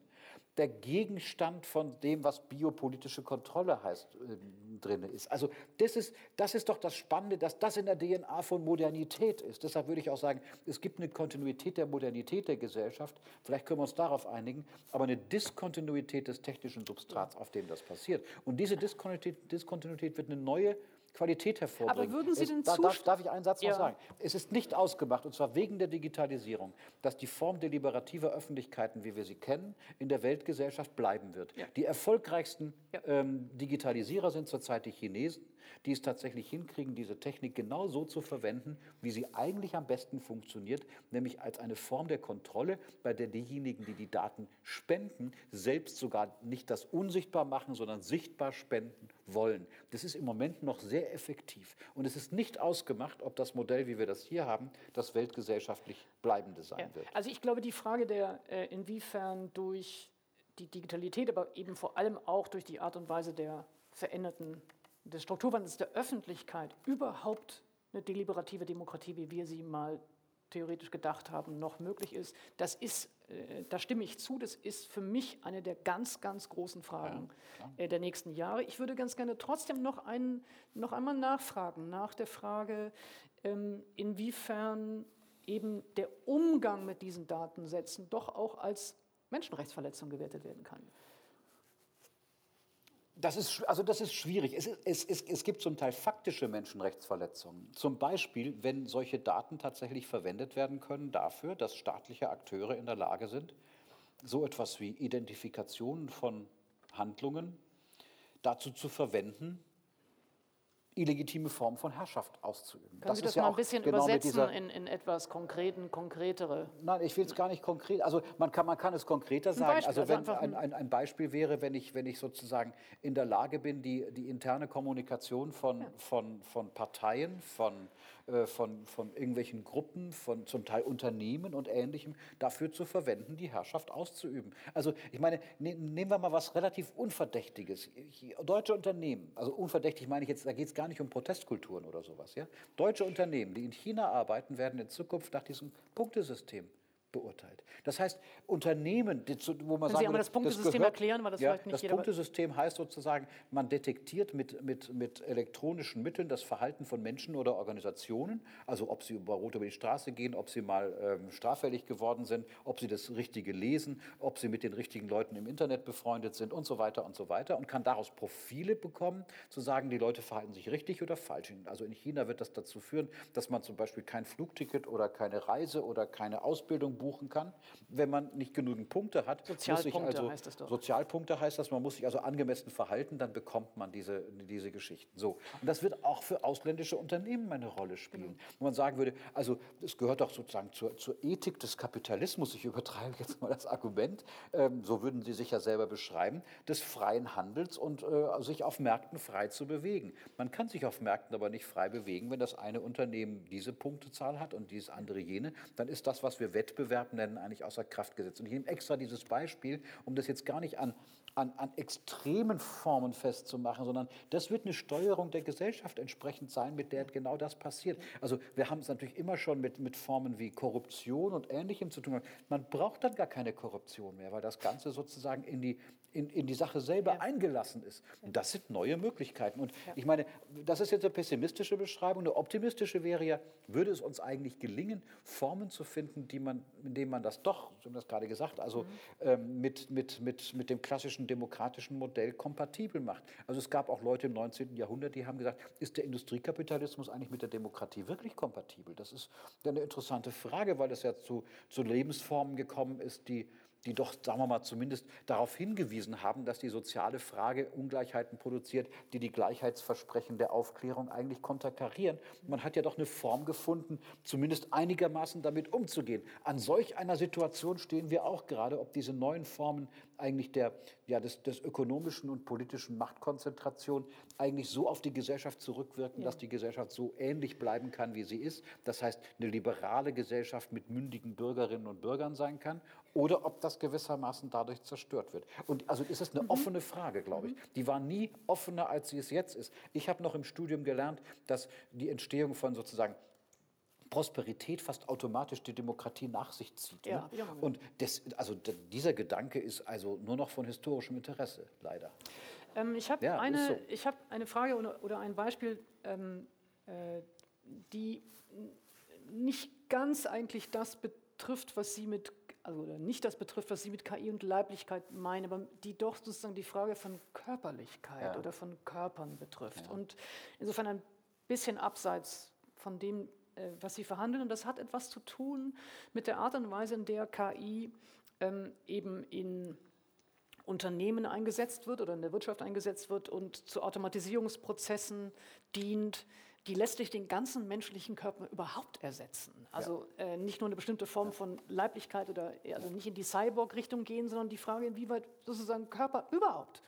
der Gegenstand von dem, was biopolitische Kontrolle heißt, äh, drin ist. Also das ist, das ist doch das Spannende, dass das in der DNA von Modernität ist. Deshalb würde ich auch sagen, es gibt eine Kontinuität der Modernität der Gesellschaft. Vielleicht können wir uns darauf einigen, aber eine Diskontinuität des technischen Substrats, auf dem das passiert. Und diese Diskontinuität, Diskontinuität wird eine neue Qualität hervorbringen. Aber würden Sie denn es, darf, darf ich einen Satz ja. noch sagen? Es ist nicht ausgemacht, und zwar wegen der Digitalisierung, dass die Form deliberativer Öffentlichkeiten, wie wir sie kennen, in der Weltgesellschaft bleiben wird. Ja. Die erfolgreichsten ähm, Digitalisierer sind zurzeit die Chinesen die es tatsächlich hinkriegen, diese Technik genau so zu verwenden, wie sie eigentlich am besten funktioniert, nämlich als eine Form der Kontrolle, bei der diejenigen, die die Daten spenden, selbst sogar nicht das unsichtbar machen, sondern sichtbar spenden wollen. Das ist im Moment noch sehr effektiv. Und es ist nicht ausgemacht, ob das Modell, wie wir das hier haben, das weltgesellschaftlich bleibende sein ja. wird. Also ich glaube, die Frage der, äh, inwiefern durch die Digitalität, aber eben vor allem auch durch die Art und Weise der veränderten des Strukturwandels der Öffentlichkeit überhaupt eine deliberative Demokratie, wie wir sie mal theoretisch gedacht haben, noch möglich ist, das ist, äh, da stimme ich zu, das ist für mich eine der ganz, ganz großen Fragen ja, äh, der nächsten Jahre. Ich würde ganz gerne trotzdem noch, ein, noch einmal nachfragen, nach der Frage, ähm, inwiefern eben der Umgang mit diesen Datensätzen doch auch als Menschenrechtsverletzung gewertet werden kann. Das ist, also das ist schwierig. Es, es, es, es, gibt zum Teil faktische Menschenrechtsverletzungen. Zum Beispiel, wenn solche Daten tatsächlich verwendet werden können dafür, dass staatliche Akteure in der Lage sind, so etwas wie Identifikation von Handlungen dazu zu verwenden, illegitime Form von Herrschaft auszuüben. Können das Sie das ja mal ein bisschen genau übersetzen in, in, etwas konkreten, konkretere? Nein, ich will es gar nicht konkret. Also man kann, man kann es konkreter sagen. Beispiel, also, wenn, also ein, ein, ein, Beispiel wäre, wenn ich, wenn ich sozusagen in der Lage bin, die, die interne Kommunikation von, ja. von, von Parteien, von von, von irgendwelchen Gruppen, von zum Teil Unternehmen und Ähnlichem dafür zu verwenden, die Herrschaft auszuüben. Also ich meine, ne, nehmen wir mal was relativ Unverdächtiges. Deutsche Unternehmen, also unverdächtig meine ich jetzt, da geht es gar nicht um Protestkulturen oder sowas. Ja? Deutsche Unternehmen, die in China arbeiten, werden in Zukunft nach diesem Punktesystem beurteilt. Das heißt, Unternehmen, wo man sagen Sie würde, das Punktesystem das gehört, erklären, weil das ja, vielleicht nicht Das Punktesystem heißt sozusagen, man detektiert mit, mit, mit elektronischen Mitteln das Verhalten von Menschen oder Organisationen, also ob sie über Rot über die Straße gehen, ob sie mal ähm, straffällig geworden sind, ob sie das Richtige lesen, ob sie mit den richtigen Leuten im Internet befreundet sind und so weiter und so weiter und kann daraus Profile bekommen, zu sagen, die Leute verhalten sich richtig oder falsch. Also in China wird das dazu führen, dass man zum Beispiel kein Flugticket oder keine Reise oder keine Ausbildung buchen kann, wenn man nicht genügend Punkte hat. Sozialpunkte also, heißt das doch. Sozialpunkte heißt das, man muss sich also angemessen verhalten, dann bekommt man diese, diese Geschichten. So. Und das wird auch für ausländische Unternehmen eine Rolle spielen. Genau. Wo man sagen würde, also es gehört doch sozusagen zur, zur Ethik des Kapitalismus, ich übertreibe jetzt mal das Argument, ähm, so würden Sie sich ja selber beschreiben, des freien Handels und äh, sich auf Märkten frei zu bewegen. Man kann sich auf Märkten aber nicht frei bewegen, wenn das eine Unternehmen diese Punktezahl hat und dieses andere jene, dann ist das, was wir Wettbewerb Wettbewerb nennen, eigentlich außer Kraft gesetzt. Und ich nehme extra dieses Beispiel, um das jetzt gar nicht an, an, an extremen Formen festzumachen, sondern das wird eine Steuerung der Gesellschaft entsprechend sein, mit der genau das passiert. Also wir haben es natürlich immer schon mit, mit Formen wie Korruption und Ähnlichem zu tun. Man braucht dann gar keine Korruption mehr, weil das Ganze sozusagen in die in, in die Sache selber ja. eingelassen ist. Das sind neue Möglichkeiten. Und ja. ich meine, das ist jetzt eine pessimistische Beschreibung. Eine optimistische wäre ja, würde es uns eigentlich gelingen, Formen zu finden, die man, in denen man das doch, Sie haben das gerade gesagt, also mhm. ähm, mit, mit, mit, mit dem klassischen demokratischen Modell kompatibel macht. Also es gab auch Leute im 19. Jahrhundert, die haben gesagt, ist der Industriekapitalismus eigentlich mit der Demokratie wirklich kompatibel? Das ist eine interessante Frage, weil das ja zu, zu Lebensformen gekommen ist, die die doch, sagen wir mal, zumindest darauf hingewiesen haben, dass die soziale Frage Ungleichheiten produziert, die die Gleichheitsversprechen der Aufklärung eigentlich konterkarieren. Man hat ja doch eine Form gefunden, zumindest einigermaßen damit umzugehen. An solch einer Situation stehen wir auch gerade, ob diese neuen Formen eigentlich der, ja, des, des ökonomischen und politischen Machtkonzentration eigentlich so auf die Gesellschaft zurückwirken, ja. dass die Gesellschaft so ähnlich bleiben kann, wie sie ist. Das heißt, eine liberale Gesellschaft mit mündigen Bürgerinnen und Bürgern sein kann oder ob das gewissermaßen dadurch zerstört wird. Und also ist es eine mhm. offene Frage, glaube ich. Mhm. Die war nie offener, als sie es jetzt ist. Ich habe noch im Studium gelernt, dass die Entstehung von sozusagen Prosperität fast automatisch die Demokratie nach sich zieht. Ja, ne? ja. Und das, also dieser Gedanke ist also nur noch von historischem Interesse, leider. Ähm, ich habe ja, eine, so. hab eine Frage oder, oder ein Beispiel, ähm, äh, die nicht ganz eigentlich das betrifft, was Sie mit also nicht das betrifft, was Sie mit KI und Leiblichkeit meinen, aber die doch sozusagen die Frage von Körperlichkeit ja. oder von Körpern betrifft. Ja. Und insofern ein bisschen abseits von dem, äh, was Sie verhandeln. Und das hat etwas zu tun mit der Art und Weise, in der KI ähm, eben in Unternehmen eingesetzt wird oder in der Wirtschaft eingesetzt wird und zu Automatisierungsprozessen dient, die letztlich den ganzen menschlichen Körper überhaupt ersetzen. Also ja. äh, nicht nur eine bestimmte Form von Leiblichkeit oder also nicht in die Cyborg-Richtung gehen, sondern die Frage, inwieweit sozusagen Körper überhaupt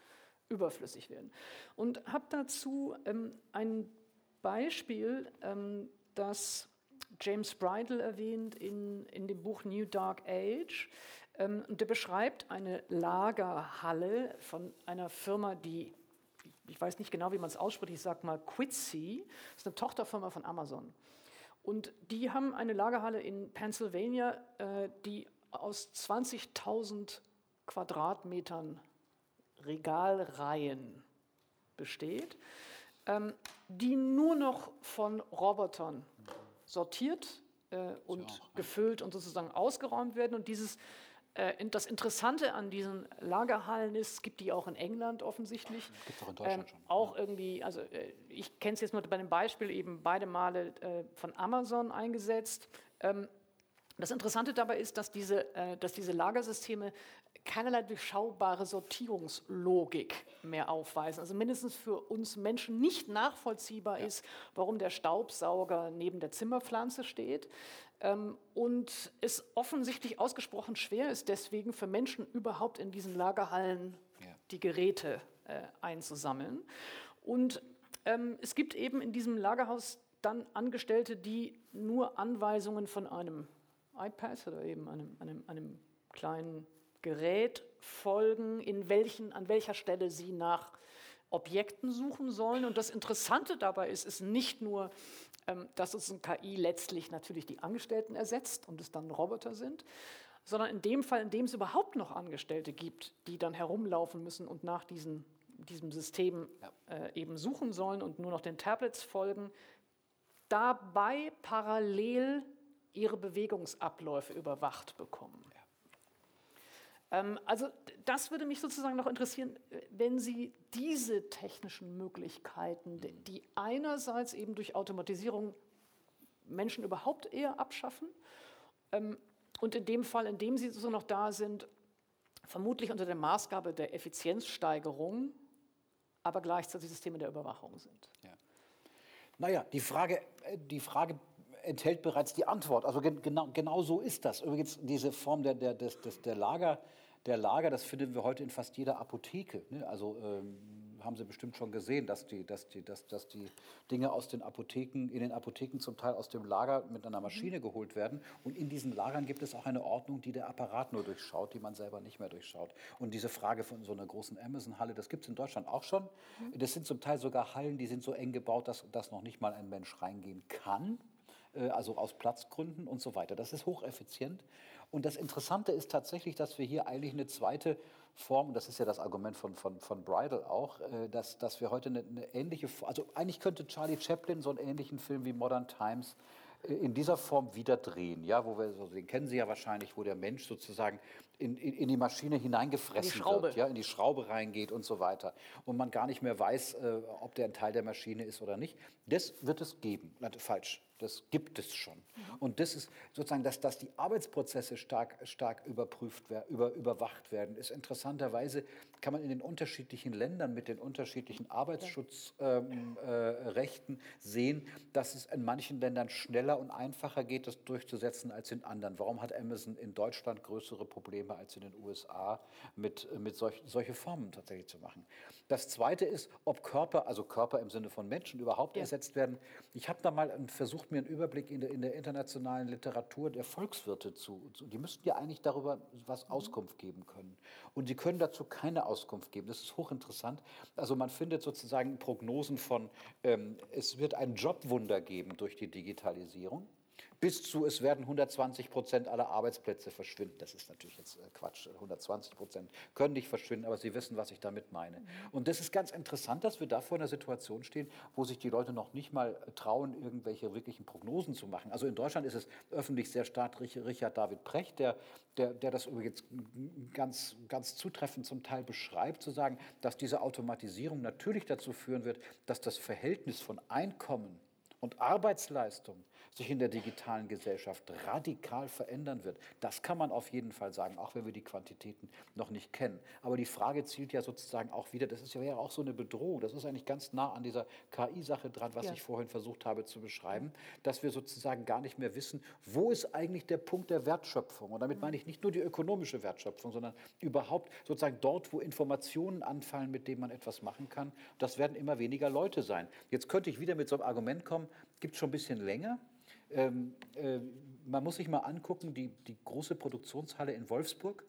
überflüssig werden. Und habe dazu ähm, ein Beispiel, ähm, das James Bridle erwähnt in, in dem Buch New Dark Age. Ähm, und der beschreibt eine Lagerhalle von einer Firma, die ich weiß nicht genau, wie man es ausspricht, ich sage mal Quitzy, das ist eine Tochterfirma von Amazon. Und die haben eine Lagerhalle in Pennsylvania, äh, die aus 20.000 Quadratmetern Regalreihen besteht, ähm, die nur noch von Robotern sortiert äh, und gefüllt und sozusagen ausgeräumt werden. Und dieses das Interessante an diesen Lagerhallen ist, es gibt die auch in England offensichtlich. Gibt es auch in Deutschland ähm, schon. Auch irgendwie, also äh, ich kenne es jetzt nur bei dem Beispiel eben beide Male äh, von Amazon eingesetzt. Ähm, das Interessante dabei ist, dass diese, äh, dass diese Lagersysteme keinerlei durchschaubare Sortierungslogik mehr aufweisen. Also mindestens für uns Menschen nicht nachvollziehbar ja. ist, warum der Staubsauger neben der Zimmerpflanze steht. Ähm, und es offensichtlich ausgesprochen schwer ist, deswegen für Menschen überhaupt in diesen Lagerhallen ja. die Geräte äh, einzusammeln. Und ähm, es gibt eben in diesem Lagerhaus dann Angestellte, die nur Anweisungen von einem iPad oder eben einem, einem, einem kleinen Gerät folgen, in welchen, an welcher Stelle sie nach Objekten suchen sollen. Und das Interessante dabei ist, ist nicht nur, ähm, dass uns ein KI letztlich natürlich die Angestellten ersetzt und es dann Roboter sind, sondern in dem Fall, in dem es überhaupt noch Angestellte gibt, die dann herumlaufen müssen und nach diesen, diesem System äh, eben suchen sollen und nur noch den Tablets folgen, dabei parallel ihre Bewegungsabläufe überwacht bekommen. Ähm, also das würde mich sozusagen noch interessieren, wenn Sie diese technischen Möglichkeiten, die einerseits eben durch Automatisierung Menschen überhaupt eher abschaffen ähm, und in dem Fall, in dem sie so noch da sind, vermutlich unter der Maßgabe der Effizienzsteigerung, aber gleichzeitig Systeme der Überwachung sind. Ja. Naja, die Frage, äh, die Frage enthält bereits die Antwort. Also genau, genau so ist das. Übrigens, diese Form der, der, des, des, der, Lager, der Lager, das finden wir heute in fast jeder Apotheke. Ne? Also ähm, haben Sie bestimmt schon gesehen, dass die, dass, die, dass, dass die Dinge aus den Apotheken, in den Apotheken zum Teil aus dem Lager mit einer Maschine mhm. geholt werden. Und in diesen Lagern gibt es auch eine Ordnung, die der Apparat nur durchschaut, die man selber nicht mehr durchschaut. Und diese Frage von so einer großen Amazon-Halle, das gibt es in Deutschland auch schon. Mhm. Das sind zum Teil sogar Hallen, die sind so eng gebaut, dass, dass noch nicht mal ein Mensch reingehen kann also aus Platzgründen und so weiter. Das ist hocheffizient. Und das Interessante ist tatsächlich, dass wir hier eigentlich eine zweite Form, und das ist ja das Argument von, von, von Bridal auch, äh, dass, dass wir heute eine, eine ähnliche, also eigentlich könnte Charlie Chaplin so einen ähnlichen Film wie Modern Times äh, in dieser Form wieder drehen, ja, wo wir, also den kennen Sie ja wahrscheinlich, wo der Mensch sozusagen in, in, in die Maschine hineingefressen Schraube. wird, ja, in die Schraube reingeht und so weiter und man gar nicht mehr weiß, äh, ob der ein Teil der Maschine ist oder nicht. Das wird es geben. Falsch. Das gibt es schon. Und das ist sozusagen, dass, dass die Arbeitsprozesse stark, stark überprüft werden, über, überwacht werden, ist interessanterweise, kann man in den unterschiedlichen Ländern mit den unterschiedlichen Arbeitsschutzrechten ähm, äh, sehen, dass es in manchen Ländern schneller und einfacher geht, das durchzusetzen als in anderen. Warum hat Amazon in Deutschland größere Probleme als in den USA mit, mit solch, solche Formen tatsächlich zu machen? Das Zweite ist, ob Körper, also Körper im Sinne von Menschen überhaupt ja. ersetzt werden. Ich habe da mal versucht, mir einen Überblick in der, in der internationalen Literatur der Volkswirte zu, zu, Die müssten ja eigentlich darüber was mhm. Auskunft geben können. Und sie können dazu keine Auskunft geben. Das ist hochinteressant. Also man findet sozusagen Prognosen von, ähm, es wird ein Jobwunder geben durch die Digitalisierung bis zu, es werden 120 Prozent aller Arbeitsplätze verschwinden. Das ist natürlich jetzt äh, Quatsch. 120 Prozent können nicht verschwinden, aber Sie wissen, was ich damit meine. Mhm. Und das ist ganz interessant, dass wir da vor einer Situation stehen, wo sich die Leute noch nicht mal trauen, irgendwelche wirklichen Prognosen zu machen. Also in Deutschland ist es öffentlich sehr stark Richard David Precht, der, der, der das übrigens ganz, ganz zutreffend zum Teil beschreibt, zu sagen, dass diese Automatisierung natürlich dazu führen wird, dass das Verhältnis von Einkommen und Arbeitsleistung sich in der digitalen Gesellschaft radikal verändern wird. Das kann man auf jeden Fall sagen, auch wenn wir die Quantitäten noch nicht kennen. Aber die Frage zielt ja sozusagen auch wieder, das ist ja auch so eine Bedrohung, das ist eigentlich ganz nah an dieser KI-Sache dran, was ja. ich vorhin versucht habe zu beschreiben, dass wir sozusagen gar nicht mehr wissen, wo ist eigentlich der Punkt der Wertschöpfung. Und damit meine ich nicht nur die ökonomische Wertschöpfung, sondern überhaupt sozusagen dort, wo Informationen anfallen, mit denen man etwas machen kann. Das werden immer weniger Leute sein. Jetzt könnte ich wieder mit so einem Argument kommen, gibt es schon ein bisschen länger. Ähm, äh, man muss sich mal angucken, die, die große Produktionshalle in Wolfsburg,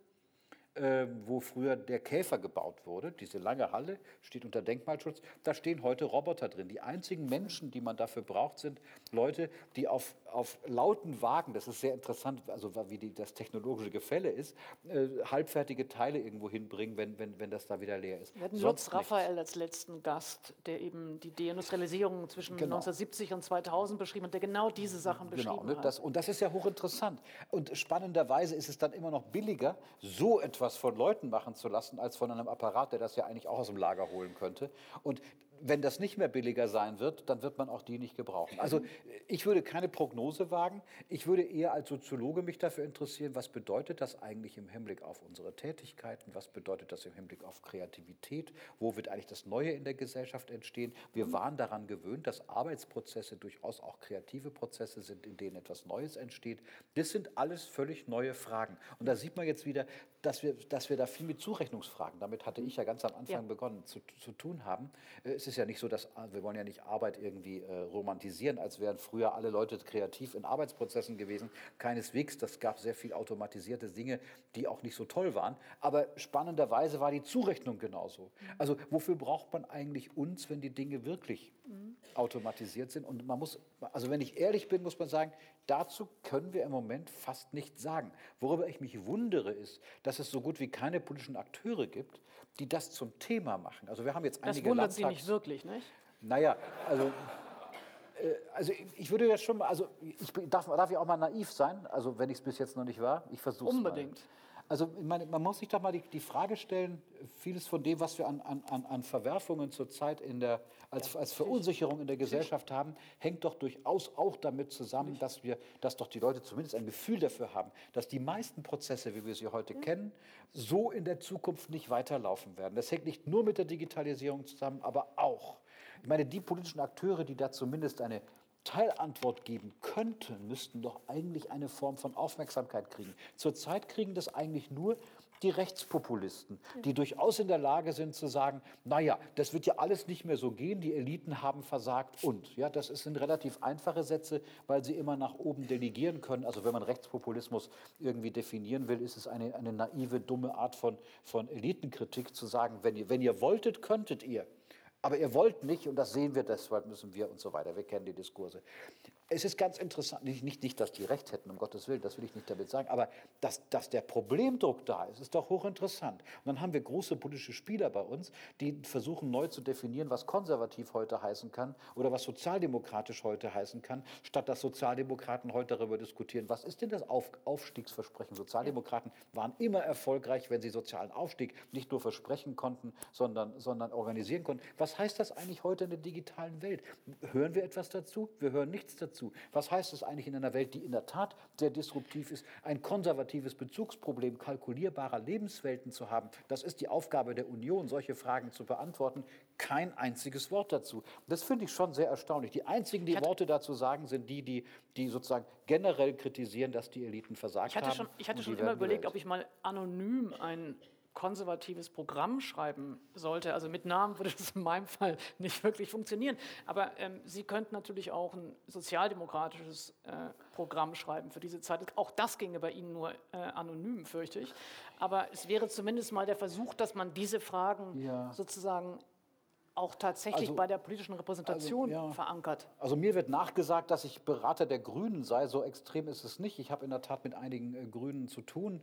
äh, wo früher der Käfer gebaut wurde, diese lange Halle, steht unter Denkmalschutz, da stehen heute Roboter drin. Die einzigen Menschen, die man dafür braucht, sind Leute, die auf, auf lauten Wagen, das ist sehr interessant, also wie die, das technologische Gefälle ist, äh, halbfertige Teile irgendwo hinbringen, wenn, wenn, wenn das da wieder leer ist. Wir hatten Sonst Lutz Raphael als letzten Gast, der eben die Deindustrialisierung zwischen genau. 1970 und 2000 beschrieben hat, der genau diese Sachen genau, beschrieben ne, das, und das ist ja hochinteressant. Und spannenderweise ist es dann immer noch billiger, so etwas von Leuten machen zu lassen, als von einem Apparat, der das ja eigentlich auch aus dem Lager holen könnte. Und wenn das nicht mehr billiger sein wird, dann wird man auch die nicht gebrauchen. Also (laughs) ich würde keine Prognose wagen. Ich würde eher als Soziologe mich dafür interessieren, was bedeutet das eigentlich im Hinblick auf unsere Tätigkeiten? Was bedeutet das im Hinblick auf Kreativität? Wo wird eigentlich das Neue in der Gesellschaft entstehen? Wir waren daran gewöhnt, dass Arbeitsprozesse durchaus auch kreative Prozesse sind, in denen etwas Neues entsteht. Das sind alles völlig neue Fragen. Und da sieht man jetzt wieder, dass wir, dass wir da viel mit Zurechnungsfragen, damit hatte ich ja ganz am Anfang ja. begonnen, zu, zu tun haben. Äh, es ist ja nicht so, dass wir wollen ja nicht Arbeit irgendwie äh, romantisieren, als wären früher alle Leute kreativ in Arbeitsprozessen gewesen. Keineswegs, das gab sehr viel automatisierte Dinge, die auch nicht so toll waren. Aber spannenderweise war die Zurechnung genauso. Also wofür braucht man eigentlich uns, wenn die Dinge wirklich mhm. automatisiert sind? Und man muss, also wenn ich ehrlich bin, muss man sagen, dazu können wir im Moment fast nichts sagen. Worüber ich mich wundere, ist, dass es so gut wie keine politischen Akteure gibt, die das zum Thema machen. Also wir haben jetzt einige Das wundert Landtags Sie nicht wirklich, nicht? Naja, also äh, also ich würde ja schon mal, also ich darf, darf ich auch mal naiv sein, also wenn ich es bis jetzt noch nicht war, ich versuche es Unbedingt. Mal. Also meine, man muss sich doch mal die, die, Frage stellen, vieles von dem, was wir an, an, an Verwerfungen zurzeit in der, als, als Verunsicherung in der Gesellschaft haben, hängt doch durchaus auch damit zusammen, dass, wir, dass doch die Leute zumindest ein Gefühl dafür haben, dass die meisten Prozesse, wie wir sie heute kennen, so in der Zukunft nicht weiterlaufen werden. Das hängt nicht nur mit der Digitalisierung zusammen, aber auch. Ich meine, die politischen Akteure, die da zumindest eine Teilantwort geben könnten, müssten doch eigentlich eine Form von Aufmerksamkeit kriegen. Zurzeit kriegen das eigentlich nur die Rechtspopulisten, die durchaus in der Lage sind zu sagen, naja, das wird ja alles nicht mehr so gehen, die Eliten haben versagt und. Ja, das sind relativ einfache Sätze, weil sie immer nach oben delegieren können. Also wenn man Rechtspopulismus irgendwie definieren will, ist es eine, eine naive, dumme Art von, von Elitenkritik zu sagen, wenn ihr, wenn ihr wolltet, könntet ihr. Aber ihr wollt nicht und das sehen wir, deshalb müssen wir und so weiter. Wir kennen die Diskurse. Es ist ganz interessant, nicht, nicht, nicht, dass die recht hätten, um Gottes Willen, das will ich nicht damit sagen, aber dass, dass der Problemdruck da ist, ist doch hochinteressant. Und dann haben wir große politische Spieler bei uns, die versuchen neu zu definieren, was konservativ heute heißen kann oder was sozialdemokratisch heute heißen kann, statt dass Sozialdemokraten heute darüber diskutieren, was ist denn das Auf, Aufstiegsversprechen. Sozialdemokraten waren immer erfolgreich, wenn sie sozialen Aufstieg nicht nur versprechen konnten, sondern, sondern organisieren konnten. Was heißt das eigentlich heute in der digitalen Welt? Hören wir etwas dazu? Wir hören nichts dazu dazu. Was heißt es eigentlich in einer Welt, die in der Tat sehr disruptiv ist, ein konservatives Bezugsproblem kalkulierbarer Lebenswelten zu haben? Das ist die Aufgabe der Union, solche Fragen zu beantworten. Kein einziges Wort dazu. Das finde ich schon sehr erstaunlich. Die einzigen, die Worte dazu sagen, sind die, die, die sozusagen generell kritisieren, dass die Eliten versagt ich hatte haben. Schon, ich hatte schon immer überlegt, ob ich mal anonym ein konservatives Programm schreiben sollte. Also mit Namen würde das in meinem Fall nicht wirklich funktionieren. Aber ähm, Sie könnten natürlich auch ein sozialdemokratisches äh, Programm schreiben für diese Zeit. Auch das ginge bei Ihnen nur äh, anonym, fürchte ich. Aber es wäre zumindest mal der Versuch, dass man diese Fragen ja. sozusagen auch tatsächlich also, bei der politischen Repräsentation also, ja. verankert. Also mir wird nachgesagt, dass ich Berater der Grünen sei. So extrem ist es nicht. Ich habe in der Tat mit einigen äh, Grünen zu tun.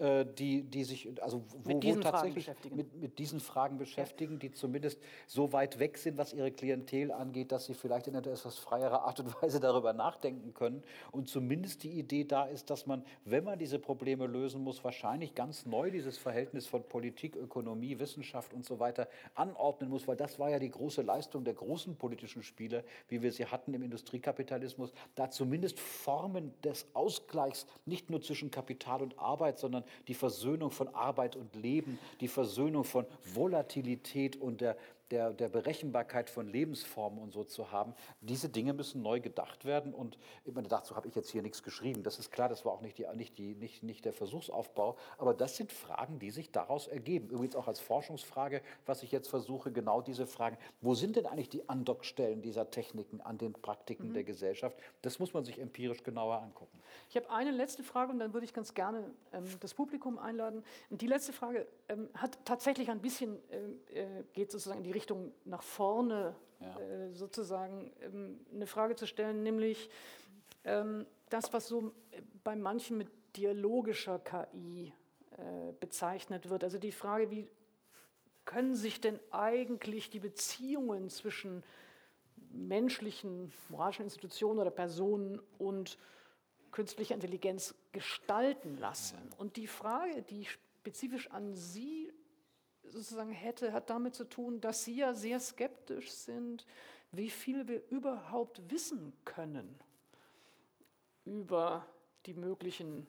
Äh, die, die sich also wo, mit diesen wo tatsächlich Fragen mit, mit, diesen Fragen beschäftigen, die zumindest so weit weg sind, was ihre Klientel angeht, dass sie vielleicht in einer etwas freierer Art und Weise (laughs) darüber nachdenken können. Und zumindest die Idee da ist, dass man, wenn man diese Probleme lösen muss, wahrscheinlich ganz neu dieses Verhältnis von Politik, Ökonomie, Wissenschaft und so weiter anordnen muss, weil das war ja die große Leistung der großen politischen Spiele, wie wir sie hatten im Industriekapitalismus, da zumindest Formen des Ausgleichs nicht nur zwischen Kapital und Arbeit, sondern die Versöhnung von Arbeit und Leben, die Versöhnung von Volatilität und der der, der Berechenbarkeit von Lebensformen und so zu haben. Diese Dinge müssen neu gedacht werden. Und ich meine, dazu habe ich jetzt hier nichts geschrieben. Das ist klar, das war auch nicht, die, nicht, die, nicht, nicht der Versuchsaufbau. Aber das sind Fragen, die sich daraus ergeben. Übrigens auch als Forschungsfrage, was ich jetzt versuche, genau diese Fragen. Wo sind denn eigentlich die Andockstellen dieser Techniken an den Praktiken mhm. der Gesellschaft? Das muss man sich empirisch genauer angucken. Ich habe eine letzte Frage und dann würde ich ganz gerne ähm, das Publikum einladen. Und die letzte Frage ähm, hat tatsächlich ein bisschen, äh, äh geht sozusagen in die Richtung, nach vorne ja. äh, sozusagen ähm, eine Frage zu stellen, nämlich ähm, das, was so bei manchen mit dialogischer KI äh, bezeichnet wird. Also die Frage, wie können sich denn eigentlich die Beziehungen zwischen menschlichen, moralischen Institutionen oder Personen und künstlicher Intelligenz gestalten lassen? Und die Frage, die spezifisch an Sie sozusagen hätte, hat damit zu tun, dass Sie ja sehr skeptisch sind, wie viel wir überhaupt wissen können über die möglichen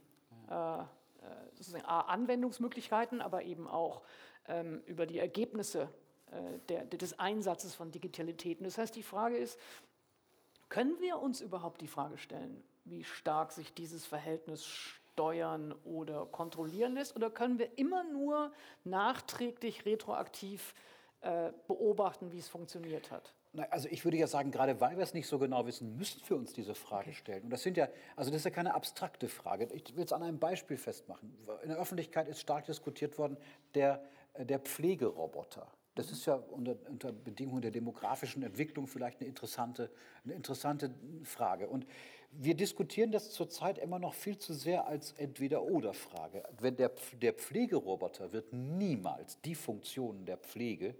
äh, äh Anwendungsmöglichkeiten, aber eben auch ähm, über die Ergebnisse äh, der, des Einsatzes von Digitalitäten. Das heißt, die Frage ist, können wir uns überhaupt die Frage stellen, wie stark sich dieses Verhältnis steuern oder kontrollieren lässt? Oder können wir immer nur nachträglich, retroaktiv äh, beobachten, wie es funktioniert hat? Also ich würde ja sagen, gerade weil wir es nicht so genau wissen, müssen wir uns diese Frage okay. stellen. Und das sind ja, also das ist ja keine abstrakte Frage. Ich will es an einem Beispiel festmachen. In der Öffentlichkeit ist stark diskutiert worden der, äh, der Pflegeroboter. Das ist ja unter, unter, Bedingungen der demografischen Entwicklung vielleicht eine interessante, eine interessante Frage. Und wir diskutieren das zurzeit immer noch viel zu sehr als Entweder-Oder-Frage. Wenn der, der Pflegeroboter wird niemals die Funktionen der Pflege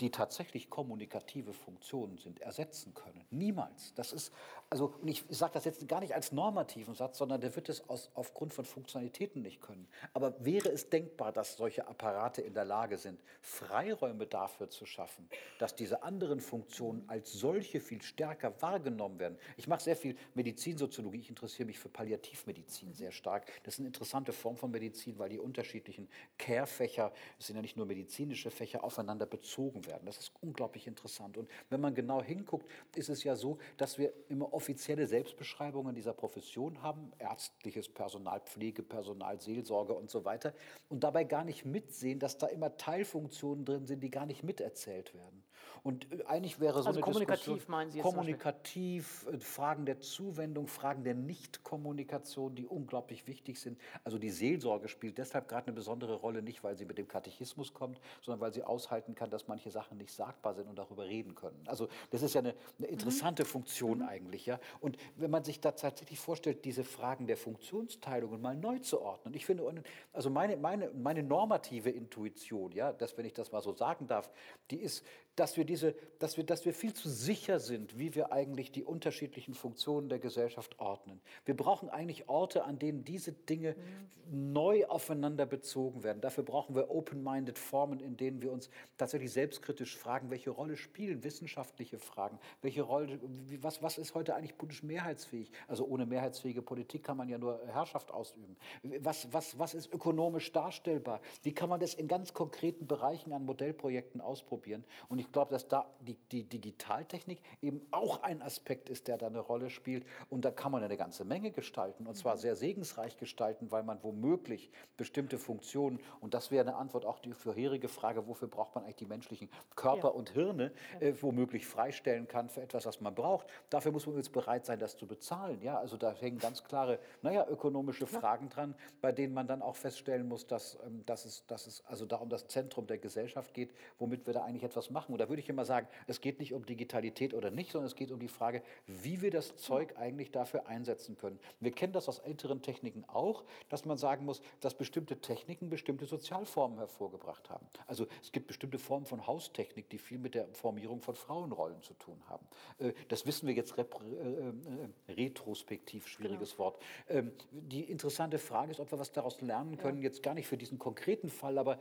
die tatsächlich kommunikative Funktionen sind, ersetzen können. Niemals. Das ist, also ich sage das jetzt gar nicht als normativen Satz, sondern der wird es aus, aufgrund von Funktionalitäten nicht können. Aber wäre es denkbar, dass solche Apparate in der Lage sind, Freiräume dafür zu schaffen, dass diese anderen Funktionen als solche viel stärker wahrgenommen werden? Ich mache sehr viel Medizinsoziologie, ich interessiere mich für Palliativmedizin sehr stark. Das ist eine interessante Form von Medizin, weil die unterschiedlichen Care-Fächer, es sind ja nicht nur medizinische Fächer, aufeinander bezogen werden. Das ist unglaublich interessant. Und wenn man genau hinguckt, ist es ja so, dass wir immer offizielle Selbstbeschreibungen dieser Profession haben, ärztliches Personal, Pflegepersonal, Seelsorge und so weiter, und dabei gar nicht mitsehen, dass da immer Teilfunktionen drin sind, die gar nicht miterzählt werden. Und äh, eigentlich wäre so Also eine kommunikativ Diskussion, meinen Sie jetzt kommunikativ, äh, Fragen der Zuwendung, Fragen der Nichtkommunikation, die unglaublich wichtig sind. Also die Seelsorge spielt deshalb gerade eine besondere Rolle, nicht weil sie mit dem Katechismus kommt, sondern weil sie aushalten kann, dass manche Sachen nicht sagbar sind und darüber reden können. Also das ist ja eine, eine interessante Funktion eigentlich, ja. Und wenn man sich da tatsächlich vorstellt, diese Fragen der Funktionsteilungen mal neu zu ordnen, ich finde, also meine, meine, meine normative Intuition, ja, dass wenn ich das mal so sagen darf, die ist, dass wir diese, dass wir, dass wir viel zu sicher sind, wie wir eigentlich die unterschiedlichen Funktionen der Gesellschaft ordnen. Wir brauchen eigentlich Orte, an denen diese Dinge neu aufeinander bezogen werden. Dafür brauchen wir open-minded Formen, in denen wir uns tatsächlich selbstkritisch fragen, welche Rolle spielen wissenschaftliche Fragen, welche Rolle, was, was ist heute eigentlich politisch mehrheitsfähig? Also ohne mehrheitsfähige Politik kann man ja nur Herrschaft ausüben. Was, was, was ist ökonomisch darstellbar? Wie kann man das in ganz konkreten Bereichen an Modellprojekten ausprobieren? Und ich glaube, dass da die, die Digitaltechnik eben auch ein Aspekt ist, der da eine Rolle spielt. Und da kann man eine ganze Menge gestalten und zwar sehr segensreich gestalten, weil man womöglich bestimmte Funktionen, und das wäre eine Antwort auch die vorherige Frage, wofür braucht man eigentlich die menschlichen Körper Ja. und Hirne, äh, womöglich freistellen kann für etwas, was man braucht. Dafür muss man jetzt bereit sein, das zu bezahlen. Ja, also da hängen ganz klare, naja, ökonomische Fragen dran, bei denen man dann auch feststellen muss, dass, ähm, dass, es, dass es also da um das Zentrum der Gesellschaft geht, womit wir da eigentlich etwas machen. Und da würde ich immer sagen, es geht nicht um Digitalität oder nicht, sondern es geht um die Frage, wie wir das Zeug eigentlich dafür einsetzen können. Wir kennen das aus älteren Techniken auch, dass man sagen muss, dass bestimmte Techniken bestimmte Sozialformen hervorgebracht haben. Also es gibt bestimmte Formen von Haustechnik, die viel mit der Formierung von Frauenrollen zu tun haben. Äh, Das wissen wir jetzt äh, äh, retrospektiv, schwieriges Wort. Ähm, Die interessante Frage ist, ob wir was daraus lernen können, jetzt gar nicht für diesen konkreten Fall, aber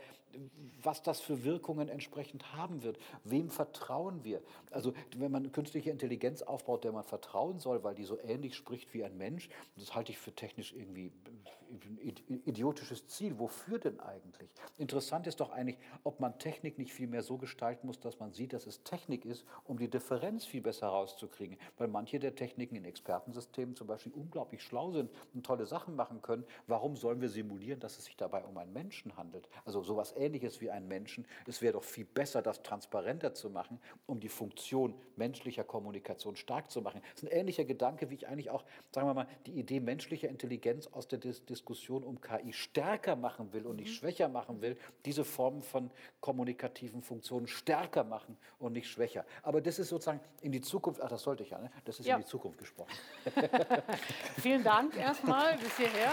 was das für Wirkungen entsprechend haben wird. Wem vertrauen wir? Also wenn man künstliche Intelligenz aufbaut, der man vertrauen soll, weil die so ähnlich spricht wie ein Mensch, das halte ich für technisch irgendwie idiotisches Ziel. Wofür denn eigentlich? Interessant ist doch eigentlich, ob man Technik nicht viel mehr so gestalten muss, dass man sieht, dass es Technik ist, um die Differenz viel besser rauszukriegen. Weil manche der Techniken in Expertensystemen zum Beispiel unglaublich schlau sind und tolle Sachen machen können. Warum sollen wir simulieren, dass es sich dabei um einen Menschen handelt? Also sowas ähnliches wie einen Menschen. Es wäre doch viel besser, das transparenter zu machen, um die Funktion menschlicher Kommunikation stark zu machen. Das ist ein ähnlicher Gedanke, wie ich eigentlich auch, sagen wir mal, die Idee menschlicher Intelligenz aus der Dis Diskussion um KI stärker machen will und nicht schwächer machen will, diese Formen von kommunikativen Funktionen stärker machen und nicht schwächer. Aber das ist sozusagen in die Zukunft, ach, das sollte ich ja, ne? das ist Ja. in die Zukunft gesprochen. (laughs) Vielen Dank erstmal bis hierher.